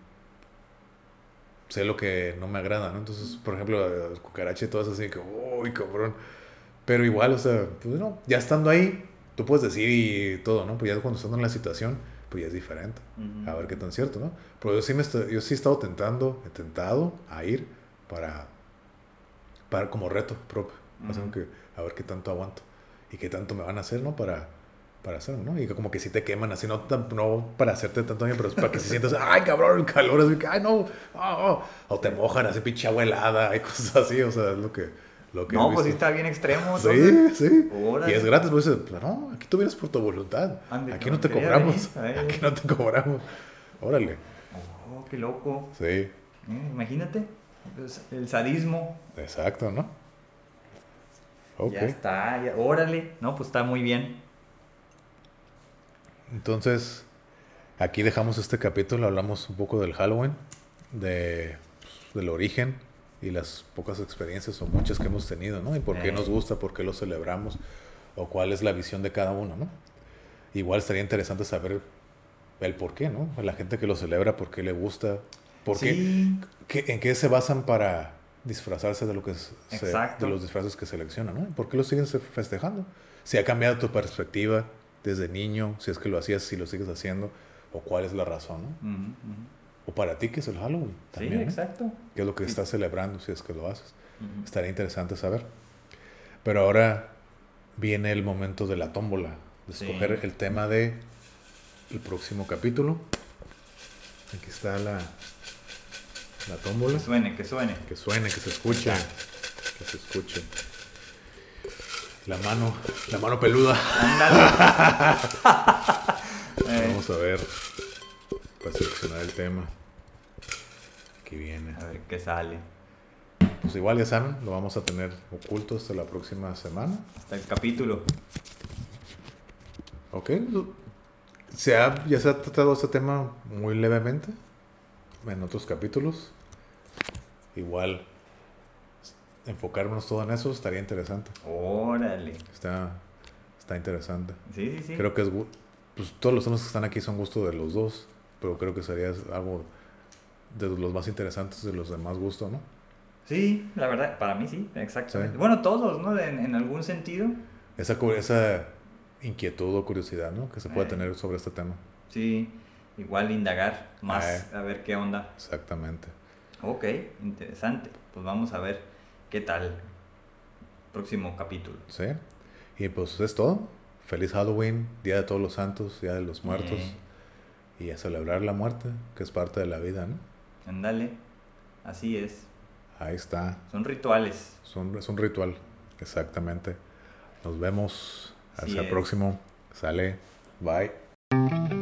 Speaker 1: sé lo que no me agrada, ¿no? Entonces, por ejemplo, el cucaracha y todo eso así que, uy, cabrón. Pero igual, o sea, pues no, ya estando ahí, tú puedes decir y todo, ¿no? Pues ya cuando estando en la situación, pues ya es diferente. A ver qué tan cierto, ¿no? Pero yo sí, me estoy- yo sí he estado tentando, he tentado a ir para, para como reto propio. Así
Speaker 2: Ujú.
Speaker 1: que a ver qué tanto aguanto y qué tanto me van a hacer, ¿no? Para, para hacerlo, ¿no? Y que como que si te queman, así, no, no para hacerte tanto daño, pero es para que se sientas, ay, cabrón, el calor, así que, ay, no, ah, ah", o te mojan, así, pinche agua helada, y cosas así, o sea, es lo que, lo que
Speaker 2: No, pues sí está bien extremo. entonces.
Speaker 1: Sí, sí.
Speaker 2: Órale.
Speaker 1: Y es gratis, pues dices, "Pero no, aquí tú vienes por tu voluntad.
Speaker 2: Ande,
Speaker 1: aquí no te cobramos.
Speaker 2: venir, ay.
Speaker 1: Aquí no te cobramos. Órale.
Speaker 2: Oh, qué loco.
Speaker 1: Sí,
Speaker 2: Eh, imagínate. pues, el sadismo.
Speaker 1: exacto, ¿no?
Speaker 2: Ya está. ya- órale. No, pues está muy bien.
Speaker 1: Entonces, aquí dejamos este capítulo. Hablamos un poco del Halloween, de, pues, del origen y las pocas experiencias o muchas que hemos tenido, ¿no? Y por qué
Speaker 2: Eh.
Speaker 1: nos gusta, por qué lo celebramos o cuál es la visión de cada uno, ¿no? Igual estaría interesante saber el por qué, ¿no? La gente que lo celebra, por qué le gusta, por qué,
Speaker 2: sí.
Speaker 1: qué- en qué se basan para disfrazarse de lo que se- de los disfraces que seleccionan, ¿no? ¿Por qué lo siguen festejando? Si ha cambiado tu perspectiva desde niño, si es que lo hacías, si lo sigues haciendo, o cuál es la razón, ¿no?
Speaker 2: Ujú, ujú.
Speaker 1: O para ti, ¿qué es el Halloween?
Speaker 2: Sí,
Speaker 1: También, ¿no?
Speaker 2: exacto.
Speaker 1: ¿Qué es lo que
Speaker 2: Sí.
Speaker 1: estás celebrando si es que lo haces? Estaría interesante saber. Pero ahora viene el momento de la tómbola, de
Speaker 2: Sí.
Speaker 1: escoger el tema de el próximo capítulo. Aquí está la, la tómbola.
Speaker 2: Que suene, que suene.
Speaker 1: Que suene, que se escuche. Que se escuche. La mano, la mano peluda.
Speaker 2: Ándale. Eh,
Speaker 1: Vamos a ver. Para seleccionar el tema. Aquí viene.
Speaker 2: A ver qué sale.
Speaker 1: Pues igual ya saben, lo vamos a tener oculto hasta la próxima semana.
Speaker 2: Hasta el capítulo.
Speaker 1: Ok. Se ha, ya se ha tratado este tema muy levemente en otros capítulos. Igual enfocarnos todo en eso estaría interesante.
Speaker 2: Órale.
Speaker 1: Está, está interesante.
Speaker 2: Sí, sí, sí.
Speaker 1: Creo que es pues todos los temas que están aquí son gusto de los dos, pero creo que sería algo de los más interesantes de los de más gusto, ¿no?
Speaker 2: Sí, la verdad, para mí sí, exactamente.
Speaker 1: Sí.
Speaker 2: Bueno, todos, ¿no? En, en algún sentido.
Speaker 1: Esa, esa inquietud o curiosidad, ¿no? Que se puede
Speaker 2: Eh.
Speaker 1: tener sobre este tema.
Speaker 2: Sí, igual indagar más,
Speaker 1: Eh.
Speaker 2: a ver qué onda.
Speaker 1: Exactamente.
Speaker 2: Ok, interesante. Pues vamos a ver qué tal. Próximo capítulo.
Speaker 1: ¿Sí? Y pues es todo. Feliz Halloween, Día de Todos los Santos, Día de los Muertos.
Speaker 2: Eh.
Speaker 1: Y a celebrar la muerte, que es parte de la vida, ¿no?
Speaker 2: Ándale, así es.
Speaker 1: Ahí está.
Speaker 2: Son rituales.
Speaker 1: Son- es un ritual. Exactamente. Nos vemos. Hasta el
Speaker 2: es.
Speaker 1: próximo. Sale. Bye.